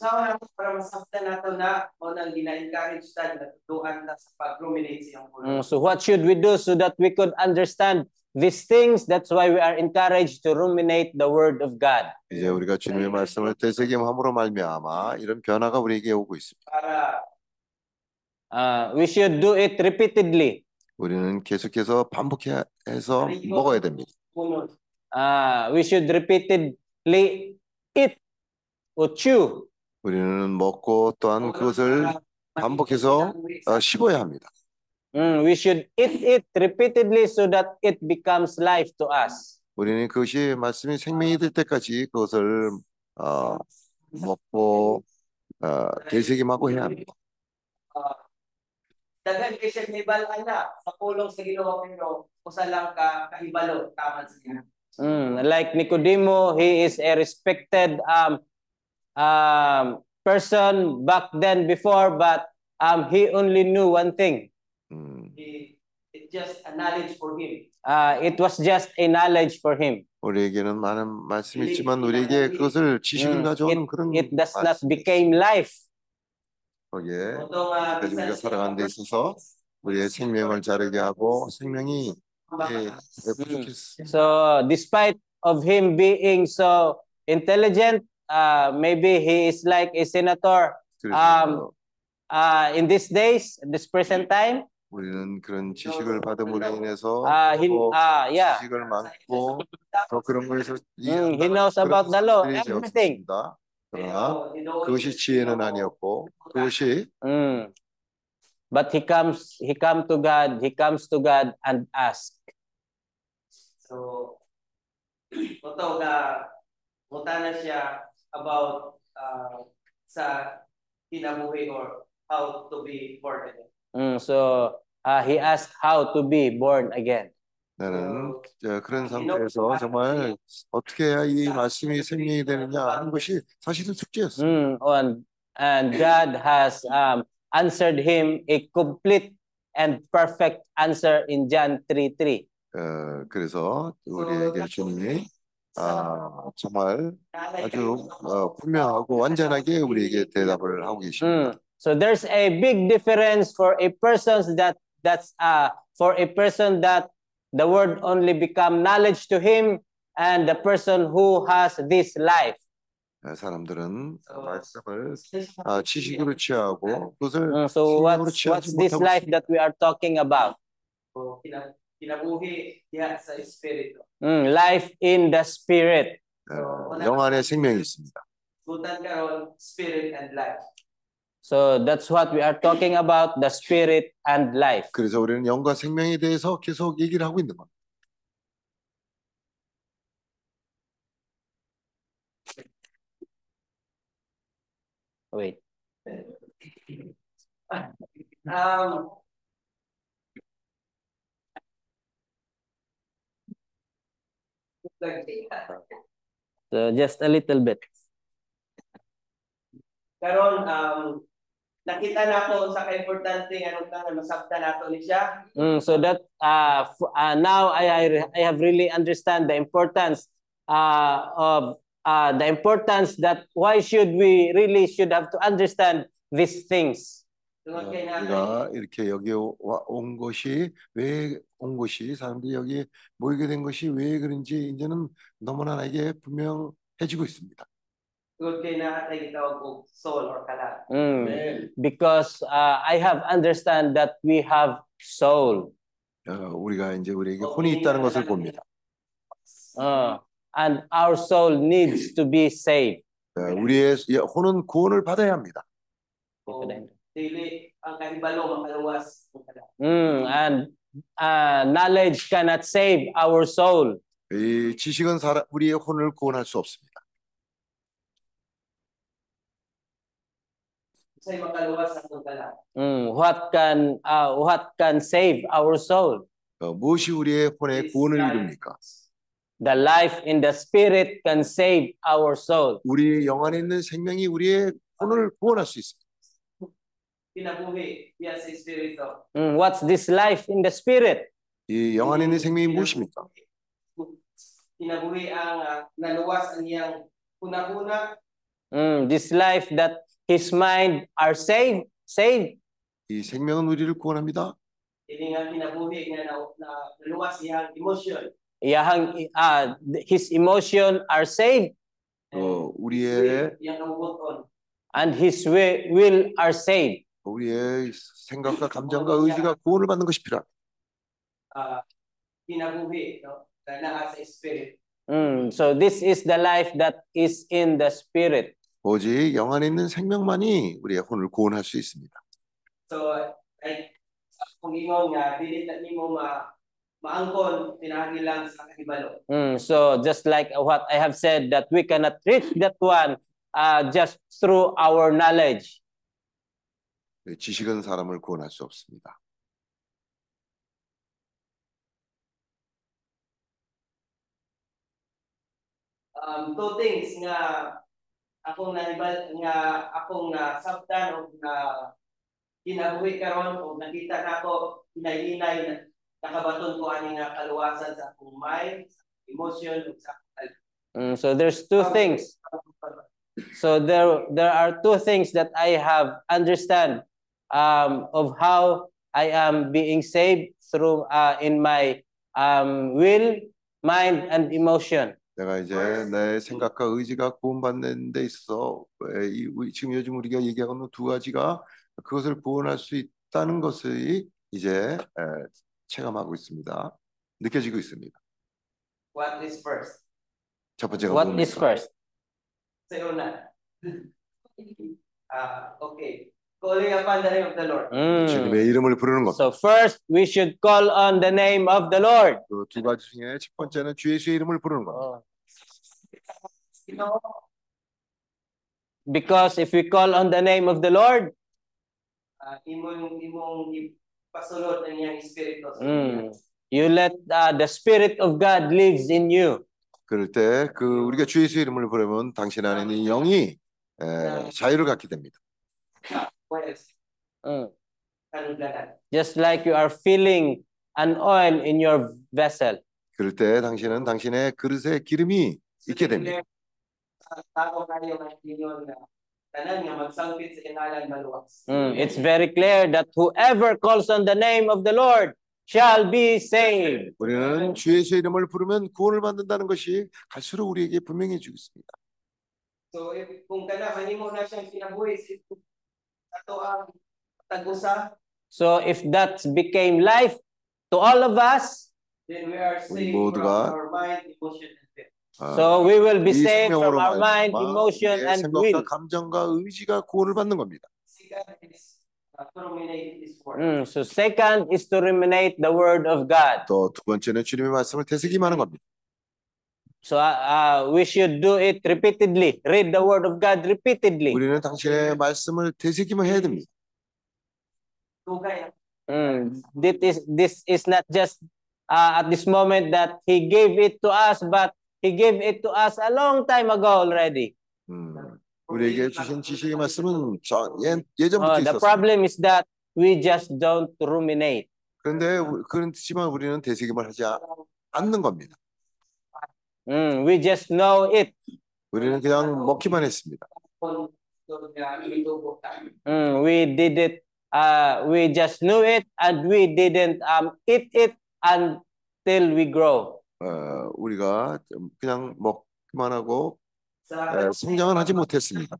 sa nato para masabtan nato na mo nang gina-encourage ta na tuduan ta sa pag-ruminate sa iyong Mm, word. so what should we do so that we could understand these things? That's why we are encouraged to ruminate the word of God. 이제 우리가 주님의 말씀을 되새김함으로 말미암아 이런 변화가 우리에게 오고 있습니다. Para Uh, we should do it repeatedly. 우리는 계속해서 반복해서 먹어야 됩니다. puno. Uh, we should repeatedly eat or chew. 우리는 먹고 또한 그것을 반복해서 어, 씹어야 합니다. Mm, we should eat it repeatedly so that it becomes life to us. 우리는 그것이 말씀이 생명이 될 때까지 그것을 어, 먹고 어, 되새김하고 해야 합니다. Ah, daghan kay siya hibalan na sa pulong sa Ginoo pero usa lang ka kahibalo taman sa iya. Mm, like Nicodemo, he is a respected um, um, person back then before, but um, he only knew one thing. 음, He, it's just a knowledge for him. Uh, it was just a knowledge for him. 우리에게는 많은 말씀이 있지만 우리에게 그것을 지식을 음, 가져오는 그런 It does not 말씀이 became life. 거기에 Although nga 그래서 우리가 살아가는 데 있어서 우리의 생명을 자르게 하고 생명이 예, 부족했어. So, despite of him being so intelligent, uh, maybe he is like a senator 그래서 Um, uh, in these days, this present time. 우리는 그런 지식을 받음으로 인해서 Uh, he, 또 uh, yeah, 지식을 많고 또 그런 거에서 Mm, he knows about the law, 그런 것들이 everything. 없었습니다. 그러나 그것이 지혜는 아니었고 그것이 Mm. But he comes, he come to God, he comes to God and ask. So, ito nga, mutana siya about uh, sa kinabuhi or how to be born again. Mm, so uh, he asked how to be born again. 나는 저 그런 상태에서 정말 어떻게 해야 이 말씀이 생명이 되느냐 하는 것이 사실은 숙제였어요. Mm, and, and God has um, answered him a complete and perfect answer in John 3 3. 어, 그래서 우리에게 주님이 아, 정말 아주 어, 분명하고 완전하게 우리에게 대답을 하고 계십니다. Mm. So there's a big difference for a person that that's uh for a person that the word only become knowledge to him and the person who has this life. 어, 사람들은 말씀을 아, 지식으로 취하고 그것을 Mm, so 생명으로 what's 취하지 what's this 못하고 life 있습니다. that we are talking about? Kinabuhi diha sa espiritu. Mm, life in the spirit. 어, 영 안에 생명이 있습니다. Gutan karon spirit and life. So that's what we are talking about, the spirit and life. 그래서 우리는 영과 생명에 대해서 계속 얘기를 하고 있는 겁니다. Wait. Um, So just a little bit. karon um nakita na ko sa ka-importante nga nung tangan masabtan nato ni siya. Mm, so that uh, uh, now I, I I have really understand the importance uh, of uh, the importance that why should we really should have to understand these things. 우리가 이렇게 여기 와- 온 것이 왜 온 것이 사람들이 여기 모이게 된 것이 왜 그런지 이제는 너무나 나에게 분명해지고 있습니다. Mm, because uh, I have understand that we have soul. 어, 우리가 이제 우리에게 혼이 있다는 것을 봅니다. Uh, and our soul needs to be saved. 어, 우리의 혼은 구원을 받아야 합니다. O dili ang kahibalo kalat. Mm, and uh, knowledge cannot save our soul. 이 지식은 사람, 우리의 혼을 구원할 수 없습니다. Mm, what can uh, what can save our soul? 어, 무엇이 우리의 혼의 구원을 이룹니까? The life in the spirit can save our soul. 우리 영 안에 있는 생명이 우리의 혼을 구원할 수 있습니다. Kinabuhi yan sa Espiritu. Mm, what's this life in the spirit? 이 영 안에 있는 생명이 무엇입니까? Kinabuhi ang ah, naluwas ang iyang kuna-kuna. Mm, this life that his mind are saved, saved. 이 생명은 우리를 구원합니다. Ini nga kinabuhi nga na, na naluwas iyang emotion. Iyahang, uh, his emotion are saved 어, 우리의 iyang kabubuton. and his wi- will are saved. 우리의 생각과 감정과 의지가 구원을 받는 것이 필요합니다. ah, Mm, so this is the life that is in the spirit. 오직 영 안에 있는 생명만이 우리의 혼을 구원할 수 있습니다. so ay kung ingon nga dili na nimo ma maangkon pinagi lang sa kahibalo Mm, so just like what I have said, that we cannot reach that one uh, just through our knowledge. 지식은 사람을 구원할 수 없습니다. um two things nga akong nahibal nga akong na sabtan o na kinabuhi karon o nakita nako hinay-hinay na nakabaton ko ani nga kaluwasan sa akong mind, sa emotion ug sa Mm, so there's two things. So there there are two things that I have understand um, of how I am being saved through uh, in my um, will, mind, and emotion. 내가 이제 내 생각과 의지가 구원받는 데 우리- 지금 요즘 우리가 얘기하는 두 가지가 그것을 구원할 수 있다는 것을 이제 에, 체감하고 있습니다. 느껴지고 있습니다. what is first 첫 번째가 What is first? una ah okay calling upon the name of the Lord Mm. 주님의 이름을 부르는 겁니다. So first, we should call on the name of the Lord. 그두 가지 중에 첫 번째는 주 예수의 이름을 부르는 겁니다. you know Because if we call on the name of the Lord, ah, imong imong pasulod ang iyang espiritu mm, you let uh, the Spirit of God lives in you. 그럴 때 그 우리가 주 예수의 이름을 부르면 당신 안에 있는 영이 에, 자유를 갖게 됩니다. Whereas, Mm. Just like you are filling an oil in your vessel. 그럴 때 당신은 당신의 그릇에 기름이 있게 됩니다. Mm, It's very clear that whoever calls on the name of the Lord shall be saved. 우리는 주 예수의 이름을 부르면 구원을 받는다는 것이 갈수록 우리에게 분명해지고 있습니다. So if kung kana kanimo na siyang kinabuhi sa ato ang tagusa, So if that became life to all of us, then we are saved from our mind, emotion, and will. 아, so we will be 이 saved from our mind, emotion, and will. 감정과 의지가 구원을 받는 겁니다. Second is uh, to ruminate His word. Mm, So second is to ruminate the word of God. 또두 번째는 주님의 말씀을 되새김하는 겁니다. So uh, uh, we should do it repeatedly. Read the word of God repeatedly. 우리는 당신의 말씀을 되새김을 해야 됩니다. Mm, This is this is not just uh, at this moment that He gave it to us, but He gave it to us a long time ago already. 음, 우리에게 주신 지식의 말씀은 저, 예, Uh, 예전부터 the 있었습니다. problem is that we just don't ruminate. 그런데 우- 그렇지만 우리는 되새김을 하지 아- 않는 겁니다. Mm, we just know it. 우리는 그냥 먹기만 했습니다. Mm, we did it. Uh, we just knew it, and we didn't um, eat it until we grow. 어, 우리가 좀 그냥 먹기만 하고 에, 성장은 하지 못했습니다.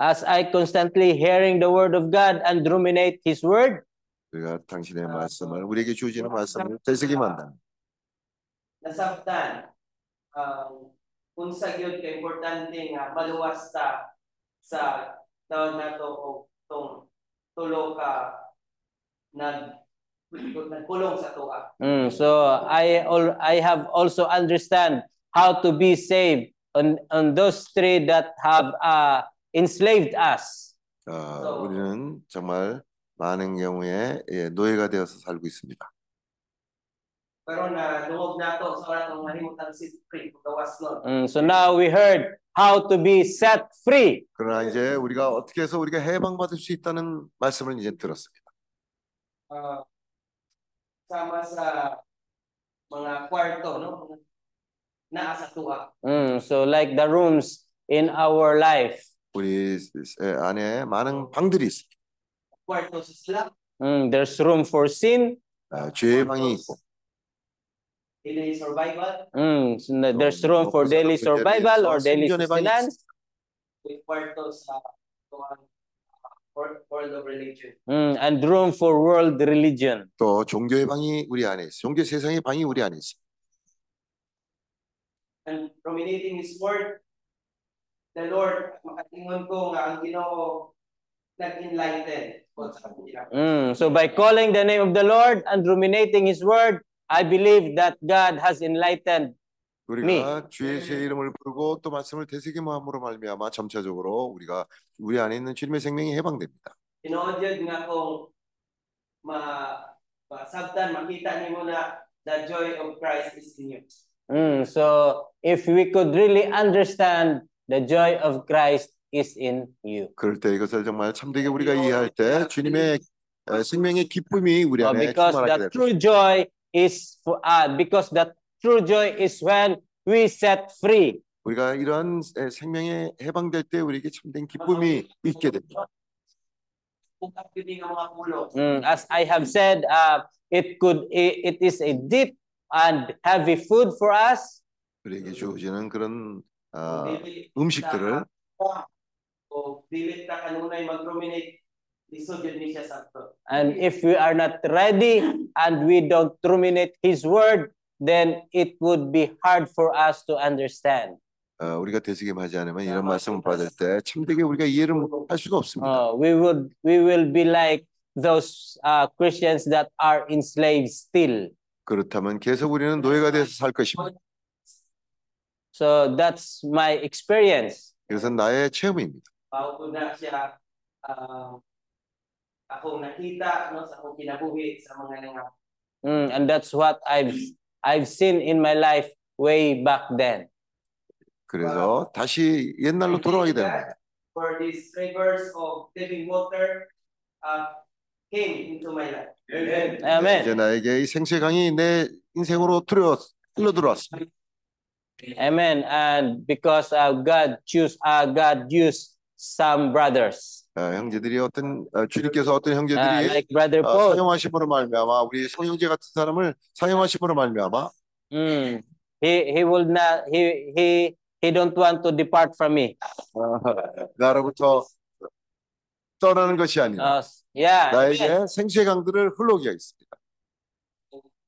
As I constantly hearing the word of God and ruminate His word, 우리가 당신의 말씀을 우리에게 주어지는 말씀을 되새김한다. nasabtan ang unsa gyud ka importante nga maluwas ta sa tawag nato og tong tulo ka nag nagkulong sa tuwa. Mm, so I al- I have also understand how to be saved on on those three that have uh, enslaved us. 어, 우리는 정말 많은 경우에 예, 노예가 되어서 살고 있습니다. Pero na lungog na to sa wala tong mahimutang si free gawas nun. Mm, so now we heard how to be set free. 그러나 이제 우리가 어떻게 해서 우리가 해방받을 수 있다는 말씀을 이제 들었습니다. Ah, sama sa mga kwarto no naa sa tuwa. Mm, so like the rooms in our life. 우리 에, 안에 많은 방들이 있습니다. Kwarto sa slum, Mm, there's room for sin. 아, 죄의 방이 있고 daily survival, Mm, so na- there's room for daily survival or daily 생존의 방이 sustenance. with kwarto sa tuwang ah, world, world of religion. Mm, and room for world religion. 또 종교의 방이 우리 안에 있어. 종교 세상의 방이 우리 안에 있습니다. And ruminating His word, the Lord, makatingon ko nga ang Ginoo nag-enlighten ko sa kanila. Mm, so by calling the name of the Lord and ruminating His word, I believe that God has enlightened. 우리가 주의 제 이름을 부르고 또 말씀을 되새김함으로 말미암아 점차적으로 우리가 우리 안에 있는 주님의 생명이 해방됩니다. Tinuod yun nga kung ma masabtan, makita nimo na the joy of Christ is in you. Mm, so if we could really understand the joy of Christ is in you. 그럴 때 이것을 정말 참되게 우리가 이해할 때 주님의 어, 생명의 기쁨이 우리 Uh, 안에 because 충만하게 joy is for, uh, because the true joy is when we set free. 우리가 이러한 에, 생명에 해방될 때 우리에게 참된 기쁨이 있게 됩니다. Bukak pili nga mga pulo. Mm, as I have said, uh, it could it, it is a deep and heavy food for us. 우리에게 주어지는 그런 어, Kung dili 음식들을 ka- o dili ta kanunay mag-ruminate lisod yun ni siya sakto. And if we are not ready and we don't ruminate His word, then it would be hard for us to understand. 어, 우리가 되새김하지 않으면 이런 말씀을 받을 때 참되게 우리가 이해를 할 수가 없습니다. Uh, we would we will be like those uh, Christians that are enslaved still. 그렇다면 계속 우리는 노예가 돼서 살 것입니다. So that's my experience. 이것은 나의 체험입니다. Bago akong nakita no, sa akong kinabuhi sa mga nga Mm, and that's what I've I've seen in my life way back then. 그래서 다시 옛날로 돌아가게 되는 거예요. for these rivers of living water uh, came into my life. 이제 Amen. 나에게 이 생수의 강이 내 인생으로 들어 흘러 들어왔습니다. Amen. And because uh, God choose uh, God used some brothers 어, 형제들이 어떤 어, 주님께서 어떤 uh, 형제들이 like brother 어. 사용하심으로 말미암아 우리 성형제 같은 사람을 사용하심으로 말미암아 Mm, he he will not he he he don't want to depart from me. 어, 나로부터 떠나는 것이 아니라 Uh, yeah. 나에게 생수의 강들을 흘러오게 하겠습니다.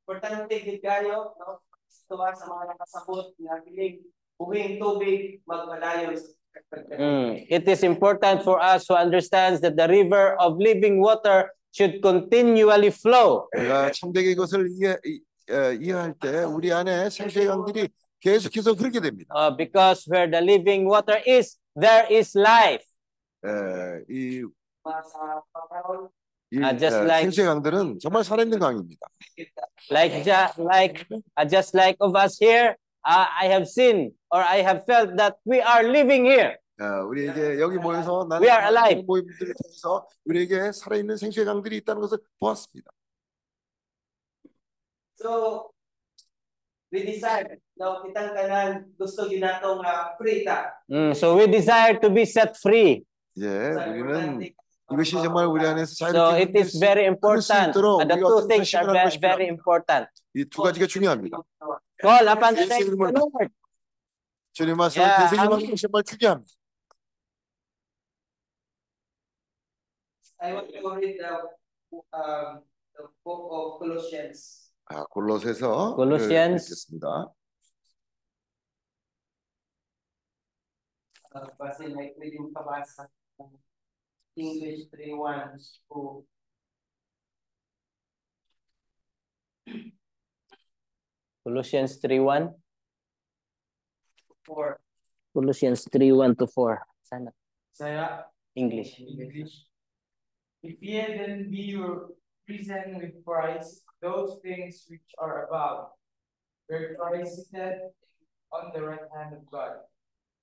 Importante gid kayo no tuwa sa mga nakasabot nga piling buhing tubig magpadayon sa Mm, It is important for us who understands that the river of living water should continually flow. 우리가 참되게 이것을 이해, 이- 어, 이해할 때 우리 안에 생수의 강들이 계속해서 흐르게 됩니다. Uh, because where the living water is, there is life. 에, 이, sa pangkaon 이 아, just 에, like- 생수의 강들은 정말 살아있는 강입니다. Like just like uh, just like of us here, uh, I have seen or I have felt that we are living here. 어, 우리에게 여기 모여서 나는 We are alive. 모임들을 통해서 우리에게 살아있는 생수의 강들이 있다는 것을 보았습니다. so we decide no kitang tanan gusto gyud nato nga free ta Mm, so we desire to be set free. 이제 Sa 우리는 이것이 정말 우리 안에서 So 자유롭게 it is very important. the two things are very, important. 이두 가지가 중요합니다. 예수 name of the 이름으로 Lord. 주님 말씀을 Yeah. 것이 정말 중요합니다. I want to read the um the book of Colossians 아, 골로새서 골로시안스. 읽겠습니다. uh, kasi like pwede mo pabasa ng English 3.1 to Colossians 3:1. 4 Colossians 3:1 to 4. Sana saya English. English If ye then be your risen with Christ, those things which are above, where Christ sitteth on the right hand of God.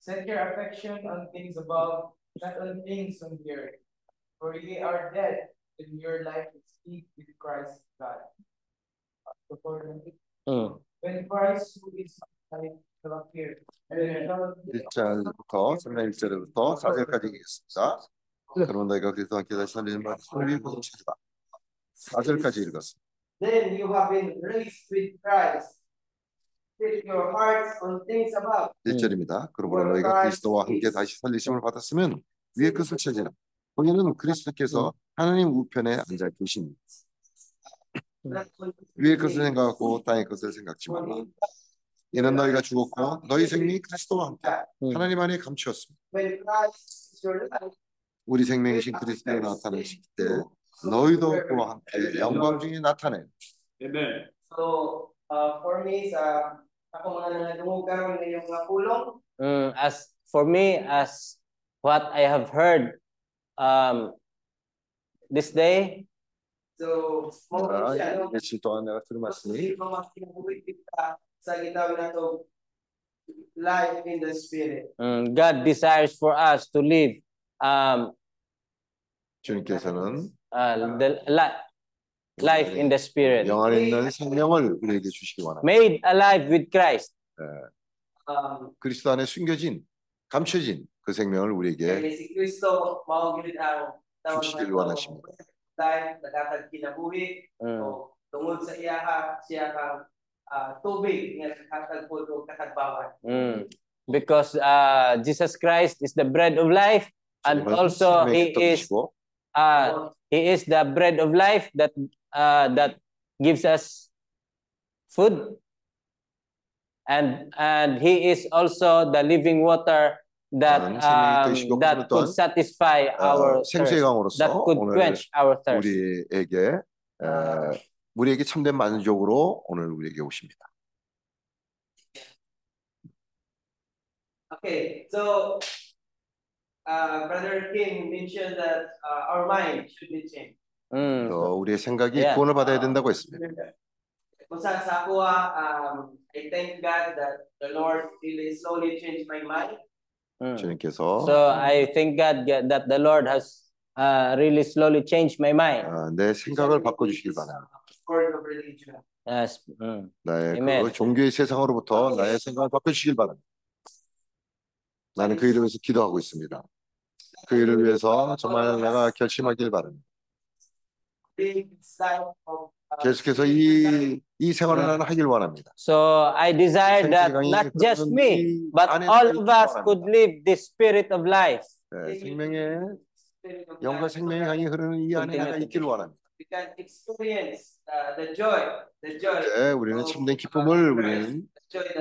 Set your affection on things above, not on things on the earth. For ye are dead, and your life is hid with Christ in God. 음. When Christ who is life shall appear, then shall be 1절부터 3장 1절부터 4절까지 읽겠습니다. 그러면 너희가 그리스도 함께 다시 살리는 말씀을 읽고 찾으라. 4절까지 읽었습니다. Then you have been raised with Christ. Set your hearts on things above. 1절입니다. 그러므로 너희가 그리스도와 함께 다시 살리심을 받았으면 위의 것을 찾으라. 거기는 그리스도께서 하나님 우편에 앉아 계십니다. 위의 것을 생각하고 땅의 것을 생각지 말라. 이는 너희가 죽었고 너희 생명이 그리스도와 함께 하나님 안에 감추었습니다. 우리 생명이신 그리스도에 나타나실 때 너희도 그와 함께 영광 중에 나타내. 아멘. So, uh, for me, sa ako mga nangadungog karon ngayong mga pulong, 음, as for me, as what I have heard um, this day, so, mo 자, siya, no? 며칠 동안 내가 들은 말씀이 Hindi ko mas kinabuhi kita sa gitawag na to life in the spirit. 음, God desires for us to live um, 주님께서는 uh, the li- life in the spirit, 영 안에 있는 생명을 우리에게 주시기 원합니다. made alive with Christ. Um, 그리스도 안에 숨겨진 감춰진 그 생명을 우리에게 주시길 원하십니다. dahil nagatag kinabuhi mm. o tungod sa iya ka siya kang uh, ah, tubig nga katagpod o katagbawan. Mm. Because uh, Jesus Christ is the bread of life and also he is uh, he is the bread of life that uh, that gives us food and and he is also the living water that um, that could satisfy our 어, 생수의 강으로서 that could quench our thirst. 우리에게 어, 우리에게 참된 만족으로 오늘 우리에게 오십니다. Okay, so uh, Brother Kim mentioned that uh, our mind should be changed. 음, 또 우리의 생각이 Yeah. 구원을 받아야 된다고 했습니다. Kung saan sa ako, ah, um, I thank God that the Lord really slowly changed my mind. 음. 주님께서 So I thank God that the Lord has uh, really slowly changed my mind. 어, 내 생각을 바꿔주시길 바랍니다. Word of religion. Yes. 음. 나의 Amen. 그 종교의 세상으로부터 나의 생각을 바꿔주시길 바랍니다. 나는 그 일을 위해서 기도하고 있습니다. 그 일을 위해서 정말 내가 결심하길 바랍니다. Of uh, 계속해서 이, 이 생활을 나는 하길 원합니다. So I desire that not just me, 이 but all of us could live this spirit of life. 네, 생명의 영과 생명의 강이 흐르는 이 안에 내가 있기를 원합니다. We can experience uh, the joy, the joy. 네, 우리는 참된 uh, 기쁨을 우리는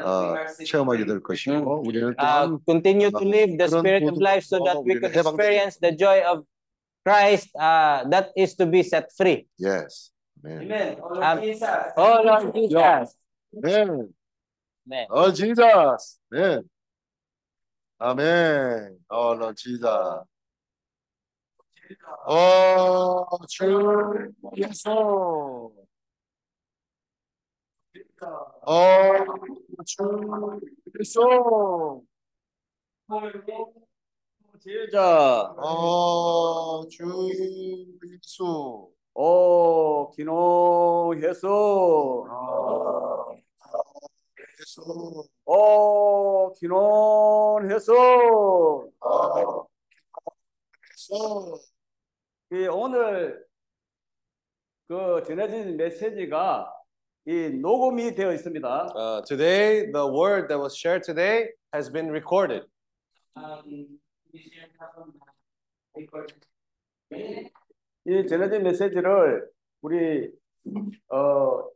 어, seeking. 체험하게 될 것이고 우리는 Uh, 또한 continue to live the spirit of life so that we could experience the joy of Christ uh, that is to be set free. yes. 아멘. Amen. Oh, Um, Jesus. Oh Lord Jesus. 아멘. Amen. 어 지저스. 네. 아멘. 어 Lord Jesus. 어, 주 예수. 어, 주 예수. 제자, 어, 주 예수. 오, 기노해소. 예수. 오, 기노해소. 어, 예수. 이 오늘 그 전해진 메시지가 이 녹음이 되어 있습니다. Uh, today, the word that was shared today has been recorded. Um, 이 전해진 메시지를 우리 어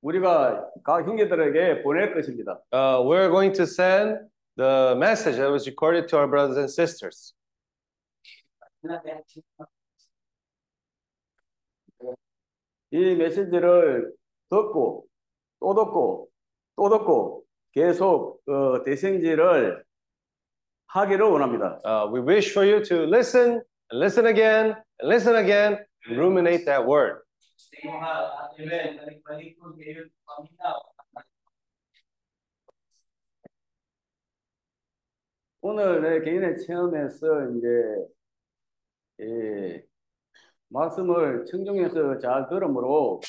우리가 각 형제들에게 보낼 것입니다. Uh, we're going to send the message that was recorded to our brothers and sisters. 이 메시지를 듣고 또 듣고 또 듣고 계속 어, 대생지를 하기를 원합니다. Uh, we wish for you to listen and listen again listen again ruminate that word. 오늘 내 개인의 체험에서 이제 이 말씀을 청중에서 잘어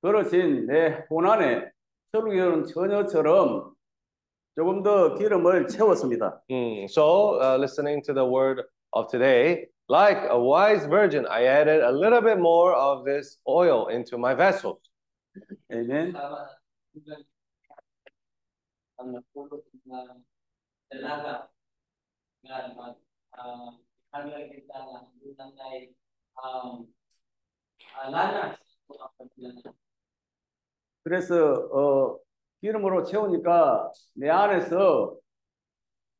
그러신 내 고난에 설교는 처녀처럼 조금 더 기름을 채웠습니다. Mm, So, uh, listening to the word of today, like a wise virgin, I added a little bit more of this oil into my vessels. 아멘. Tama. Ang napulot na dalaga nga mag ah, hanggang kita na unang ay um alana sa kapatiran. 그래서 어 기름으로 채우니까 내 안에서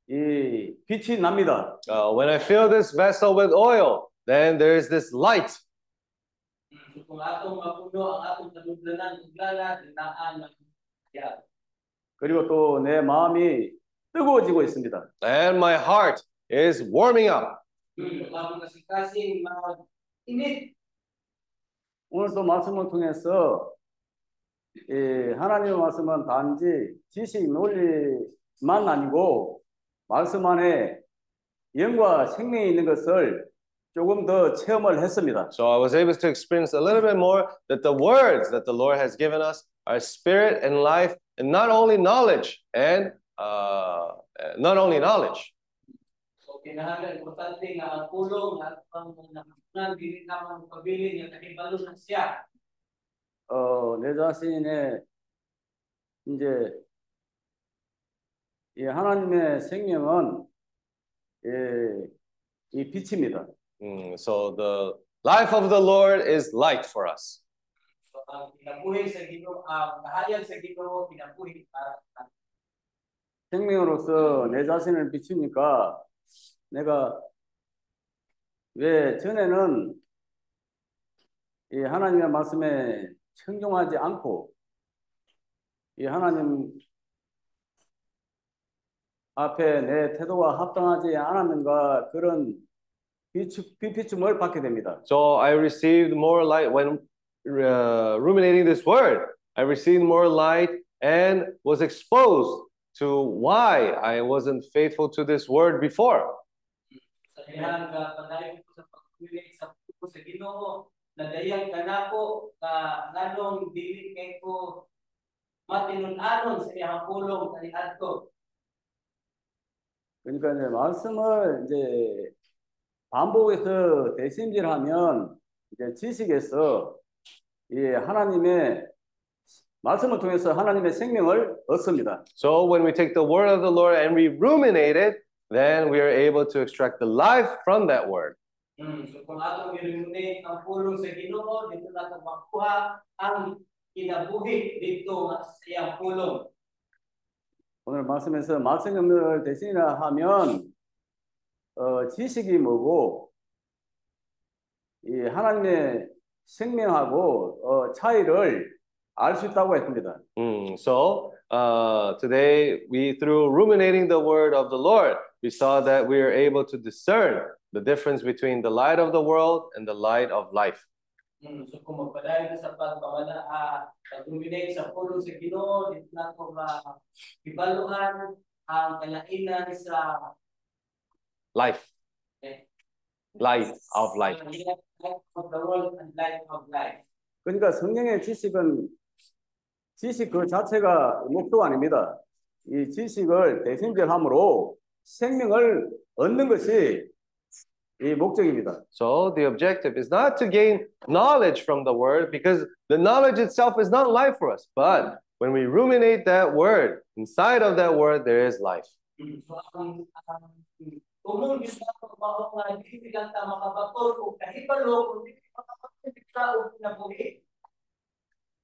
이 빛이 납니다. Uh, when I fill this vessel with oil, then there's this light. 그리고 또 내 마음이 뜨거워지고 있습니다. And my heart is warming up. Hmm, among kasing-kasing mga init 오늘 또 말씀을 통해서 이 하나님의 말씀은 단지 지식 논리만 아니고 말씀 안에 영과 생명이 있는 것을 조금 더 체험을 했습니다. So I was able to experience a little bit more that the words that the Lord has given us are spirit and life, and not only knowledge, and uh, not only knowledge. So kinahanglan importante nga ang pulong at ang nakunan dili naman pabili nga kahibalo na siya. 어, 내 자신의 이제 이 하나님의 생명은 예, 이 빛입니다. Mm, so the life of the Lord is light for us. 생명으로서 내 자신을 비추니까 내가 왜 전에는 이 하나님의 말씀에 청종하지 않고 이 하나님 앞에 내 태도가 합당하지 않았는가 그런 비추, 비피춤을 받게 됩니다. So I received more light when uh, ruminating this word. I received more light and was exposed to why I wasn't faithful to this word before. Nadayang kanako ka nganong dili kay ko matinun-anon sa iyang pulong kaniadto. 그러니까 이제 말씀을 이제 반복해서 대심질하면 이제 지식에서 이 하나님의 말씀을 통해서 하나님의 생명을 얻습니다. So when we take the word of the Lord and we ruminate it, then we are able to extract the life from that word. Mm, so kung atong i-ruminate ang pulong sa Ginoo dito nato makuha ang kinabuhi dito sa iyang pulong. 오늘 말씀에서 말씀을 대신이라 하면 어, 지식이 뭐고 이 하나님의 생명하고 어, 차이를 알 수 있다고 했습니다. Mm, so uh, today, we through ruminating the word of the Lord, we saw that we are able to discern the difference between the light of the world and the light of life. Mm, so kung magpadayon na sa pagpamana ah, pag-ruminate sa pulong sa Ginoo dito nato ma-ibaluan ang kalainan sa Life, eh, light of life. light of the world and light of life. 그러니까 성령의 지식은 지식 그 자체가 목표가 아닙니다. 이 지식을 대신절함으로 생명을 얻는 것이 이 목적입니다. So the objective is not to gain knowledge from the word because the knowledge itself is not life for us. But when we ruminate that word, inside of that word, there is life. Mm.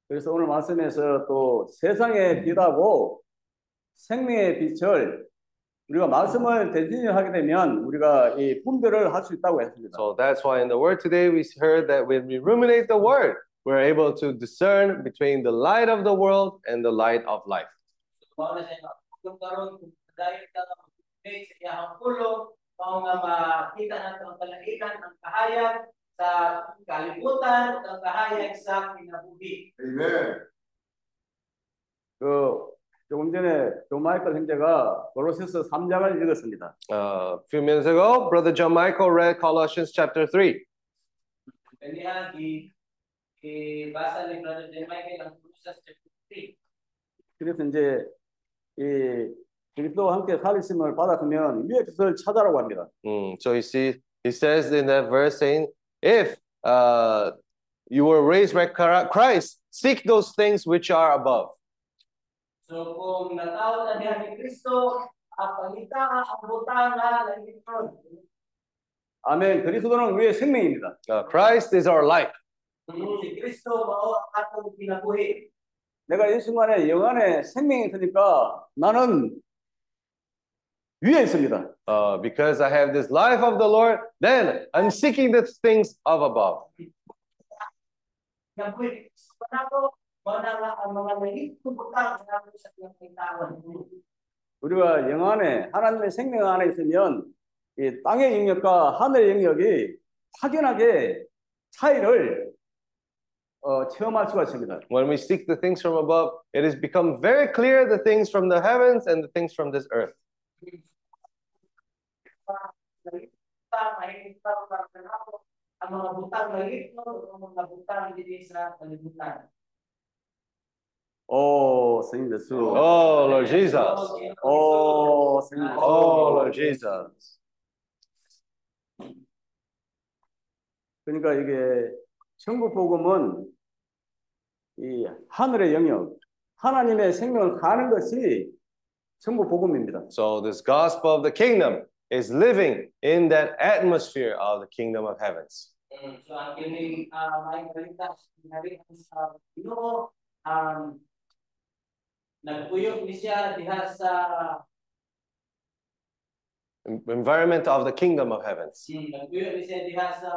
그래서 오늘 말씀에서 또 세상의 빛하고 생명의 빛을 우리가 말씀을 대신하게 되면 우리가 이 분별을 할 수 있다고 했습니다. So that's why in the word today we heard that when we ruminate the word, we're able to discern between the light of the world and the light of life. Amen. 그 na siya kung karon kung dayon ka nga mag-ruminate sa iyang pulong 마이클 형제가 골로새서 3장을 읽었습니다. Uh, a few minutes ago, Brother John Michael read Colossians chapter 3. Kaniya, i, ibasa ni Brother J. Michael ang Colossians chapter 3. 그래서 이제 이 그리스도와 함께 살리심을 받았으면 위의 뜻을 찾아라고 합니다. Mm, so you see, he says in that verse saying, if uh, you were raised by Chri- Christ, seek those things which are above. So kung natawag na diha ni Kristo, ang pangita ang butang na langit ron. 아멘. 그리스도는 우리의 생명입니다. Uh, Christ is our life. Kristo mao ang atong kinabuhi. 내가 이 순간에 영안에 생명이 있으니까 나는 위에 있습니다. Uh, because I have this life of the Lord, then I'm seeking the things of above. Nga ang mga langit kung butang na sa iyang kaitawan. 우리가 영 안에 하나님의 생명 안에 있으면 이 땅의 영역과 하늘의 영역이 확연하게 차이를 어, 체험할 수가 있습니다. When we seek the things from above, it has become very clear the things from the heavens and the things from this earth. Ang mga butang no, ang mga butang dito sa kalibutan. 오, 스님 예수. Oh, Lord Jesus. 오, 스님 예수. Oh, Lord Jesus. 그러니까 이게 천국 복음은 이 하늘의 영역, 하나님의 생명을 가는 것이 천국 복음입니다. So, this gospel of the kingdom is living in that atmosphere of the kingdom of heavens. Mm, nagpuyok ni siya diha sa En- Environment of the kingdom of heavens. mm, nagpuyok ni siya diha sa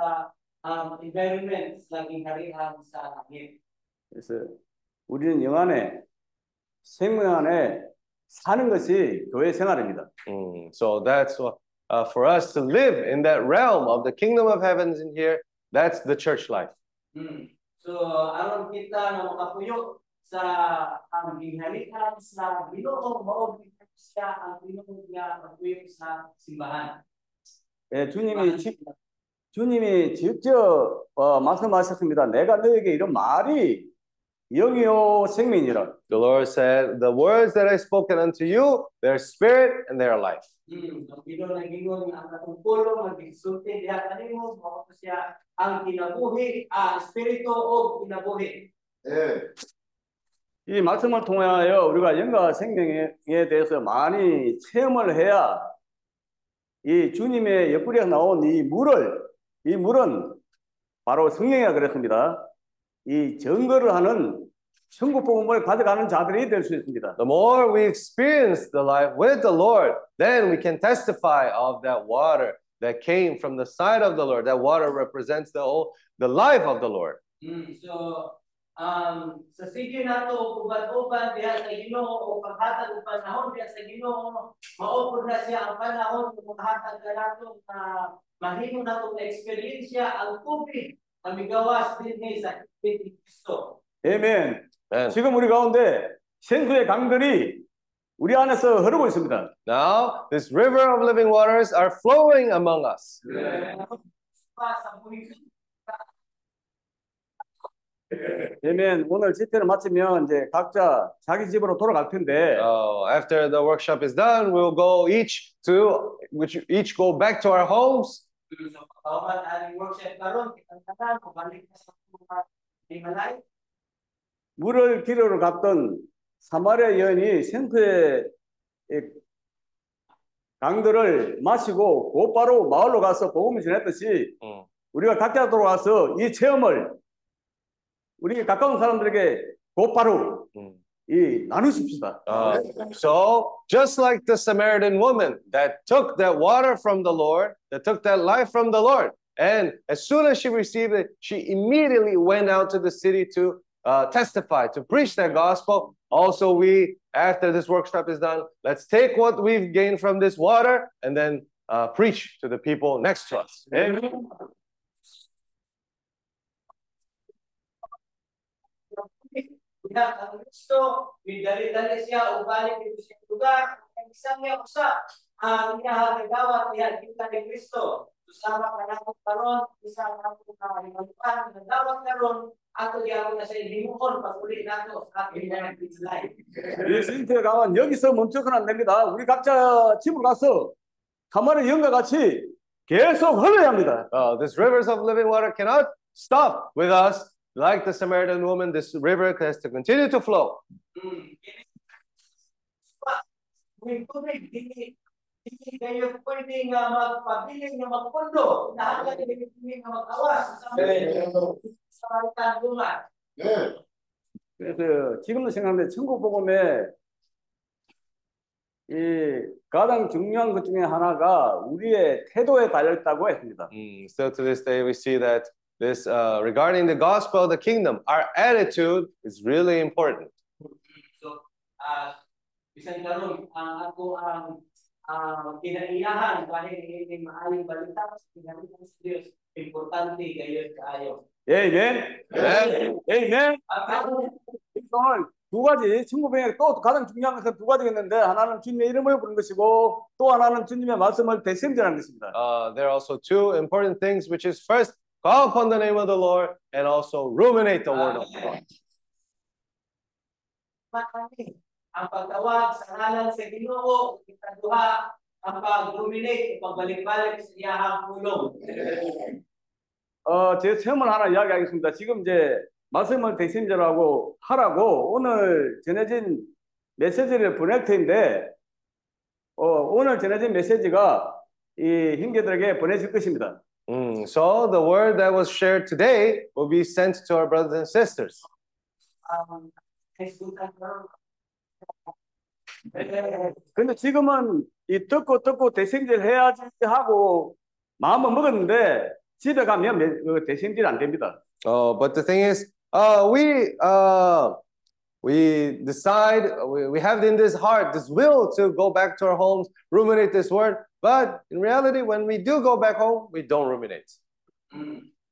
um, environment sa gingharihan sa langit. 그래서 우리는 영안에 생명 안에 사는 것이 교회 생활입니다. Mm, So, that's what, uh, for us to live in that realm of the kingdom of heavens in here, that's the church life. Mm. So aron kita nga makapuyok sa ang gingharihan sa Ginoo mao siya ang Ginoo nga magpuyok sa simbahan. 예, 주님이 지- 주님이 직접 어, 말씀하셨습니다. 내가 너에게 이런 말이 영이요 생명이라. The Lord said, The words that I spoken unto you, they're spirit and they're life. Mm, ah kinabuhi. 이 말씀을 통하여 우리가 영과 생명에 대해서 많이 체험을 해야 이 주님의 옆구리에 나온 이 물을 이 물은 바로 성령이라 그랬습니다. 이 증거를 하는 천국 복음을 가져가는 자들이 될 수 있습니다. The more we experience the life with the Lord, then we can testify of that water that came from the side of the Lord. That water represents the whole, the life of the Lord. Mm, so um sa sige nato uban-uban diha sa Ginoo o paghatag og panahon diha sa Ginoo mao pud na siya ang panahon kung maghatag ka nato na mahimo nato na eksperyensya ang tubig na migawas dinhi sa Kristo. 아멘. Amen. 지금 우리 가운데 생수의 강들이 우리 안에서 흐르고 있습니다. Now, this river of living waters are flowing among us. Pa 아멘. 오늘 집회를 마치면 이제 각자 자기 집으로 돌아갈 텐데 Oh, after the workshop is done, we'll go each to which each go back to our homes. 물을 기르러 갔던 사마리아 여인이 생수의 이 강들을 마시고 곧바로 마을로 가서 복음을 전했듯이 음. 우리가 각자 돌아와서 이 체험을 우리 가까운 사람들에게 곧바로 음. 이 나누십시다. Uh, so, just like the Samaritan woman that took that water from the Lord, that took that life from the Lord, and as soon as she received it, she immediately went out to the city to uh, testify, to preach that gospel. Also, we, after this workshop is done, let's take what we've gained from this water and then uh, preach to the people next to us. Amen. Diha ang Kristo, midali-dali siya ubalik dito sa lugar. Ang isang niya usa ang iyahang gawat diha kita ni Kristo. Usama ka na karon, isa ka na limanuan, nagdawat karon ato diha na sa himuon paguli nato sa ating mga life. 예수님께 가면 여기서 멈춰서는 안 됩니다. 우리 각자 집으로 가서 가만히 영과 같이 계속 흘러야 합니다. Uh, this rivers of living water cannot stop with us. Like the Samaritan woman, this river has to continue to flow. Uh, bunga. 그래서 지금도 생각하는데 천국 복음에 이 가장 중요한 것 중에 하나가 우리의 태도에 달려 있다고 했습니다. Mm, Still to this day, we see that this uh, regarding the gospel of the kingdom, our attitude is really important. So, ah bisan karon ang ako ang ang kinaiyahan dahil hindi maaling balita sa pinalitan sa Diyos. Importante kayo kaayo. 에이멘. 에이멘. Ang 오늘 두 가지 천국병에 또 가장 중요한 것은 두 가지겠는데 하나는 주님의 이름을 부르는 것이고 또 하나는 주님의 말씀을 대신전하는 것입니다. Uh, there are also two important things, which is first, call upon the name of the Lord, and also ruminate the word of God. 어, 제 체험을 하나 이야기하겠습니다. 지금 이제 말씀을 대신전하고 하라고 오늘 전해진 메시지를 보낼 텐데 어, 오늘 전해진 메시지가 이 형제들에게 보내질 것입니다. Mm, so the word that was shared today will be sent to our brothers and sisters. Ang kaisutan karon. 근데 지금은 이 듣고 듣고 대생질 해야지 하고 마음을 먹었는데 집에 가면 매- 그 대생질 안 됩니다. Oh, but the thing is, uh, we uh, we decide we, we have in this heart this will to go back to our homes, ruminate this word. But in reality, when we do go back home, we don't ruminate.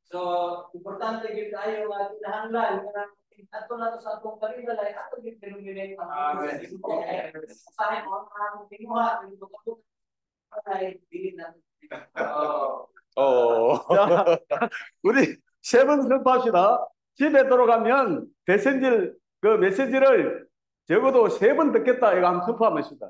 So, importante gyud kayo nga kinahanglan nga ato na to sa atong pagdalay ato gyud ruminate ang Usahay mo ang tinguha ang tukod ay dili na. Oh. 자, 우리 세번 선포합시다. 집에 들어가면 대생질 그 메시지를 적어도 세 번 듣겠다 이거 한번 선포하면 있습니다.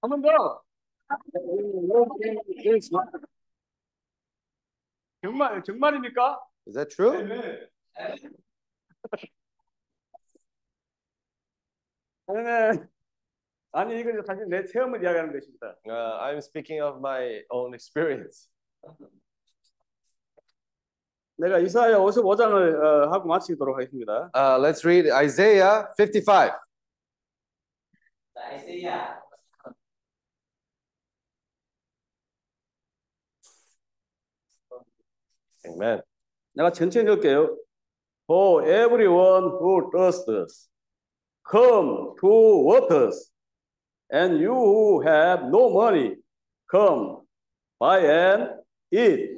한번 더. 정말 정말입니까? Is that true? 네. 아니 이건 사실 내 체험을 이야기하는 것입니다. Uh, I'm speaking of my own experience. 내가 이사야 55장을 어, 하고 마치도록 하겠습니다. Uh, let's read Isaiah 55. Sa Isaiah Amen. 내가 천천히 읽을게요. For everyone who thirsts, come to waters, and you who have no money, come, buy and eat.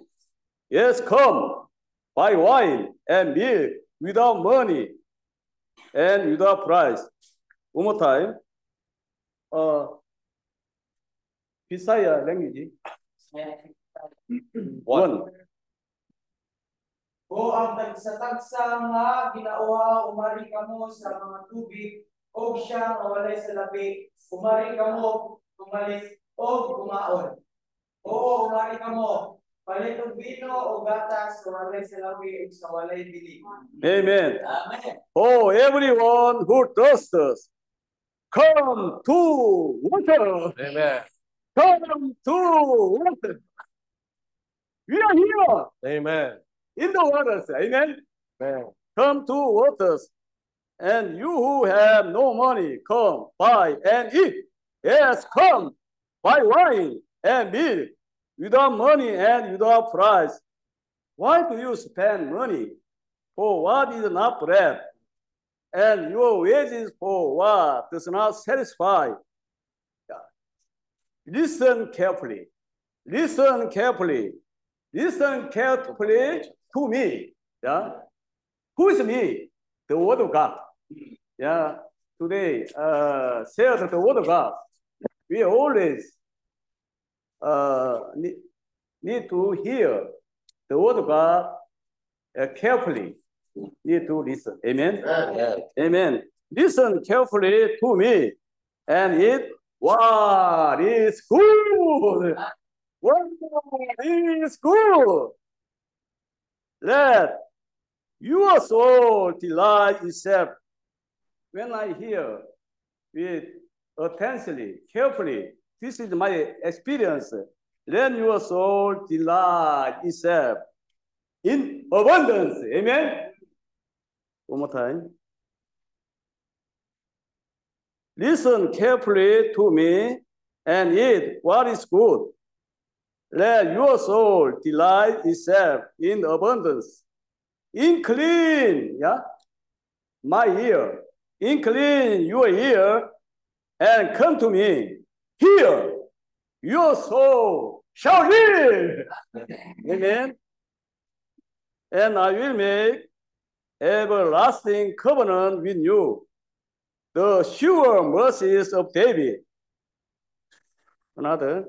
Yes, come, buy wine and milk without money and without price. One more time. Eh, uh, Visaya language. Ya. Oh, One. O ang nagsa-tagsa nga ginauha umari kamo sa mga tubig o oh, siya nga walay sa labi umari kamo tumalis o gumaon. Oo umari kamo palit og bino o gatas sa walay sa labi o sa walay bili. Amen. Amen. Oh everyone who trusts come to water. Amen. Come to water. We are here Amen. in the waters. Amen. Amen. come to waters, and you who have no money, come, buy and eat. Yes, come, buy wine and milk without money and without price. Why do you spend money for what is not bread, and your wages for what does not satisfy? Listen carefully. Listen carefully. Listen carefully to me. Yeah. Who is me? The word of God. Yeah. Today, uh, share the word of God. We always uh, need, need to hear the word of God uh, carefully. Need to listen. Amen. Amen. Listen carefully to me and eat what is good. What is good. Let your soul delight itself when I hear with attentively, carefully. This is my experience. Let your soul delight itself in abundance. Amen. One more time. Listen carefully to me and eat what is good. Let your soul delight itself in abundance. Incline, yeah, my ear. Incline your ear and come to me. Hear, your soul shall live. Amen. And I will make everlasting covenant with you the sure mercies of David. Another.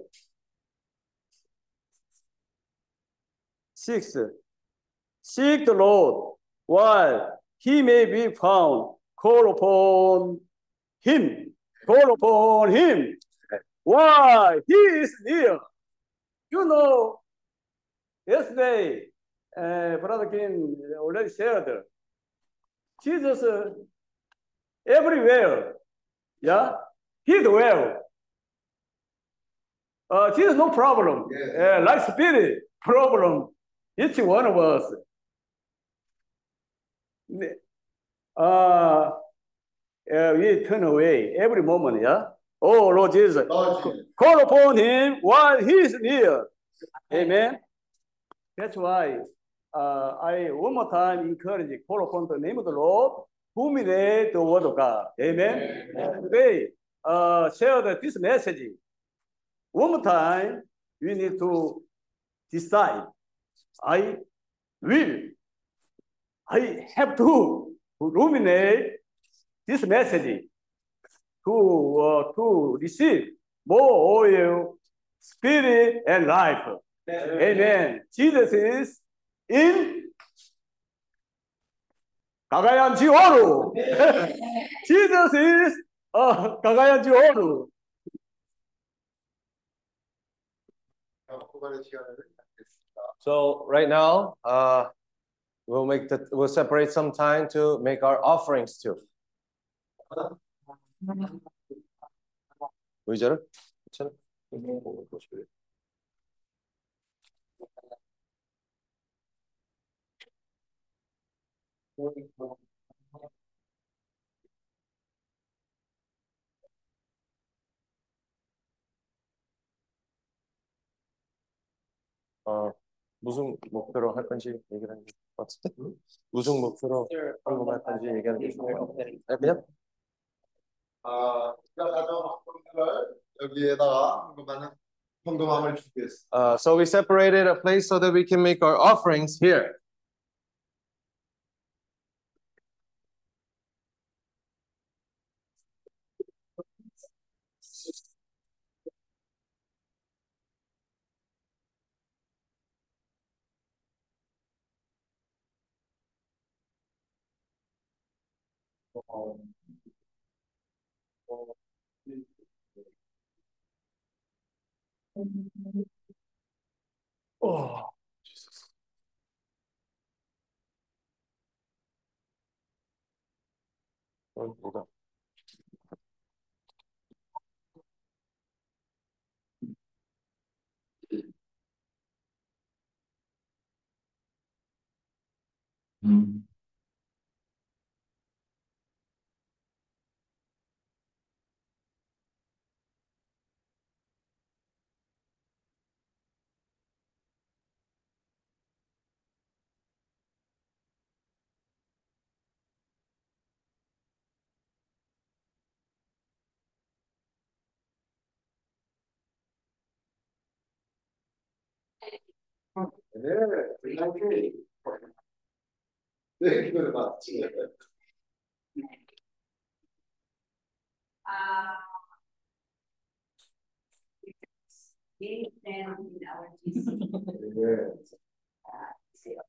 Six. Seek the Lord while he may be found. Call upon him. Call upon him. Why? He is near. You know, yesterday, uh, Brother King already said, Jesus uh, everywhere. Yeah, he dwell. Uh, Jesus no problem. Uh, like spirit problem. Each one of us. Uh, uh, we turn away every moment. Yeah. Oh Lord Jesus, call upon Him while He is near. Amen. That's why uh, I one more time encourage you, call upon the name of the Lord ruminate the word of God. Amen. And today, uh, share the, this message. One more time, we need to decide. I will. I have to ruminate this message to uh, to receive more oil, spirit, and life. Amen. Jesus is in Cagayan de Ouro. Jesus is uh, Cagayan de Ouro. So right now, uh, we'll make the we'll separate some time to make our offerings too. 의자를? 괜찮아? 어, 무슨 목표로 할 건지 얘기를 하는 게 같은데? 무슨 목표로 헌금할 건지 얘기하는 게 좋을 것 같아요. 아, 그냥? 아, 우리가 가져온 헌금들을 여기에다가 헌금하는 헌금함을 준비했습니다. Uh, so we separated a place so that we can make our offerings here. of Oh, Jesus. Oh, hold on. Mm-hmm. Yeah, okay. Think about it. Uh, being in our GC. yeah. Uh,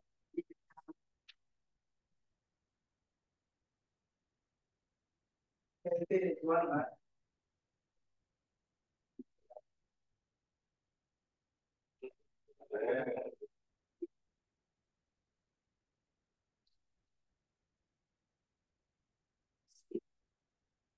yeah.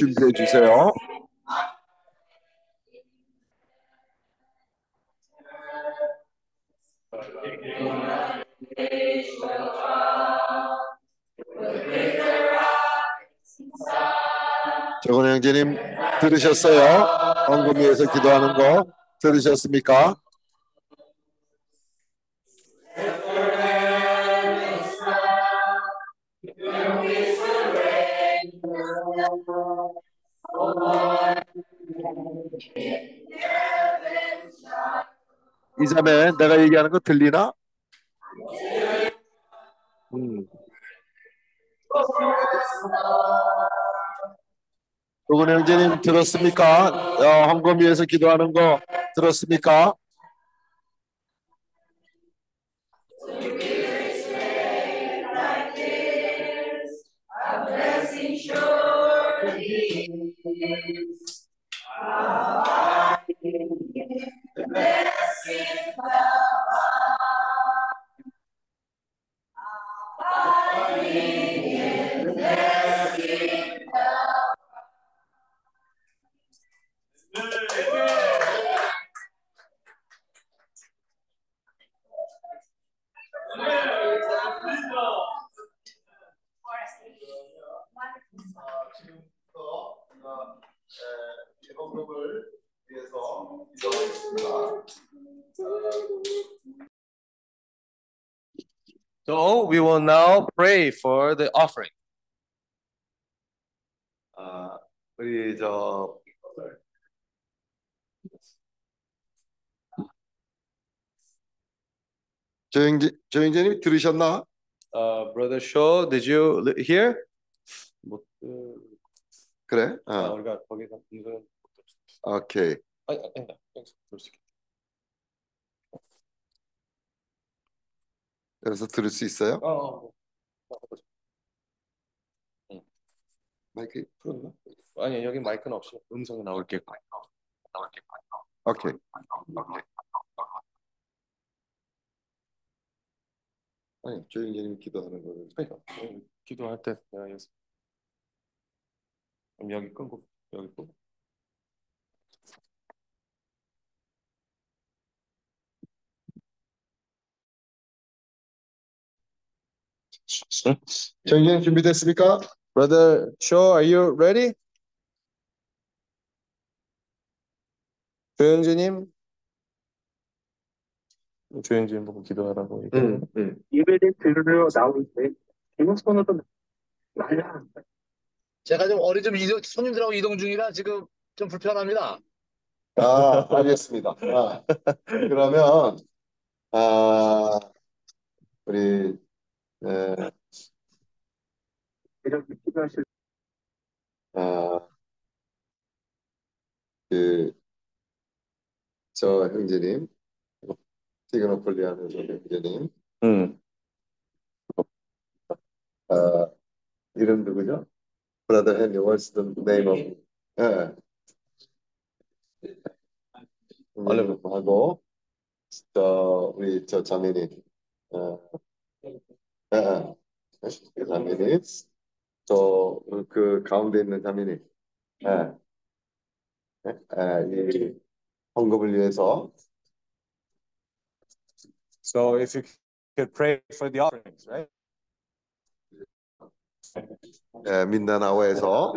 준비해 주세요. 저건 형제님 들으셨어요? 황금위에서 기도하는 거 들으셨습니까? 자매, 내가 얘기하는 거 들리나? 음. 노근 형제님 들었습니까? 어, 헌금위에서 기도하는 거 들었습니까? pray for the offering. 아, 우리 저 조영재 조영재님 들으셨나? Uh, Brother Shaw, did you li- hear? 못, 어, 그래? 아, 어, 우리가 거기서 이거는 오케이. 아니, 아니, 아니, 여기서 들을 수 있겠다. 그래서 들을 수 있어요? 어, 마이크 풀었나? 아니 여기 마이크는 없이 음성이 나올 게. 오케이. 아니 조영재님 기도하는 그러니까 음, 기도할 때 내가 여기서 그럼 여기 끊고 여기 끄고. 조영재님 준비됐습니까? Brother Shaw, are you ready? 조영재님, 조영재님 보고 기도하라고. 얘기해. 응, 응. 예배를 들으러 때 제목 손으로 날라 제가 좀 어리 좀 이동, 손님들하고 이동 중이라 지금 좀 불편합니다. 아, 알겠습니다. 아, 그러면 아 우리 에, 이렇게 기도하실 아, 그, 저 형제님, 시그너폴리 하는 저 형제님, 음. 아, 이름 누구죠? Brother Henry, what's the name of, 예. 형제님 하고, 저, 우리 저 자매님, 어, 예, 예. 자매님, 또, 그 가운데 있는 자매님, 예. 예, 예, 이 헌금을 위해서 So if you could pray for the offerings, right? 예, 민다나오에서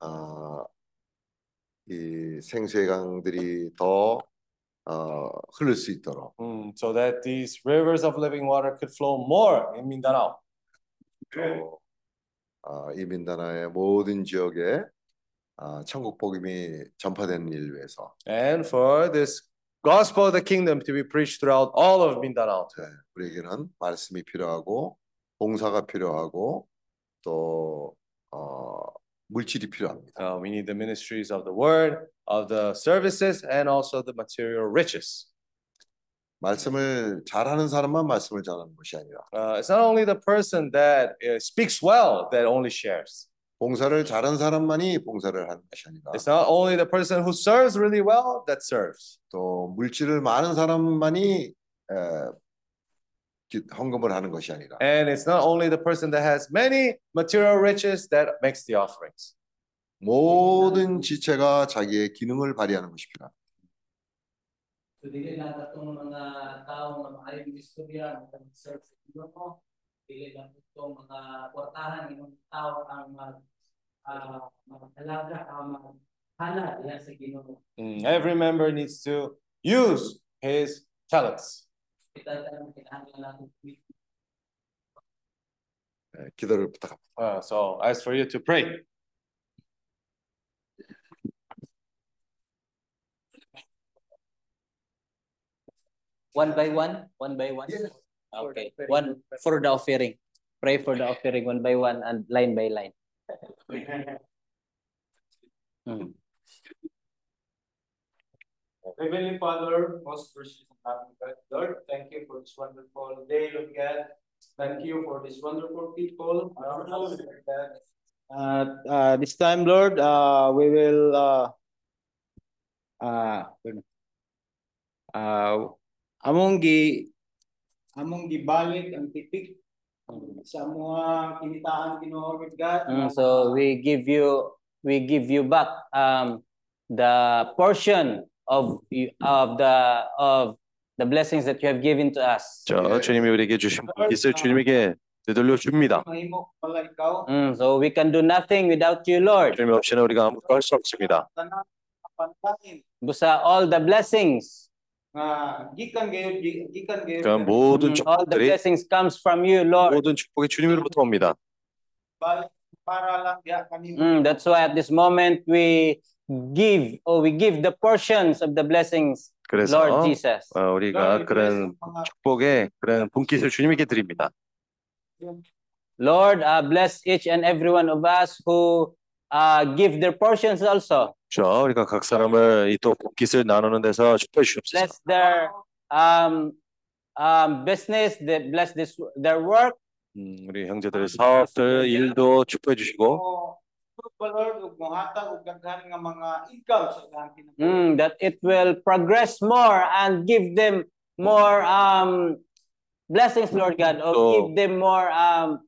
아, 이 생수의 강들이 더 어, 흐를 수 있도록 Mm, so that these rivers of living water could flow more in Mindanao. 또 아, 이 민다나의 모든 지역에 아, 천국 복음이 전파되는 일 위해서 And for this gospel of the kingdom to be preached throughout all of Mindanao. 네, 우리에게는 말씀이 필요하고 봉사가 필요하고 또 어, 물질이 필요합니다. Uh, we need the ministries of the word, of the services, and also the material riches. 말씀을 잘하는 사람만 말씀을 잘하는 것이 아니라 Uh, it's not only the person that uh, speaks well that only shares. 봉사를 잘하는 사람만이 봉사를 하는 것이 아니라 It's not only the person who serves really well that serves. 또 물질을 많은 사람만이 에, 기- 헌금을 하는 것이 아니라 And it's not only the person that has many material riches that makes the offerings. 모든 지체가 자기의 기능을 발휘하는 것이 필요합니다. So, dili lang itong mga tao na istorya, sa dili lang itong mga kwartahan ng tao ang mag ah, mm, every member needs to use his talents. Uh, so, I ask for you to pray. One by one, one by one. Okay, one for the offering. Pray for the offering one by one and line by line. Hmm. Heavenly Father, most gracious and loving God, Lord, thank you for this wonderful day, Lord God. Thank you for this wonderful people. around us, Lord God. Uh, uh, this time, Lord, uh, we will, uh, uh, uh, among gi, among gibalik ang tipik sa mga kinitaan Ginoo Lord God. Mm, so we give you we give you back um the portion of you- of the of the blessings that you have given to us. 자, 주님이 우리에게 주신 복깃을 주님에게 되돌려 줍니다. Mahimo pala ikaw. Mm, so we can do nothing without you, Lord. 주님 없이는 우리가 아무것도 할 수 없습니다. Tanan pantahin Busa all the blessings, 그러니까 모든 mm, all the 축복들이 blessings comes from you, Lord. 모든 축복이 주님으로부터 옵니다. balik para lang diha kanimo. Mm, that's why at this moment we give or we give the portions of the blessings, 그래서 Lord Jesus. 어, 우리가 그런 축복의 그런 분깃을 주님에게 드립니다. Lord, uh, bless each and every one of us who uh, give their portions also. 자, 우리가 각 사람을 이 또 복깃을 나누는 데서 축복해 주옵소서. Bless their um, um, business, that bless this their work. 음, 우리 형제들의 사업들, 일도 축복해 주시고 Mo ba Lord ug mohatag og daghan nga mga income sa ilang kinabuhi. Mm, that it will progress more and give them more um, blessings, Lord God, or So- give them more um,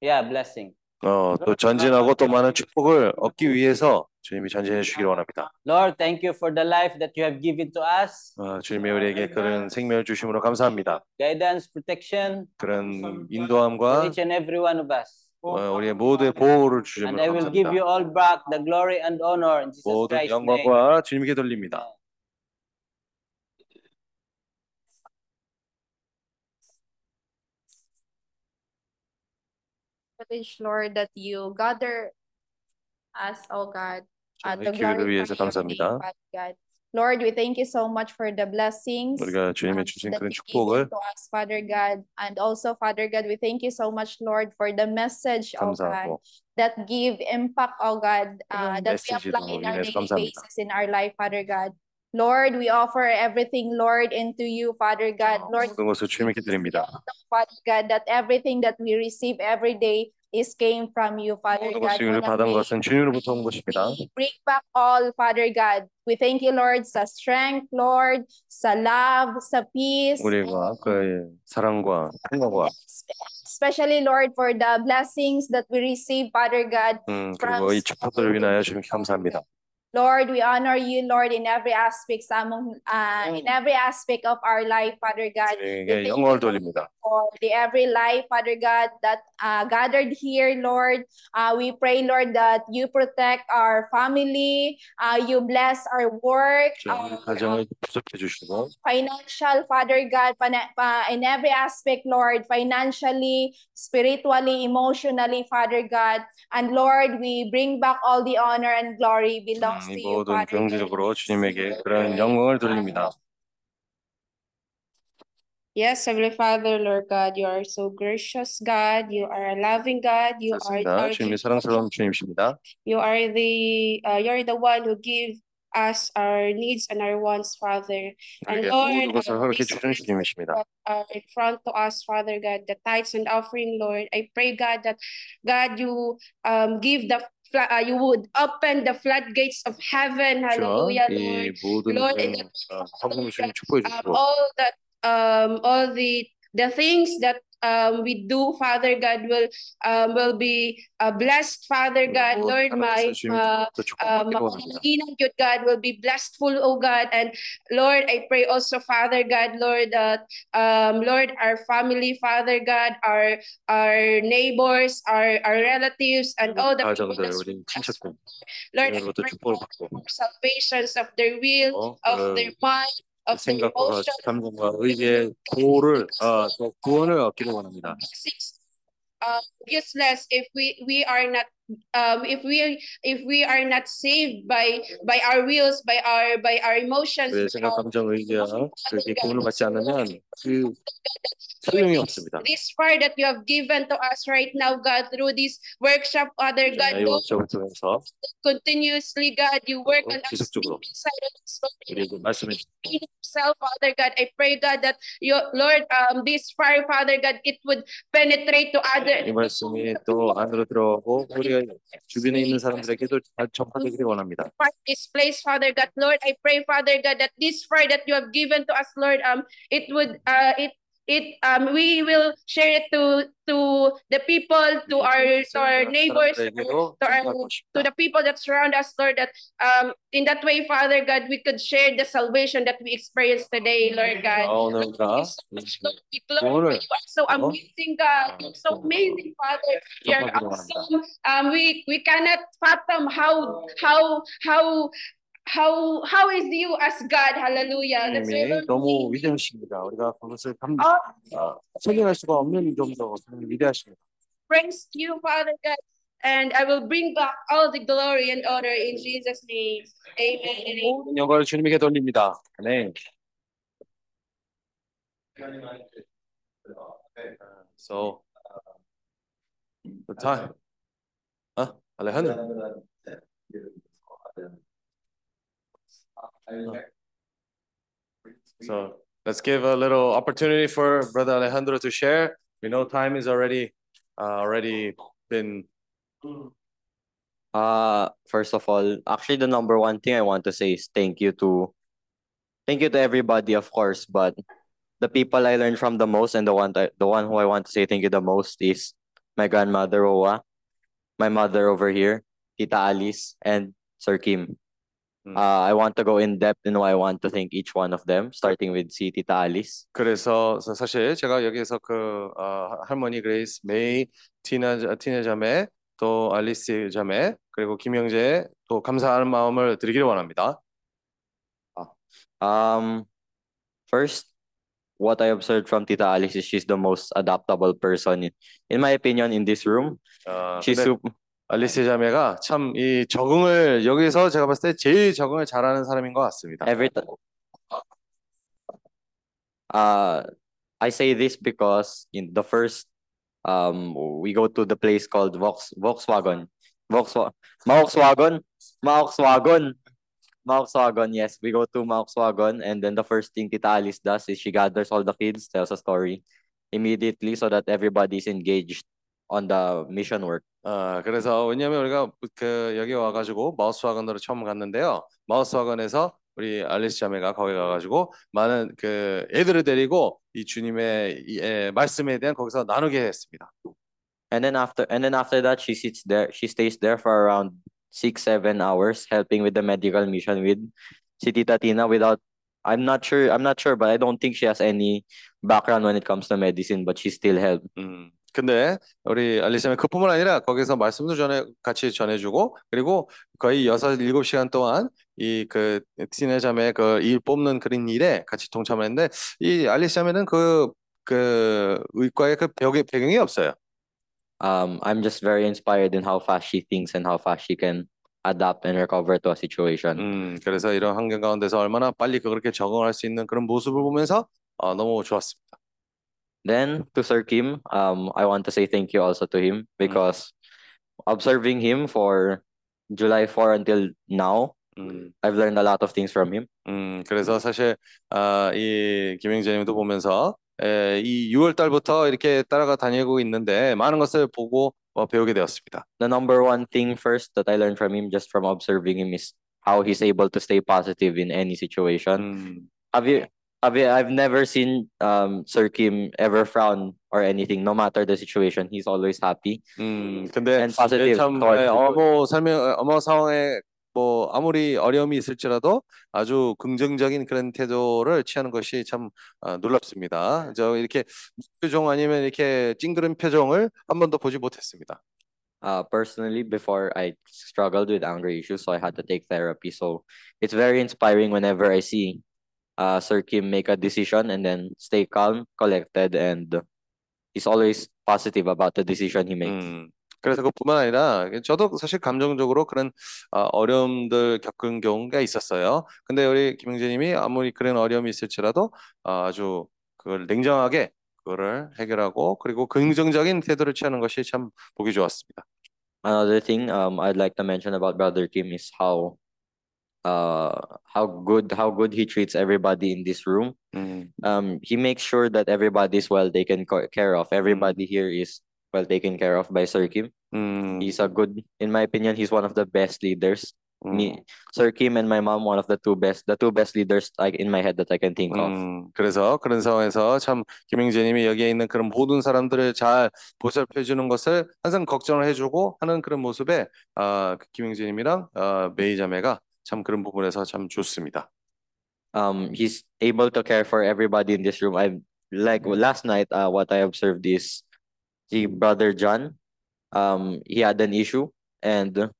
yeah, blessing. 어, 또 전진하고 또 많은 축복을 얻기 위해서 주님이 전진해 주시길 원합니다. Lord, thank you for the life that you have given to us. 어, 주님이 우리에게 그런 생명을 주심으로 감사합니다. Guidance, protection, 그런 인도함과 each and every one of us. 어, 우리의 모두의 보호를 And 주심으로 I will give you 감사합니다. all back the glory and honor in Jesus 모든 Christ's name. 영광과 주님께 돌립니다. privilege, Lord, that you gather us, oh God, uh, 저희 to 기회를 glorify 위해서 your 감사합니다. name, Father God. Lord, we thank you so much for the blessings 우리가 주님의 um, 주신 that 그런 you gave 축복을 to us, Father God. And also, Father God, we thank you so much, Lord, for the message, oh God, 감사하고 that give impact, oh God, uh, that we 메시지로 apply in our 인해서 daily 감사합니다. basis in our life, Father God. Lord, we offer everything, Lord, into you, Father God. Lord, 모든 것을 주님께 드립니다. Father God, that everything that we receive every day is came from you, Father 모든 God. 것을 우리 And 받은 we 것은 주님으로부터 온 것입니다. bring back all, Father God. We thank you, Lord, sa strength, Lord, sa love, sa peace, 우리가 그의 사랑과 평강과 especially, Lord, for the blessings that we receive, Father God. 음, 그리고 이 축복들을 위하여 주님께 감사합니다. Lord, we honor you, Lord, in every aspect, sa among, uh, in every aspect of our life, Father God. We 주님에게 thank 영광을 you, 돌립니다. for the every life, Father God, that uh, gathered here, Lord. Uh, we pray, Lord, that you protect our family, uh, you bless our work, 자, 우리 uh, 가정을 부족해 주시고 financial, Father God, pana- pa- in every aspect, Lord, financially, spiritually, emotionally, Father God. And Lord, we bring back all the honor and glory belongs 음, to 이 you, 모든 Father God. 경제적으로 주님에게 그런 영광을 돌립니다. Yes, Heavenly Father, Lord God, you are so gracious, God. You are a loving God. You are, 그렇습니다. are 주님이 사랑스러운 주님이십니다. you are the uh, you're the one who give us our needs and our wants, Father. And 우리에게 Lord, 모든 것을 uh, 허락해 this 주시는 주님이십니다. that are in front to us, Father God, the tithes and offering, Lord. I pray, God, that God, you um give the fla- uh, you would open the floodgates of heaven, 그렇죠? Hallelujah, 이 Lord. 모든 Lord, 그런 and 어, 헌금을 주님 축복해 um, 주시고 all that um, all the the things that um, we do, Father God will um, will be a blessed, Father God, Lord, my uh, um, God will be blessed full, oh God, and Lord, I pray also, Father God, Lord, that um, Lord, our family, Father God, our our neighbors, our our relatives, and all the people Lord, I pray for salvations of their will, of their mind, 생각과 emotion, 감정과 의지의 아, 또 구원을 얻기를 원합니다. uh, useless if we we are not um if we if we are not saved by by our wills by our by our emotions 우리의 생각, 감정, 의지와 그렇게 구원을 받지 않으면 그 소용이 없습니다. this fire that you have given to us right now god through this workshop father 자, god 이 Lord, 원점을 통해서 continuously god you work on us 지속적으로 inside of us Lord. 우리에게 말씀해 in himself, Father God. I pray, God, that your Lord, um, this fire, Father God, it would penetrate to other 이 말씀이 또 안으로 들어가고 우리가 주변에 있는 사람들에게도 잘 전파되기를 원합니다. part this place, Father God. Lord, I pray, Father God, that this fire that you have given to us, Lord, um, it would uh it it um we will share it to to the people to our to our neighbors to, our, to the people that surround us lord that um in that way father god we could share the salvation that we experience today lord god. Oh no so amazing god. You're so amazing father. You're awesome. Um we we cannot fathom how how how how how is you as god hallelujah that's why 하나님이 Lord, 너무 위대하십니다. 우리가 그것을 감, Oh. 어, 설명할 수가 없는 정도로 하나님 위대하십니다. praise you, Father God. And I will bring back all the glory and honor in Jesus' name. Amen. and amen. 모든 영광을 주님에게 돌립니다. 네. So, the time. 아, 알레한드 로. So let's give a little opportunity for Brother Alejandro to share. We know time is already uh, already been Uh, first of all, actually the number one thing I want to say is thank you to thank you to everybody, of course, but the people I learned from the most and the one that, the one who I want to say thank you the most is my grandmother Owa, my mother over here, Tita Alice, and Sir Kim. Uh, I want to go in depth in why I want to thank each one of them, starting with si Tita Alice. 그래서 사- 사실 제가 여기에서 그 어, 할머니 그레이스 메이 티나 티나 자매 또 알리스 자매 그리고 김영재 또 감사하는 마음을 드리기를 원합니다. Um, first, what I observed from Tita Alice is she's the most adaptable person, in, in my opinion, in this room. 어, She's 근데 super. 알리스 자매가 참 이 적응을 여기서 제가 봤을 때 제일 적응을 잘하는 사람인 것 같습니다. Every t- uh, I say this because in the first, um, we go to the place called Vox Volkswagen, Volkswagen, Volkswagen, Volkswagen, Volkswagen. Yes, we go to Volkswagen, and then the first thing Tita Alice does is she gathers all the kids, tells a story immediately, so that everybody's engaged On the mission work. 아, 그래서 왜냐면 우리가 그 여기 와가지고 마우스와건으로 처음 갔는데요. 마우스와건에서 우리 알리스 자매가 거기 가가지고 많은 그 애들을 데리고 이 주님의 이, 에, 말씀에 대한 거기서 나누게 했습니다. And then after and then after that she sits there she stays there for around six, seven hours helping with the medical mission with si Tita Tina without I'm not sure I'm not sure but I don't think she has any background when it comes to medicine but she still helped. 음, 근데 우리 자매 그뿐만 아니라 거기서 말씀도 전해 같이 전해주고 그리고 거의 여섯 일곱 시간 동안 이 그 티네 자매 그 일 뽑는 그런 일에 같이 동참을 했는데 이 알리스 자매는 그 그 의과의 그 벽에 배경이 없어요. Um I'm just very inspired in how fast she thinks and how fast she can adapt and recover to a situation. 음, 그래서 이런 환경 가운데서 얼마나 빨리 그렇게 적응할 수 있는 그런 모습을 보면서 어, 너무 좋았습니다. Then to Sir Kim, um, I want to say thank you also to him because observing him for July 4 until now, 음, I've learned a lot of things from him. 음, 그래서 사실 아, 이 김영재님도 보면서 에, 이 6월 달부터 이렇게 따라가 다니고 있는데 많은 것을 보고 어, 배우게 되었습니다. The number one thing first that I learned from him just from observing him is how he's able to stay positive in any situation. 음, Have you you I've never seen um Sir Kim ever frown or anything, no matter the situation. He's always happy. 음, 근데 and positive 참 the 어머 설명 어머 상황에 뭐 아무리 어려움이 있을지라도 아주 긍정적인 그런 태도를 취하는 것이 참 어, 놀랍습니다. 저 이렇게 표정 아니면 이렇게 찡그린 표정을 한 번도 보지 못했습니다. Uh, personally, before I struggled with anger issues, so I had to take therapy. So it's very inspiring whenever I see uh, Sir Kim make a decision and then stay calm, collected, and he's always positive about the decision he makes. 음, 그래서 그뿐만 아니라 저도 사실 감정적으로 그런 어, 어려움들 겪은 경우가 있었어요. 근데 우리 김영재님이 아무리 그런 어려움이 있을지라도 어, 아주 그걸 냉정하게 그거를 해결하고 그리고 긍정적인 태도를 취하는 것이 참 보기 좋았습니다. Another thing um I'd like to mention about Brother Kim is how uh how good how good he treats everybody in this room. 음, Um he makes sure that everybody's well taken co- care of. Everybody here is well taken care of by Sir Kim. 음, He's a good in my opinion, he's one of the best leaders Me, Sir Kim and my mom, one of the two best, the two best leaders like in my head that I can think of. 음, 그래서 그런 상황에서 참 김영재님이 여기에 있는 그런 모든 사람들을 잘 보살펴 주는 것을 항상 걱정을 해주고 하는 그런 모습에 아, 그 김영재님이랑 아, 메이 자매가 참 그런 부분에서 참 좋습니다. Um, he's able to care for everybody in this room. I like last night. Uh, what I observed is, the brother John, um, he had an issue, and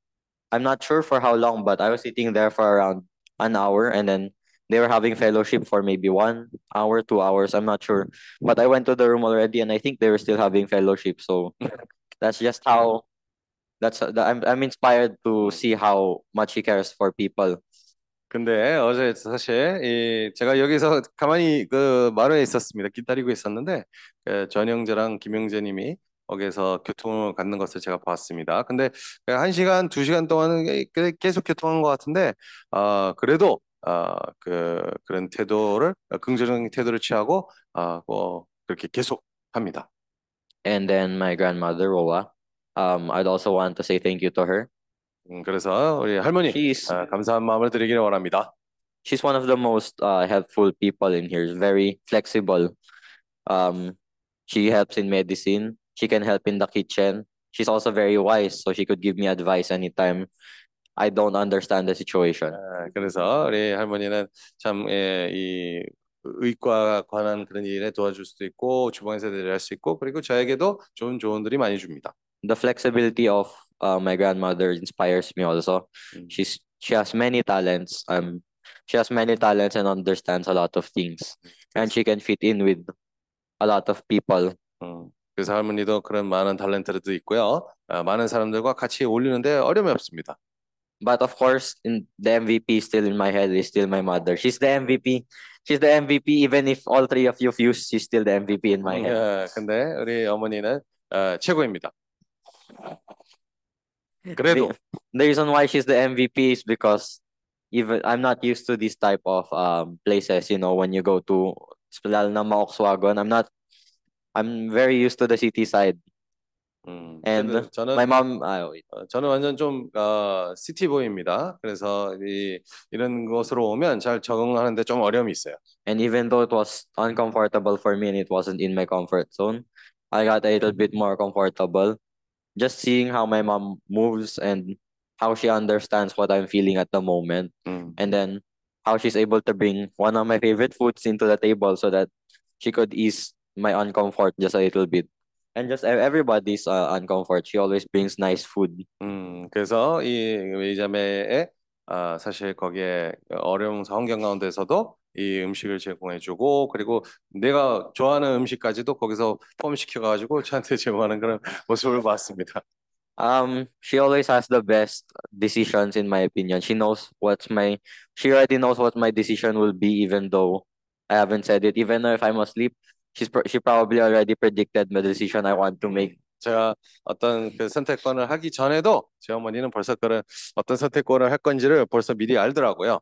I'm not sure for how long, but I was sitting there for around an hour, and then they were having fellowship for maybe one hour, two hours. I'm not sure, but I went to the room already, and I think they were still having fellowship. So that's just how. That's I'm I'm inspired to see how much he cares for people. 근데 어제 사실 이 제가 여기서 가만히 그 마루에 있었습니다. 기다리고 있었는데 그 전영재랑 김영재님이 거기서 교통을 갖는 것을 제가 봤습니다. 근데 한 시간, 두 시간 동안은 꽤- 계속 교통한 것 같은데 아 그래도 아그 그런 태도를 긍정적인 태도를 취하고 아뭐 그렇게 계속 합니다. And then my grandmother Roa, um, I'd also want to say thank you to her. 음, 그래서 우리 할머니 She's 아, 감사한 마음을 드리기를 원합니다. she's one of the most uh, helpful people in here. Very flexible. Um, she helps in medicine. She can help in the kitchen. She's also very wise, so she could give me advice anytime I don't understand the situation. 아, 그래서 우리 할머니는 참 예, 이 의과 관한 그런 일에 도와줄 수도 있고 주방에서 일할 수 있고 그리고 저에게도 좋은 조언들이 많이 줍니다. The flexibility of uh, my grandmother inspires me also. She's she has many talents. Um, she has many talents and understands a lot of things, and she can fit in with a lot of people. 음, 그래서 할머니도 그런 많은 탤런트도 있고요. 아, 많은 사람들과 같이 어울리는데 어려움이 없습니다. But of course, in the MVP still in my head is still my mother. She's the MVP. She's the MVP. Even if all three of you fuse, she's still the MVP in my head. 예, 근데 우리 어머니는 어, 최고입니다. 그래도 The, the reason why she's the MVP is because even I'm not used to this type of um places. You know, when you go to lalo na Maokswagon, I'm not. I'm very used to the city side. 음, And 근데 저는 my mom, uh, 어, 저는 완전 좀 어, 시티보이입니다. 그래서 이, 이런 곳으로 오면 잘 적응하는데 좀 어려움이 있어요. and even though it was uncomfortable for me and it wasn't in my comfort zone, I got a little bit more comfortable. Just seeing how my mom moves and how she understands what I'm feeling at the moment, 음, and then how she's able to bring one of my favorite foods into the table so that she could ease my uncomfort just a little bit. And just e- everybody's uh, uncomfort. She always brings nice food. 음, 그래서 이 웨이자매의 아, 사실 거기에 어려운 환경 가운데서도 이 음식을 제공해주고 그리고 내가 좋아하는 음식까지도 거기서 포함시켜가지고 저한테 제공하는 그런 모습을 봤습니다. Um, she always has the best decisions in my opinion. She knows what's my she already knows what my decision will be even though I haven't said it. Even if I'm asleep, she's she probably already predicted the decision I want to make. 제가 어떤 그 선택권을 하기 전에도 제 어머니는 벌써 그런 어떤 선택권을 할 건지를 벌써 미리 알더라고요.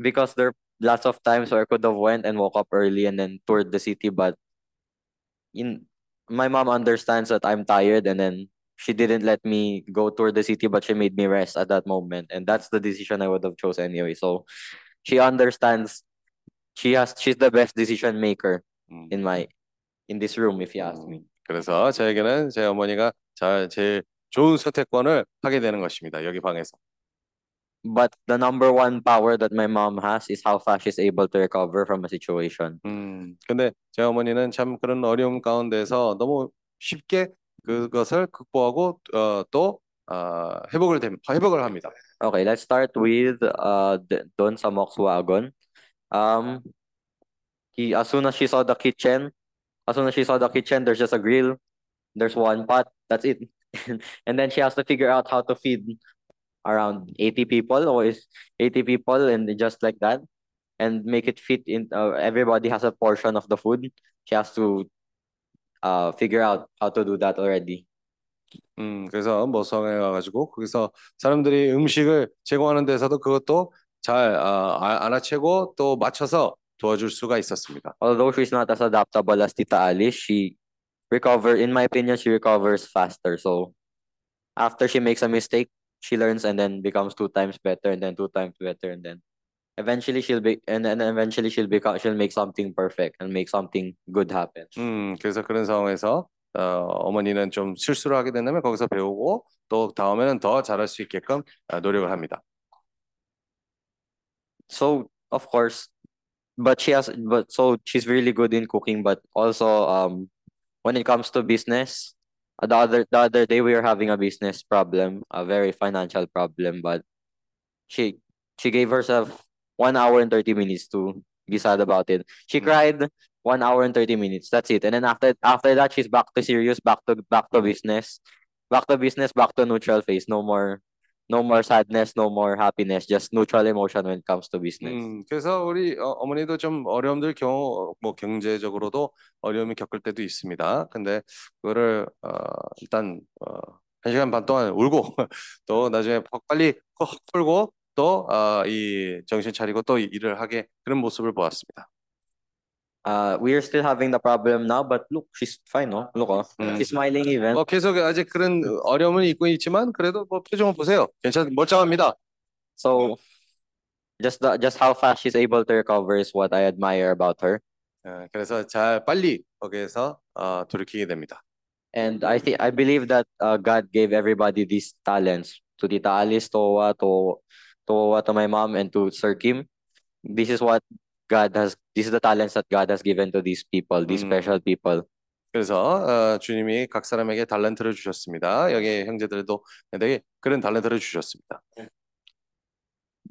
Because there are lots of times where I could have went and woke up early and then toured the city, but in my mom understands that I'm tired and then she didn't let me go tour the city, but she made me rest at that moment. And that's the decision I would have chose anyway. So she understands she has she's the best decision maker 음, in my in this room if you ask me. 그래서 저에게는 제 어머니가 잘 제일 좋은 선택권을 하게 되는 것입니다. 여기 방에서. But the number one power that my mom has is how fast she's able to recover from a situation. 음, 근데 제 어머니는 참 그런 어려움 가운데서 너무 쉽게 그것을 극복하고 어, 또 어, 회복을 됩, 회복을 합니다. Okay, let's start with uh Don sa Volkswagen. Um, he as soon as she saw the kitchen, as soon as she saw the kitchen, there's just a grill, there's one pot, that's it. and then she has to figure out how to feed around 80 people or is 80 people and just like that and make it fit in uh, everybody has a portion of the food. She has to uh figure out how to do that already. 음, 그래서 모성에 가가지고 거기서 사람들이 음식을 제공하는 데서도 그것도 잘 아, 아- 알아채고 또 맞춰서 도와줄 수가 있었습니다. although she's not as adaptable as Tita Alice, she recover in my opinion she recovers faster. So after she makes a mistake, she learns and then becomes two times better and then two times better and then eventually she'll be and then eventually she'll become she'll make something perfect and make something good happen. 음, 그래서 그런 상황에서 어, 어머니는 좀 실수를 하게 된다면 거기서 배우고 또 다음에는 더 잘할 수 있게끔 어, 노력을 합니다. So of course, but she has but so she's really good in cooking, but also um when it comes to business, uh, the other the other day we were having a business problem, a very financial problem, but she she gave herself one hour and 30 minutes to be sad about it. She cried one hour and 30 minutes. That's it. And then after after that she's back to serious, back to back to business. Back to business, back to neutral phase. No more no more sadness, no more happiness, just neutral emotion when it comes to business. 음, 그래서 우리 어, 어머니도 좀 어려움들 경우 뭐 경제적으로도 어려움이 겪을 때도 있습니다. 근데 그거를 어, 일단 어, 한 시간 반 동안 울고 또 나중에 빨리 확 풀고 또 어, 이 정신 차리고 또 일을 하게 그런 모습을 보았습니다. Uh, we are still having the problem now, but look, she's fine, no? Look, oh. 음. she's smiling even. 뭐 계속 아직 그런 어려움은 있고 있지만 그래도 뭐 표정을 보세요. 괜찮 멀쩡합니다. So just the, just how fast she's able to recover is what I admire about her. 어, 그래서 잘 빨리 거기에서 어, 돌이키게 됩니다. And I think I believe that uh, God gave everybody these talents to Tita Alice, to Owa, to to Owa, to my mom, and to Sir Kim. This is what God has. This is the talents that God has given to these people, these 음. special people. 그래서 어, 주님이 각 사람에게 달란트를 주셨습니다. 여기 형제들도 되게 그런 달란트를 주셨습니다.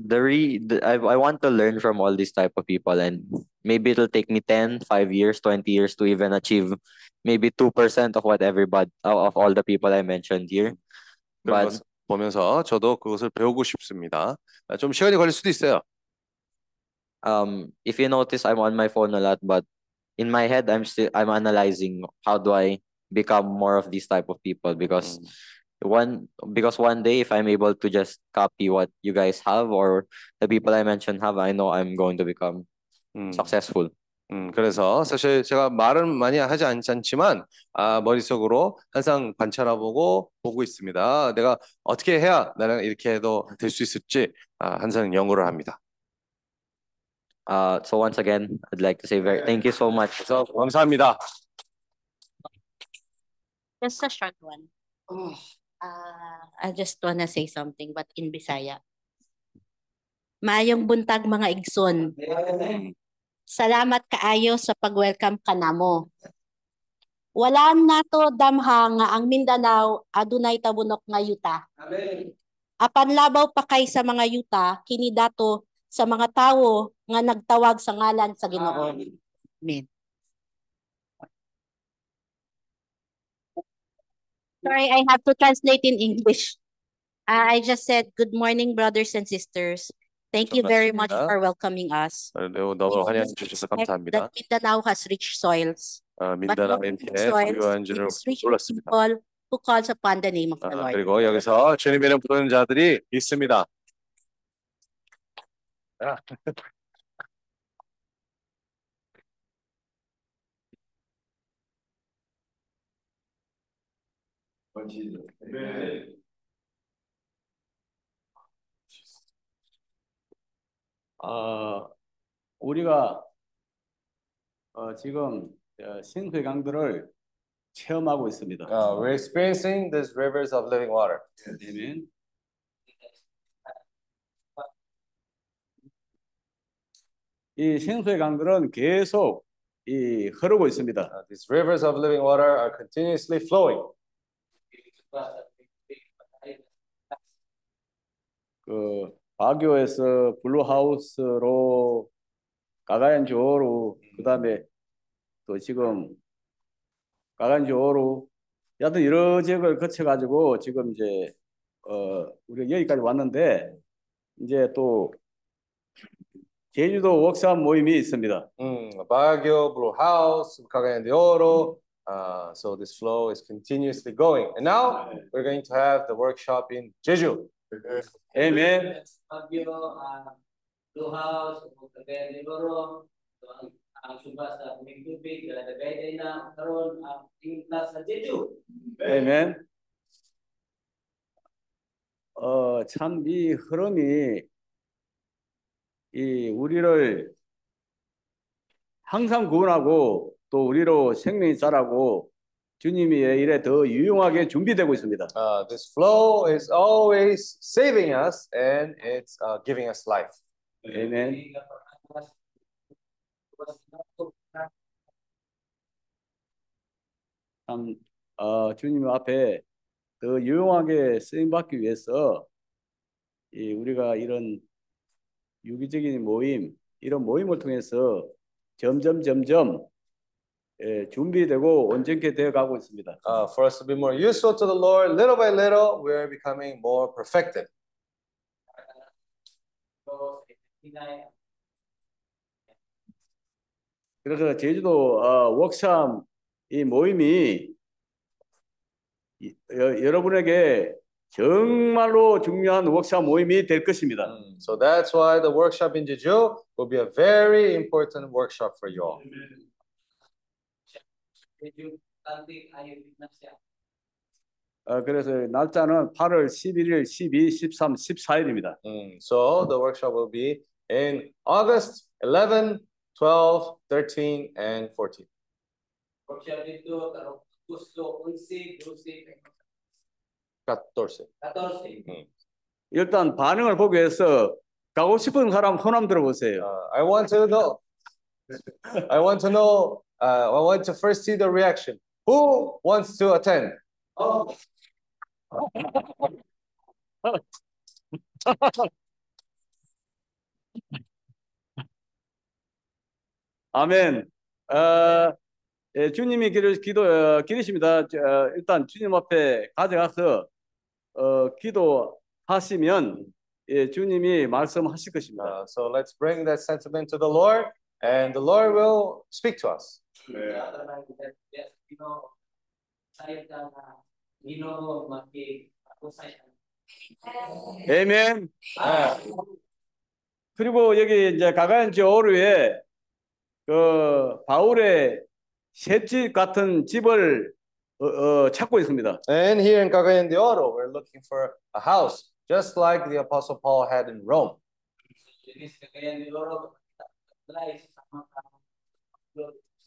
The re the, I I want to learn from all these type of people, and maybe it'll take me 10, 5 years, 20 years to even achieve maybe 2% of what everybody of all the people I mentioned here. But 보면서 저도 그것을 배우고 싶습니다. 아, 좀 시간이 걸릴 수도 있어요. um if you notice I'm on my phone a lot but in my head I'm still I'm analyzing how do I become more of these type of people because one because one day if I'm able to just copy what you guys have or the people I mentioned have I know I'm going to become 음. successful. 음, 그래서 사실 제가 말은 많이 하지 않, 않지만 아, 머릿속으로 항상 관찰해보고 보고 있습니다. 내가 어떻게 해야 나는 이렇게 해도 될 수 있을지 아, 항상 연구를 합니다. Uh so once again I'd like to say very thank you so much. 그래서 감사합니다. Just a short one. Uh, I just wanna say something, but in Bisaya. Mayong buntag mga igsoon. Salamat kaayo sa pag-welcome ka namo. Wala nato damha nga ang Mindanao adunay tabunok nga yuta. Apan labaw pa kay sa mga yuta kini dato sa mga tawo nga nagtawag sa ngalan sa Ginoo. Amen. Sorry, I have to translate in English. Uh, I just said, good morning, brothers and sisters. Thank you very much 반갑습니다. for welcoming us. 어, 너무 너무 환영해 주셔서 Respect 감사합니다. That Mindanao has rich soils. 어, But 민다나의 not rich 피에 soils, 부유한 줄을 it is rich 몰랐습니다. people who calls upon the name of the 아, Lord. 그리고 여기서 주님의 이름 부르는 자들이 있습니다. 아, 어, 우리가 어, 지금 어, 신수의 강들을 체험하고 있습니다. uh, we're experiencing these rivers of living water. 아멘. 이 생수의 강들은 계속 이 흐르고 있습니다. Uh, these rivers of living water are continuously flowing. 그 바교에서 블루하우스로 가가얀조로 그다음에 또 지금 가가얀조로 여하튼 여러 지역을 거쳐가지고 지금 이제 어 우리가 여기까지 왔는데 이제 또 제주도 워크샵 모임이 있습니다. 음, Baguio, Blue House, Cagayan de Oro. Uh, so this flow is continuously going. And now we're going to have the workshop in Jeju. Amen. Baguio, ah, Blue House, Cagayan de Oro, so ang ang suba sa Migdubig, nagagay na karon ang tingin sa Jeju. Amen. 어, 참 이 흐름이 이 우리를 항상 구원하고 또 우리로 생명이 자라고 주님이 일에 더 유용하게 준비되고 있습니다. Uh, this flow is always saving us and it's uh, giving us life. 아멘. 참 어, 주님 앞에 더 유용하게 쓰임 받기 위해서 이 우리가 이런 유기적인 모임 이런 모임을 통해서 점점 점점 예, 준비되고 온전케 되어 가고 있습니다. Uh, for us to be more useful to the Lord, little by little, we're becoming more perfected. 그래서 제주도 어, 워크샵 이 모임이 이- 여, 여러분에게 정말로 중요한 워크샵 모임이 될 것입니다. So that's why the workshop in Jeju will be a very important workshop for you all. 어, 그래서 날짜는 8월 11일, 12, 13, 14일입니다. Mm, So the workshop will be in August 11, 12, 13, and 14. Workshop dito, tarong Gusto, 11, 12, 14. 14. 일단 반응을 보기 위해서 가고 싶은 사람 손 한번 들어보세요. Uh, I want to know. I want to know. Uh, I want to first see the reaction. Who wants to attend? Oh. 아멘. 어, 예, 주님이 기도, 기도, 어, 기도십니다. 저, 어, 일단 주님 앞에 가져가서 어, 기도 하시면 예, 주님이 말씀하실 것입니다. Uh, so let's bring that sentiment to the Lord, and the Lord will speak to us. 아멘. 그리고 여기 이제 가가연 저오르에 그 바울의 셋집 같은 집을 어, 어, 찾고 있습니다. And here in Cagayan de Oro, we're looking for a house, just like the Apostle Paul had in Rome. Jadi sekalian di loro mulai sama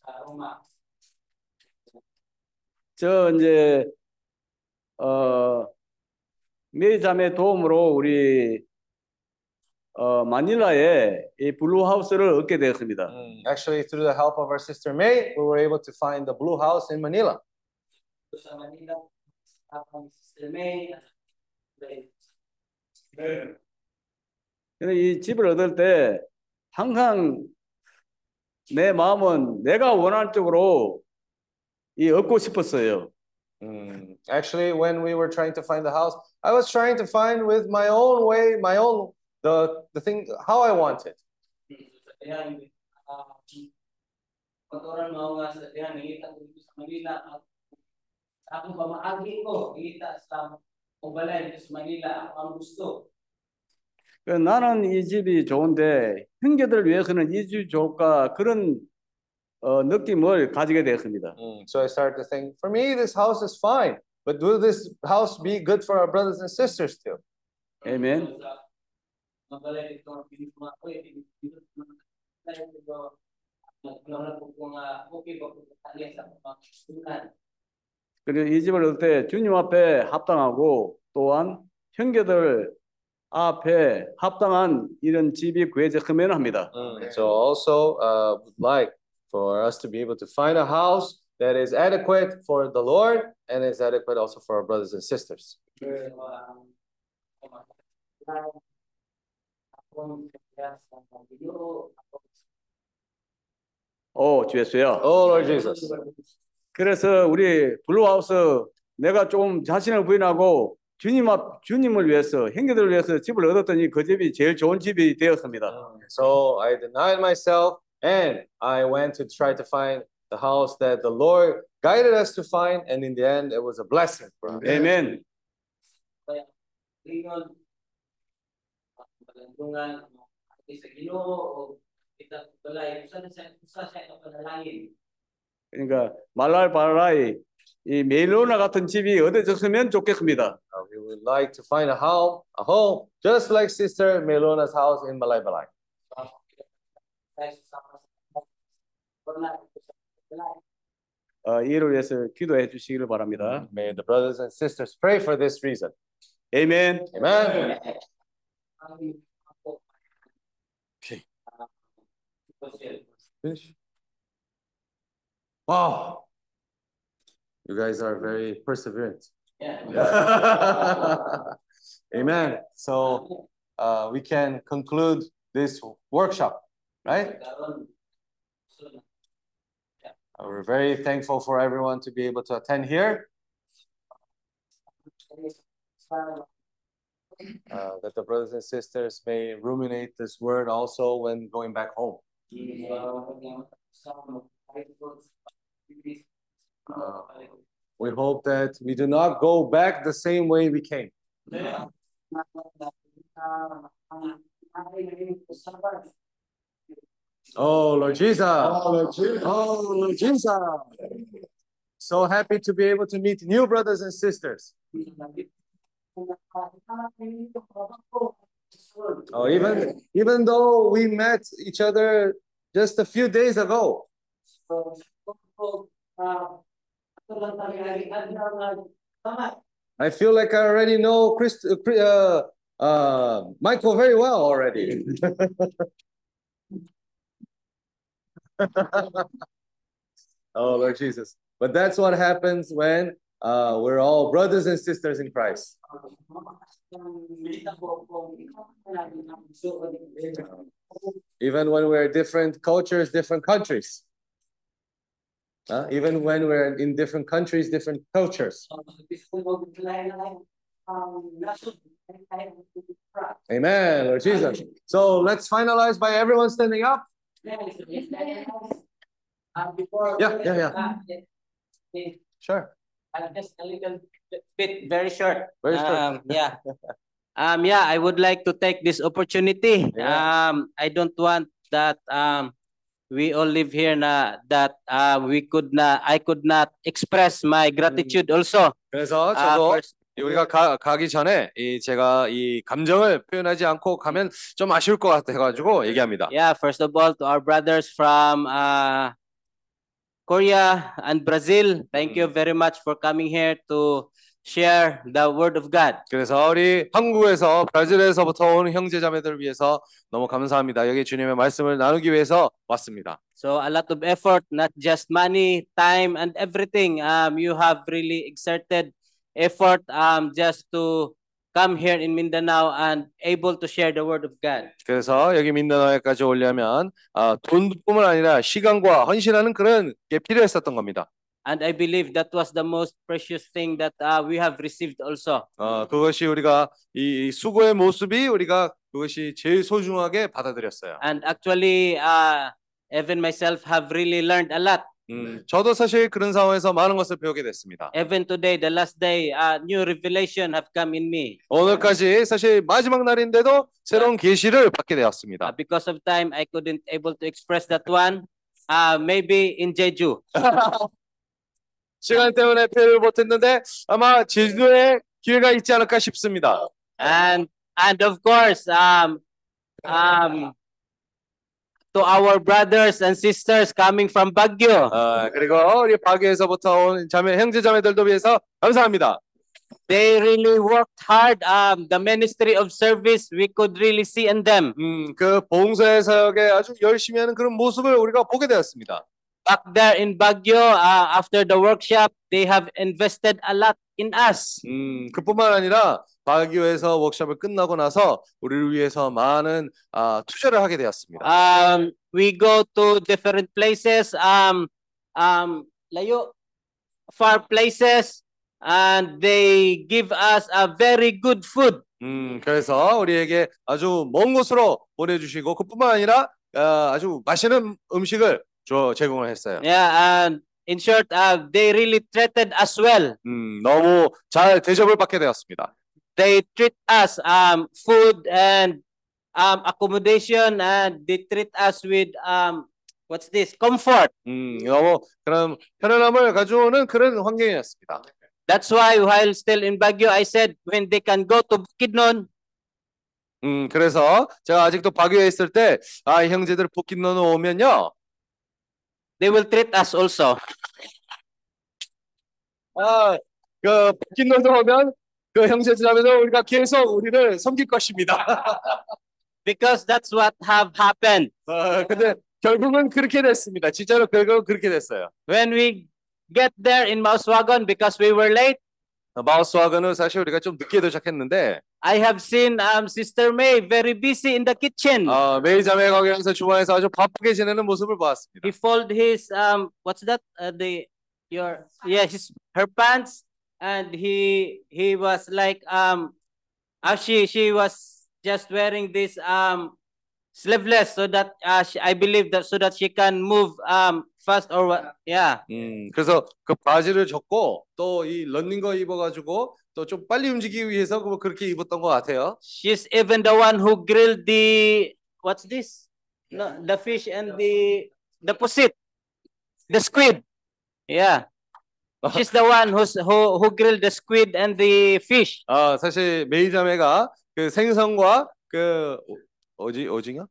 sa Roma. 저 이제 어 매자매 도움으로 우리 어 마닐라에 이 블루하우스를 얻게 되었습니다. Mm, Actually, through the help of our sister May, we were able to find the Blue House in Manila. May, 근데 이 집을 얻을 때 항상 내 마음은 내가 원하는 쪽으로 이 얻고 싶었어요. Mm, Actually, when we were trying to find the house, I was trying to find with my own way, my own the the thing how I want it. sa diyan, ah, Kotoran mo nga sa diyan, nangita ko dito sa Manila. at Sa akong pamaagi ko, kita sa 그 나는 이 집이 좋은데 형제들을 위해서는 이 집이 좋을까 그런 어, 느낌을 가지게 되었습니다. Mm, So I started to think, for me, this house is fine, but will this house be good for our brothers and sisters too? 아 그리고 이 집을 얻을 때 주님 앞에 합당하고 또한 형제들 앞에 합당한 이런 집이 구해졌으면 합니다. Mm, So also uh, would like for us to be able to find a house that is adequate for the Lord and is adequate also for our brothers and sisters. 오, 주 예수야. Oh Lord Jesus. 그래서 우리 블루하우스 내가 좀 자신을 부인하고 주님 앞 주님을 위해서 형제들을 위해서 집을 얻었더니 그 집이 제일 좋은 집이 되었습니다. So I denied myself and I went to try to find the house that the Lord guided us to find, and in the end, it was a blessing for us. ati sa Ginoo o kita balay, usa siya, usa ang panalangin. 그러니까 말랄 바라이 이 멜로나 같은 집이 얻어졌으면 좋겠습니다. Uh, we would like to find a home, a home just like Sister Melona's house in Malaybalay. 어, 이를 위해서 기도해 주시기를 바랍니다. May the brothers and sisters pray for this reason. 아멘. Amen. Finish. Wow. You guys are very perseverant. Amen. So uh, we can conclude this workshop, right? Uh, We're very thankful for everyone to be able to attend here. Uh, that the brothers and sisters may ruminate this word also when going back home. Uh, we hope that we do not go back the same way we came. Oh, Lord Jesus. Oh, Lord Jesus. Oh, Lord Jesus. So happy to be able to meet new brothers and sisters. Oh, even even though we met each other just a few days ago, I feel like I already know Chris, uh, uh, uh, Michael very well already. oh, Lord Jesus. But that's what happens when uh, we're all brothers and sisters in Christ. Even when we're different cultures, different countries. Uh, even when we're in different countries, different cultures. Amen, Lord Jesus. So let's finalize by everyone standing up. Yeah, yeah, yeah. Sure. Uh, just a little bit, very short. Very short. Um, yeah. Um, yeah, I would like to take this opportunity. Yeah. Um, I don't want that um, we all live here na that uh, we could na I could not express my gratitude also. 그래서 아, 저도 first- 우리가 가, 가기 전에 이 제가 이 감정을 표현하지 않고 가면 좀 아쉬울 것 같아가지고 얘기합니다. Yeah, first of all, to our brothers from uh, Korea and Brazil, thank you very much for coming here to share the word of God. 그래서 우리 한국에서 브라질에서부터 온 형제자매들을 위해서 너무 감사합니다. 여기 주님의 말씀을 나누기 위해서 왔습니다. So a lot of effort, not just money, time, and everything. Um, you have really exerted effort um, just to come here in Mindanao and able to share the word of God. 그래서 여기 민다나에까지 오려면 아, 돈뿐만 아니라 시간과 헌신하는 그런 게 필요했었던 겁니다. And I believe that was the most precious thing that uh, we have received also. 어, 그것이 우리가 이 수고의 모습이 우리가 그것이 제일 소중하게 받아들였어요. And actually, uh, even myself have really learned a lot. 음, 저도 사실 그런 상황에서 많은 것을 배우게 됐습니다. Even today, the last day, uh, new revelation have come in me. 오늘까지 사실 마지막 날인데도 새로운 계시를 받게 되었습니다. Uh, because of time, I couldn't able to express that one. Uh, maybe in Jeju. 시간 때문에 표현을 못했는데 아마 제주도에 기회가 있지 않을까 싶습니다. And and of course, um, um, to our brothers and sisters coming from Baguio. 아, 그리고 우리 바교에서부터 온 자매 형제 자매들도 위해서 감사합니다. They really worked hard. Um, the ministry of service we could really see in them. 음, 그 봉사의 사역에 아주 열심히 하는 그런 모습을 우리가 보게 되었습니다. Back there in Baguio, uh, after the workshop, they have invested a lot in us. 음, 그뿐만 아니라 바교에서 워크숍을 끝나고 나서 우리를 위해서 많은 아, 투자를 하게 되었습니다. Um, we go to different places, um, um, layo, far places, and they give us a very good food. 음, 그래서 우리에게 아주 먼 곳으로 보내주시고 그뿐만 아니라 아, 아주 맛있는 음식을 줘, 제공을 했어요. Yeah, and in short, uh, they really treated us well. 음, 너무 잘 대접을 받게 되었습니다. They treat us um, food and um, accommodation, and they treat us with um, what's this? Comfort. 음, 너무 그런 편안함을 가져오는 그런 환경이었습니다. That's why while still in Baguio, I said when they can go to Bukidnon, 음, 그래서 제가 아직도 바교에 있을 때, 아, 이 형제들 북kin노는 오면요, they will treat us also. 아, 그 북kin노도 오면 그 형제들하면서 우리가 계속 우리를 섬길 것입니다. Because that's what have happened. 어, 근데 결국은 그렇게 됐습니다. 진짜로 결국은 그렇게 됐어요. When we get there in Mauswagon because we were late, 마우스와그는 사실 우리가 좀 늦게 도착했는데, I have seen um, Sister May very busy in the kitchen. 어, 메이 자매 거기에서 주방에서 아주 바쁘게 지내는 모습을 보았습니다. He fold his um, what's that? Uh, the your yeah, his her pants, and he he was like um, uh, she she was just wearing this um sleeveless so that uh, she, I believe that so that she can move um fast or what? Yeah. 음, 그래서 그 바지를 줬고 또 이 런닝 거 입어가지고 또 좀 빨리 움직이기 위해서 그- 그렇게 입었던 것 같아요. She's even the one who grilled the what's this? No, the fish and the the posset, the squid. Yeah, she's the one who's who who grilled the squid and the fish. 아, 사실 메이 자매가 그 생선과 그 오- 오지 오징어?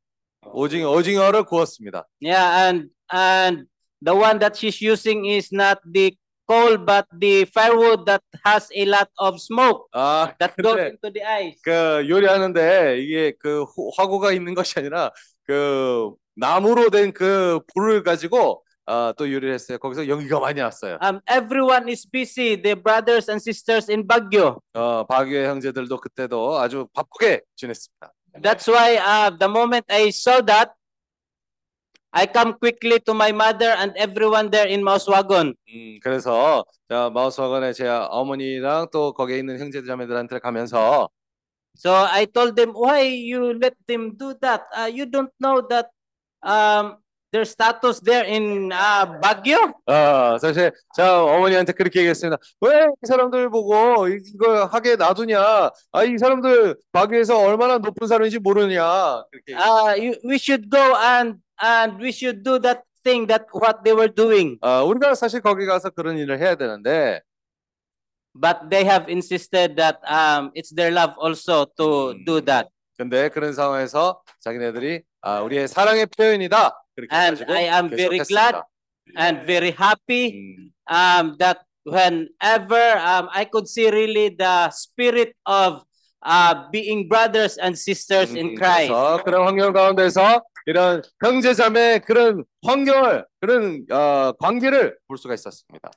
오징어 오징어를 구웠습니다. Yeah, and and the one that she's using is not the coal but the firewood that has a lot of smoke 아, that goes into the eyes. 그 요리하는데 이게 그 호- 화구가 있는 것이 아니라 그 나무로 된 그 불을 가지고 아, 또 요리를 했어요. 거기서 연기가 많이 났어요. Um, everyone is busy. The brothers and sisters in Baguio. 어, 바규의 형제들도 그때도 아주 바쁘게 지냈습니다. That's why uh, the moment I saw that, I come quickly to my mother and everyone there in Mauswagon. 음, 그래서 자, 마우스와건에 제 어머니랑 또 거기에 있는 형제들 자매들한테 가면서 So I told them, why you let them do that? Uh, you don't know that um, their status there in uh, Baguio? 어, 사실 자 어머니한테 그렇게 얘기했습니다. 왜 이 사람들 보고 이- 이거 하게 놔두냐? 아, 이 사람들 바규에서 얼마나 높은 사람인지 모르냐? 그렇게. Uh, you, we should go and and we should do that thing that what they were doing. 아, 우리가 사실 거기 가서 그런 일을 해야 되는데 But they have insisted that um, it's their love also to do that. 근데 그런 상황에서 자기네들이 아, 우리의 사랑의 표현이다. 그렇게 And 가지고 I am very glad 계속했습니다. and very happy um, that whenever um, I could see really the spirit of uh, being brothers and sisters in Christ. 그래서 그런 환경 가운데서 이런 형제자매 그런 환경을 그런 어, 관계를 볼 수가 있었습니다.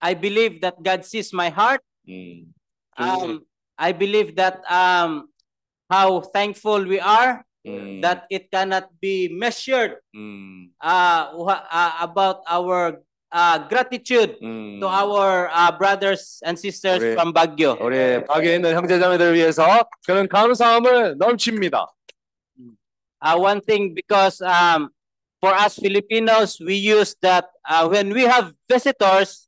I believe that God sees my heart. 음. Um, I believe that um, how thankful we are 음. that it cannot be measured 음. uh, wha- uh, about our uh, gratitude 음. to our uh, brothers and sisters 우리- from Baguio. 우리 박에 있는 형제자매들을 위해서 그런 감사함을 넘칩니다. Uh, one thing because um, for us Filipinos, we use that uh, when we have visitors,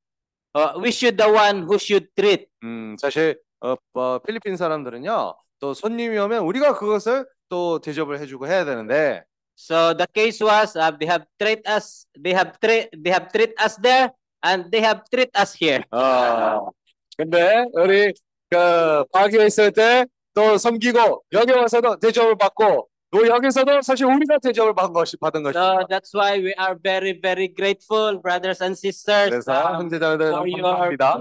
uh, we should the one who should treat. 음, 사실 어, 어, 필리핀 사람들은요. 또 손님이 오면 우리가 그것을 또 대접을 해주고 해야 되는데 So the case was uh, they have treat us, they have treat, they have treat us there, and they have treat us here. 어, 근데 우리 그 박에 있을 때 또 섬기고 여기 와서도 대접을 받고 또 여기서도 사실 우리가 대접을 받은 것이 받은 것입니다. So that's why we are very, very grateful, brothers and sisters, 그래서 um, 형제자매들 감사합니다.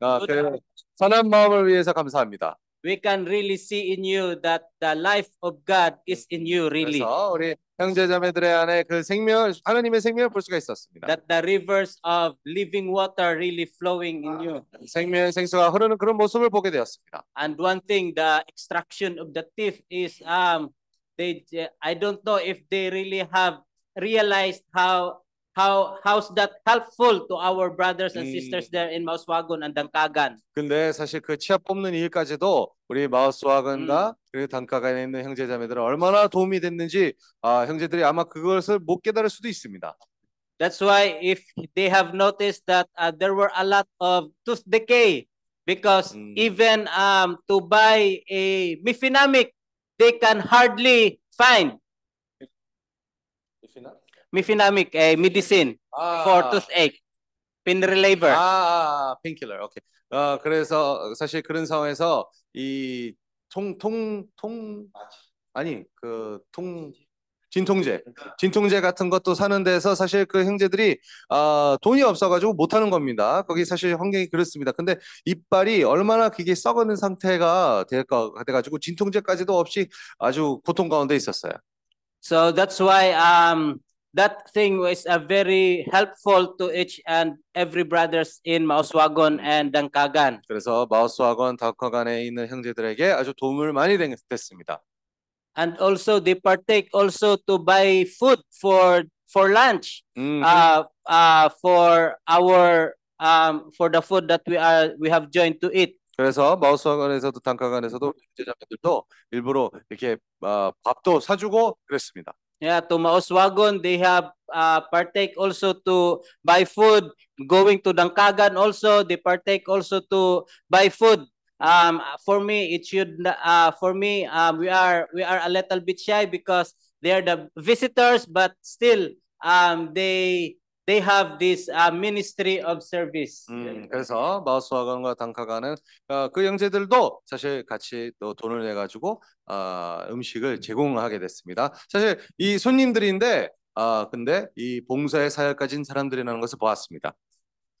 어, 그 선한 마음을 위해서 감사합니다. We can really see in you that the life of God is in you, really. 그래서 우리 형제자매들의 안에 그 생명 하나님의 생명을 볼 수가 있었습니다. That the rivers of living water really flowing in you. 생명의 생수가 흐르는 그런 모습을 보게 되었습니다. And one thing, the extraction of the teeth is um they I don't know if they really have realized how how how's that helpful to our brothers and 음. sisters there in Mauswagon and Dangkagan. 근데 사실 그 치아 뽑는 일까지도 우리 마우스와건과 그리고 단가간에 있는 형제자매들은 얼마나 도움이 됐는지 아, 형제들이 아마 그것을 못 깨달을 수도 있습니다. That's why if they have noticed that uh, there were a lot of tooth decay because even um to buy a Mifinamic they can hardly find Mifenamic, a medicine for 아. toothache, pain reliever. 아, 아, 펜킬러. 오케이. 어, 그래서 사실 그런 상황에서 이 통, 통, 통, 아니, 그, 통, 진통제, 진통제 같은 것도 사는 데서 사실 그 형제들이 아, 돈이 없어가지고 못 하는 겁니다. 거기 사실 환경이 그렇습니다. 근데 이빨이 얼마나 그게 썩어는 상태가 될까 돼가지고 진통제까지도 없이 아주 고통 가운데 있었어요. So that's why um that thing was a very helpful to each and every brothers in Mauswagon and Dangkagan. 그래서 마우스와건 다커간에 있는 형제들에게 아주 도움을 많이 된- 됐습니다. And also they partake also to buy food for for lunch. 음, Uh uh for our um for the food that we are we have joined to eat. 그래서 마우스와건에서도 단카간에서도 형제자매들도 일부러 이렇게 어, 밥도 사주고 그랬습니다. Yeah, to Mauswagon, they have uh, partake also to buy food. Going to Dangkagan also, they partake also to buy food. Um, for me, it should. Uh, for me, um, we are we are a little bit shy because they are the visitors, but still, um, they they have this uh, ministry of service. 음, 그래서 마우스와건과 단카간은 어, 그 형제들도 사실 같이 또 돈을 내 가지고 아, 음식을 제공하게 됐습니다. 사실 이 손님들인데 아 근데 이 봉사의 사역 가진 사람들이라는 것을 보았습니다.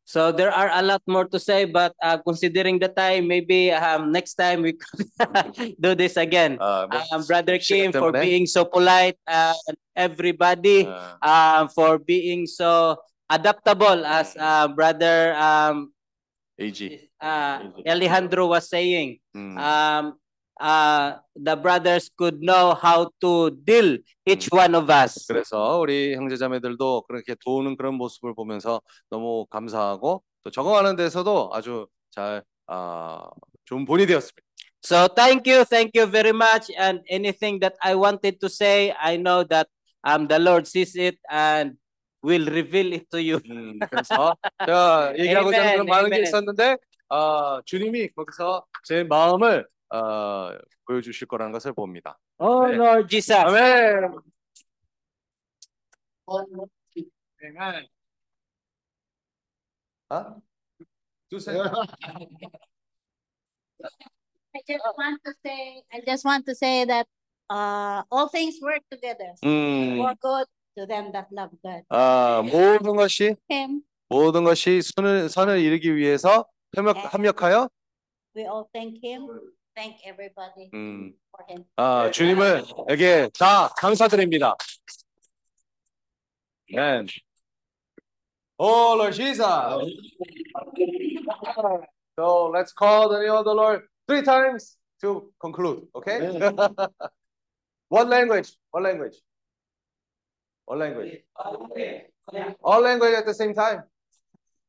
So there are a lot more to say, but uh, considering the time, maybe um, next time we could do this again. Uh, um, Brother Kim, for man. being so polite, uh, everybody, uh, um, for being so adaptable, uh. as uh, Brother um, AG. Uh, Alejandro was saying. Mm. Um, uh, the brothers could know how to deal each one of us. 그래서 우리 형제자매들도 그렇게 도우는 그런 모습을 보면서 너무 감사하고 또 적응하는 데서도 아주 잘 아, 좋은 본이 되었습니다. So thank you, thank you very much. And anything that I wanted to say, I know that um the Lord sees it and will reveal it to you. 그래서 제가 얘기하고자 하는 많은 게. 있었는데 아, 주님이 거기서 제 마음을 어, 보여주실 거라는 것을 봅니다. Oh Lord Jesus. 아멘. Amen. 아? 두세. I just want to say, I just want to say that uh, all things work together 음. for good to them that love God. 아, 모든 것이 Him, 모든 것이 선을 선을 이루기 위해서 협력, 합력하여 we all thank Him, thank everybody 음. for Him. 아, 주님을에게 다 감사드립니다. 아멘. Oh, Lord Jesus. So let's call the name of the Lord three times to conclude. Okay? one language. One language. One language. All language at the same time.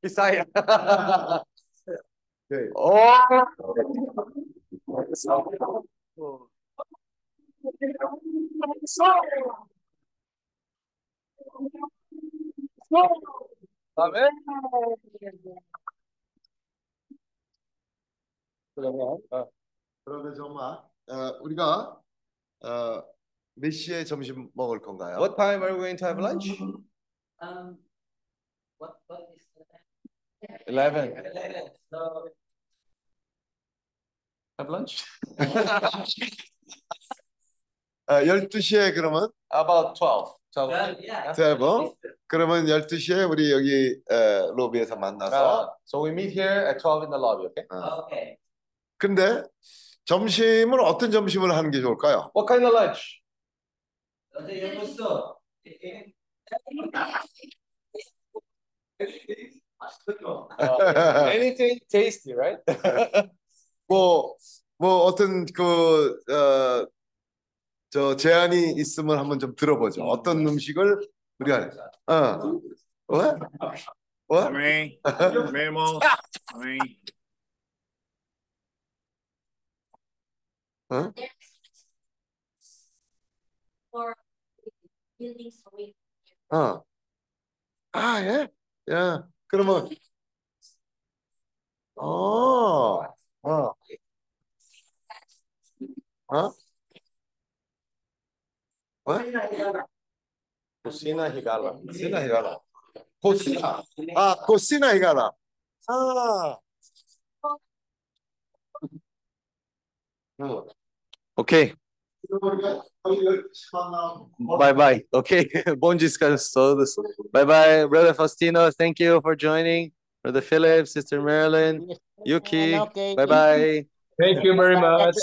Bisaya. okay. Oh. 다음에 그러면 어, 그러면 정말 어, 우리가 어, 몇 시에 점심 먹을 건가요? What time are we going to have lunch? Um, what, what is the time? 11. So, Have lunch? 어, 12시에 그러면 About 12. 12. yeah. 12. 그러면 12시에 우리 여기 어, 로비에서 만나서 Uh, so we meet here at 12 in the lobby, okay? Okay. 근데 점심은 어떤 점심을 하는 게 좋을까요? What kind of lunch? Gusto. Uh, anything tasty, right? 뭐, 뭐 어떤 그, 어, 저 제안이 있으면 한번 좀 들어보죠. 어떤 음식을 우리가, 어, 왜? 왜? Amém. Amém, irmãos. Amém. away. 어. 아, 예? 야, 그러면, 어, Huh? Huh? What? Cocina Higala. Cocina Higala. Cocina. Ah, Cocina Higala. Ah. Ok. Bye bye. Ok. Bom descanso todos. Bye bye, brother Faustino. Thank you for joining. Brother Philip, Sister Marilyn, Yuki. Bye-bye. Thank you very much.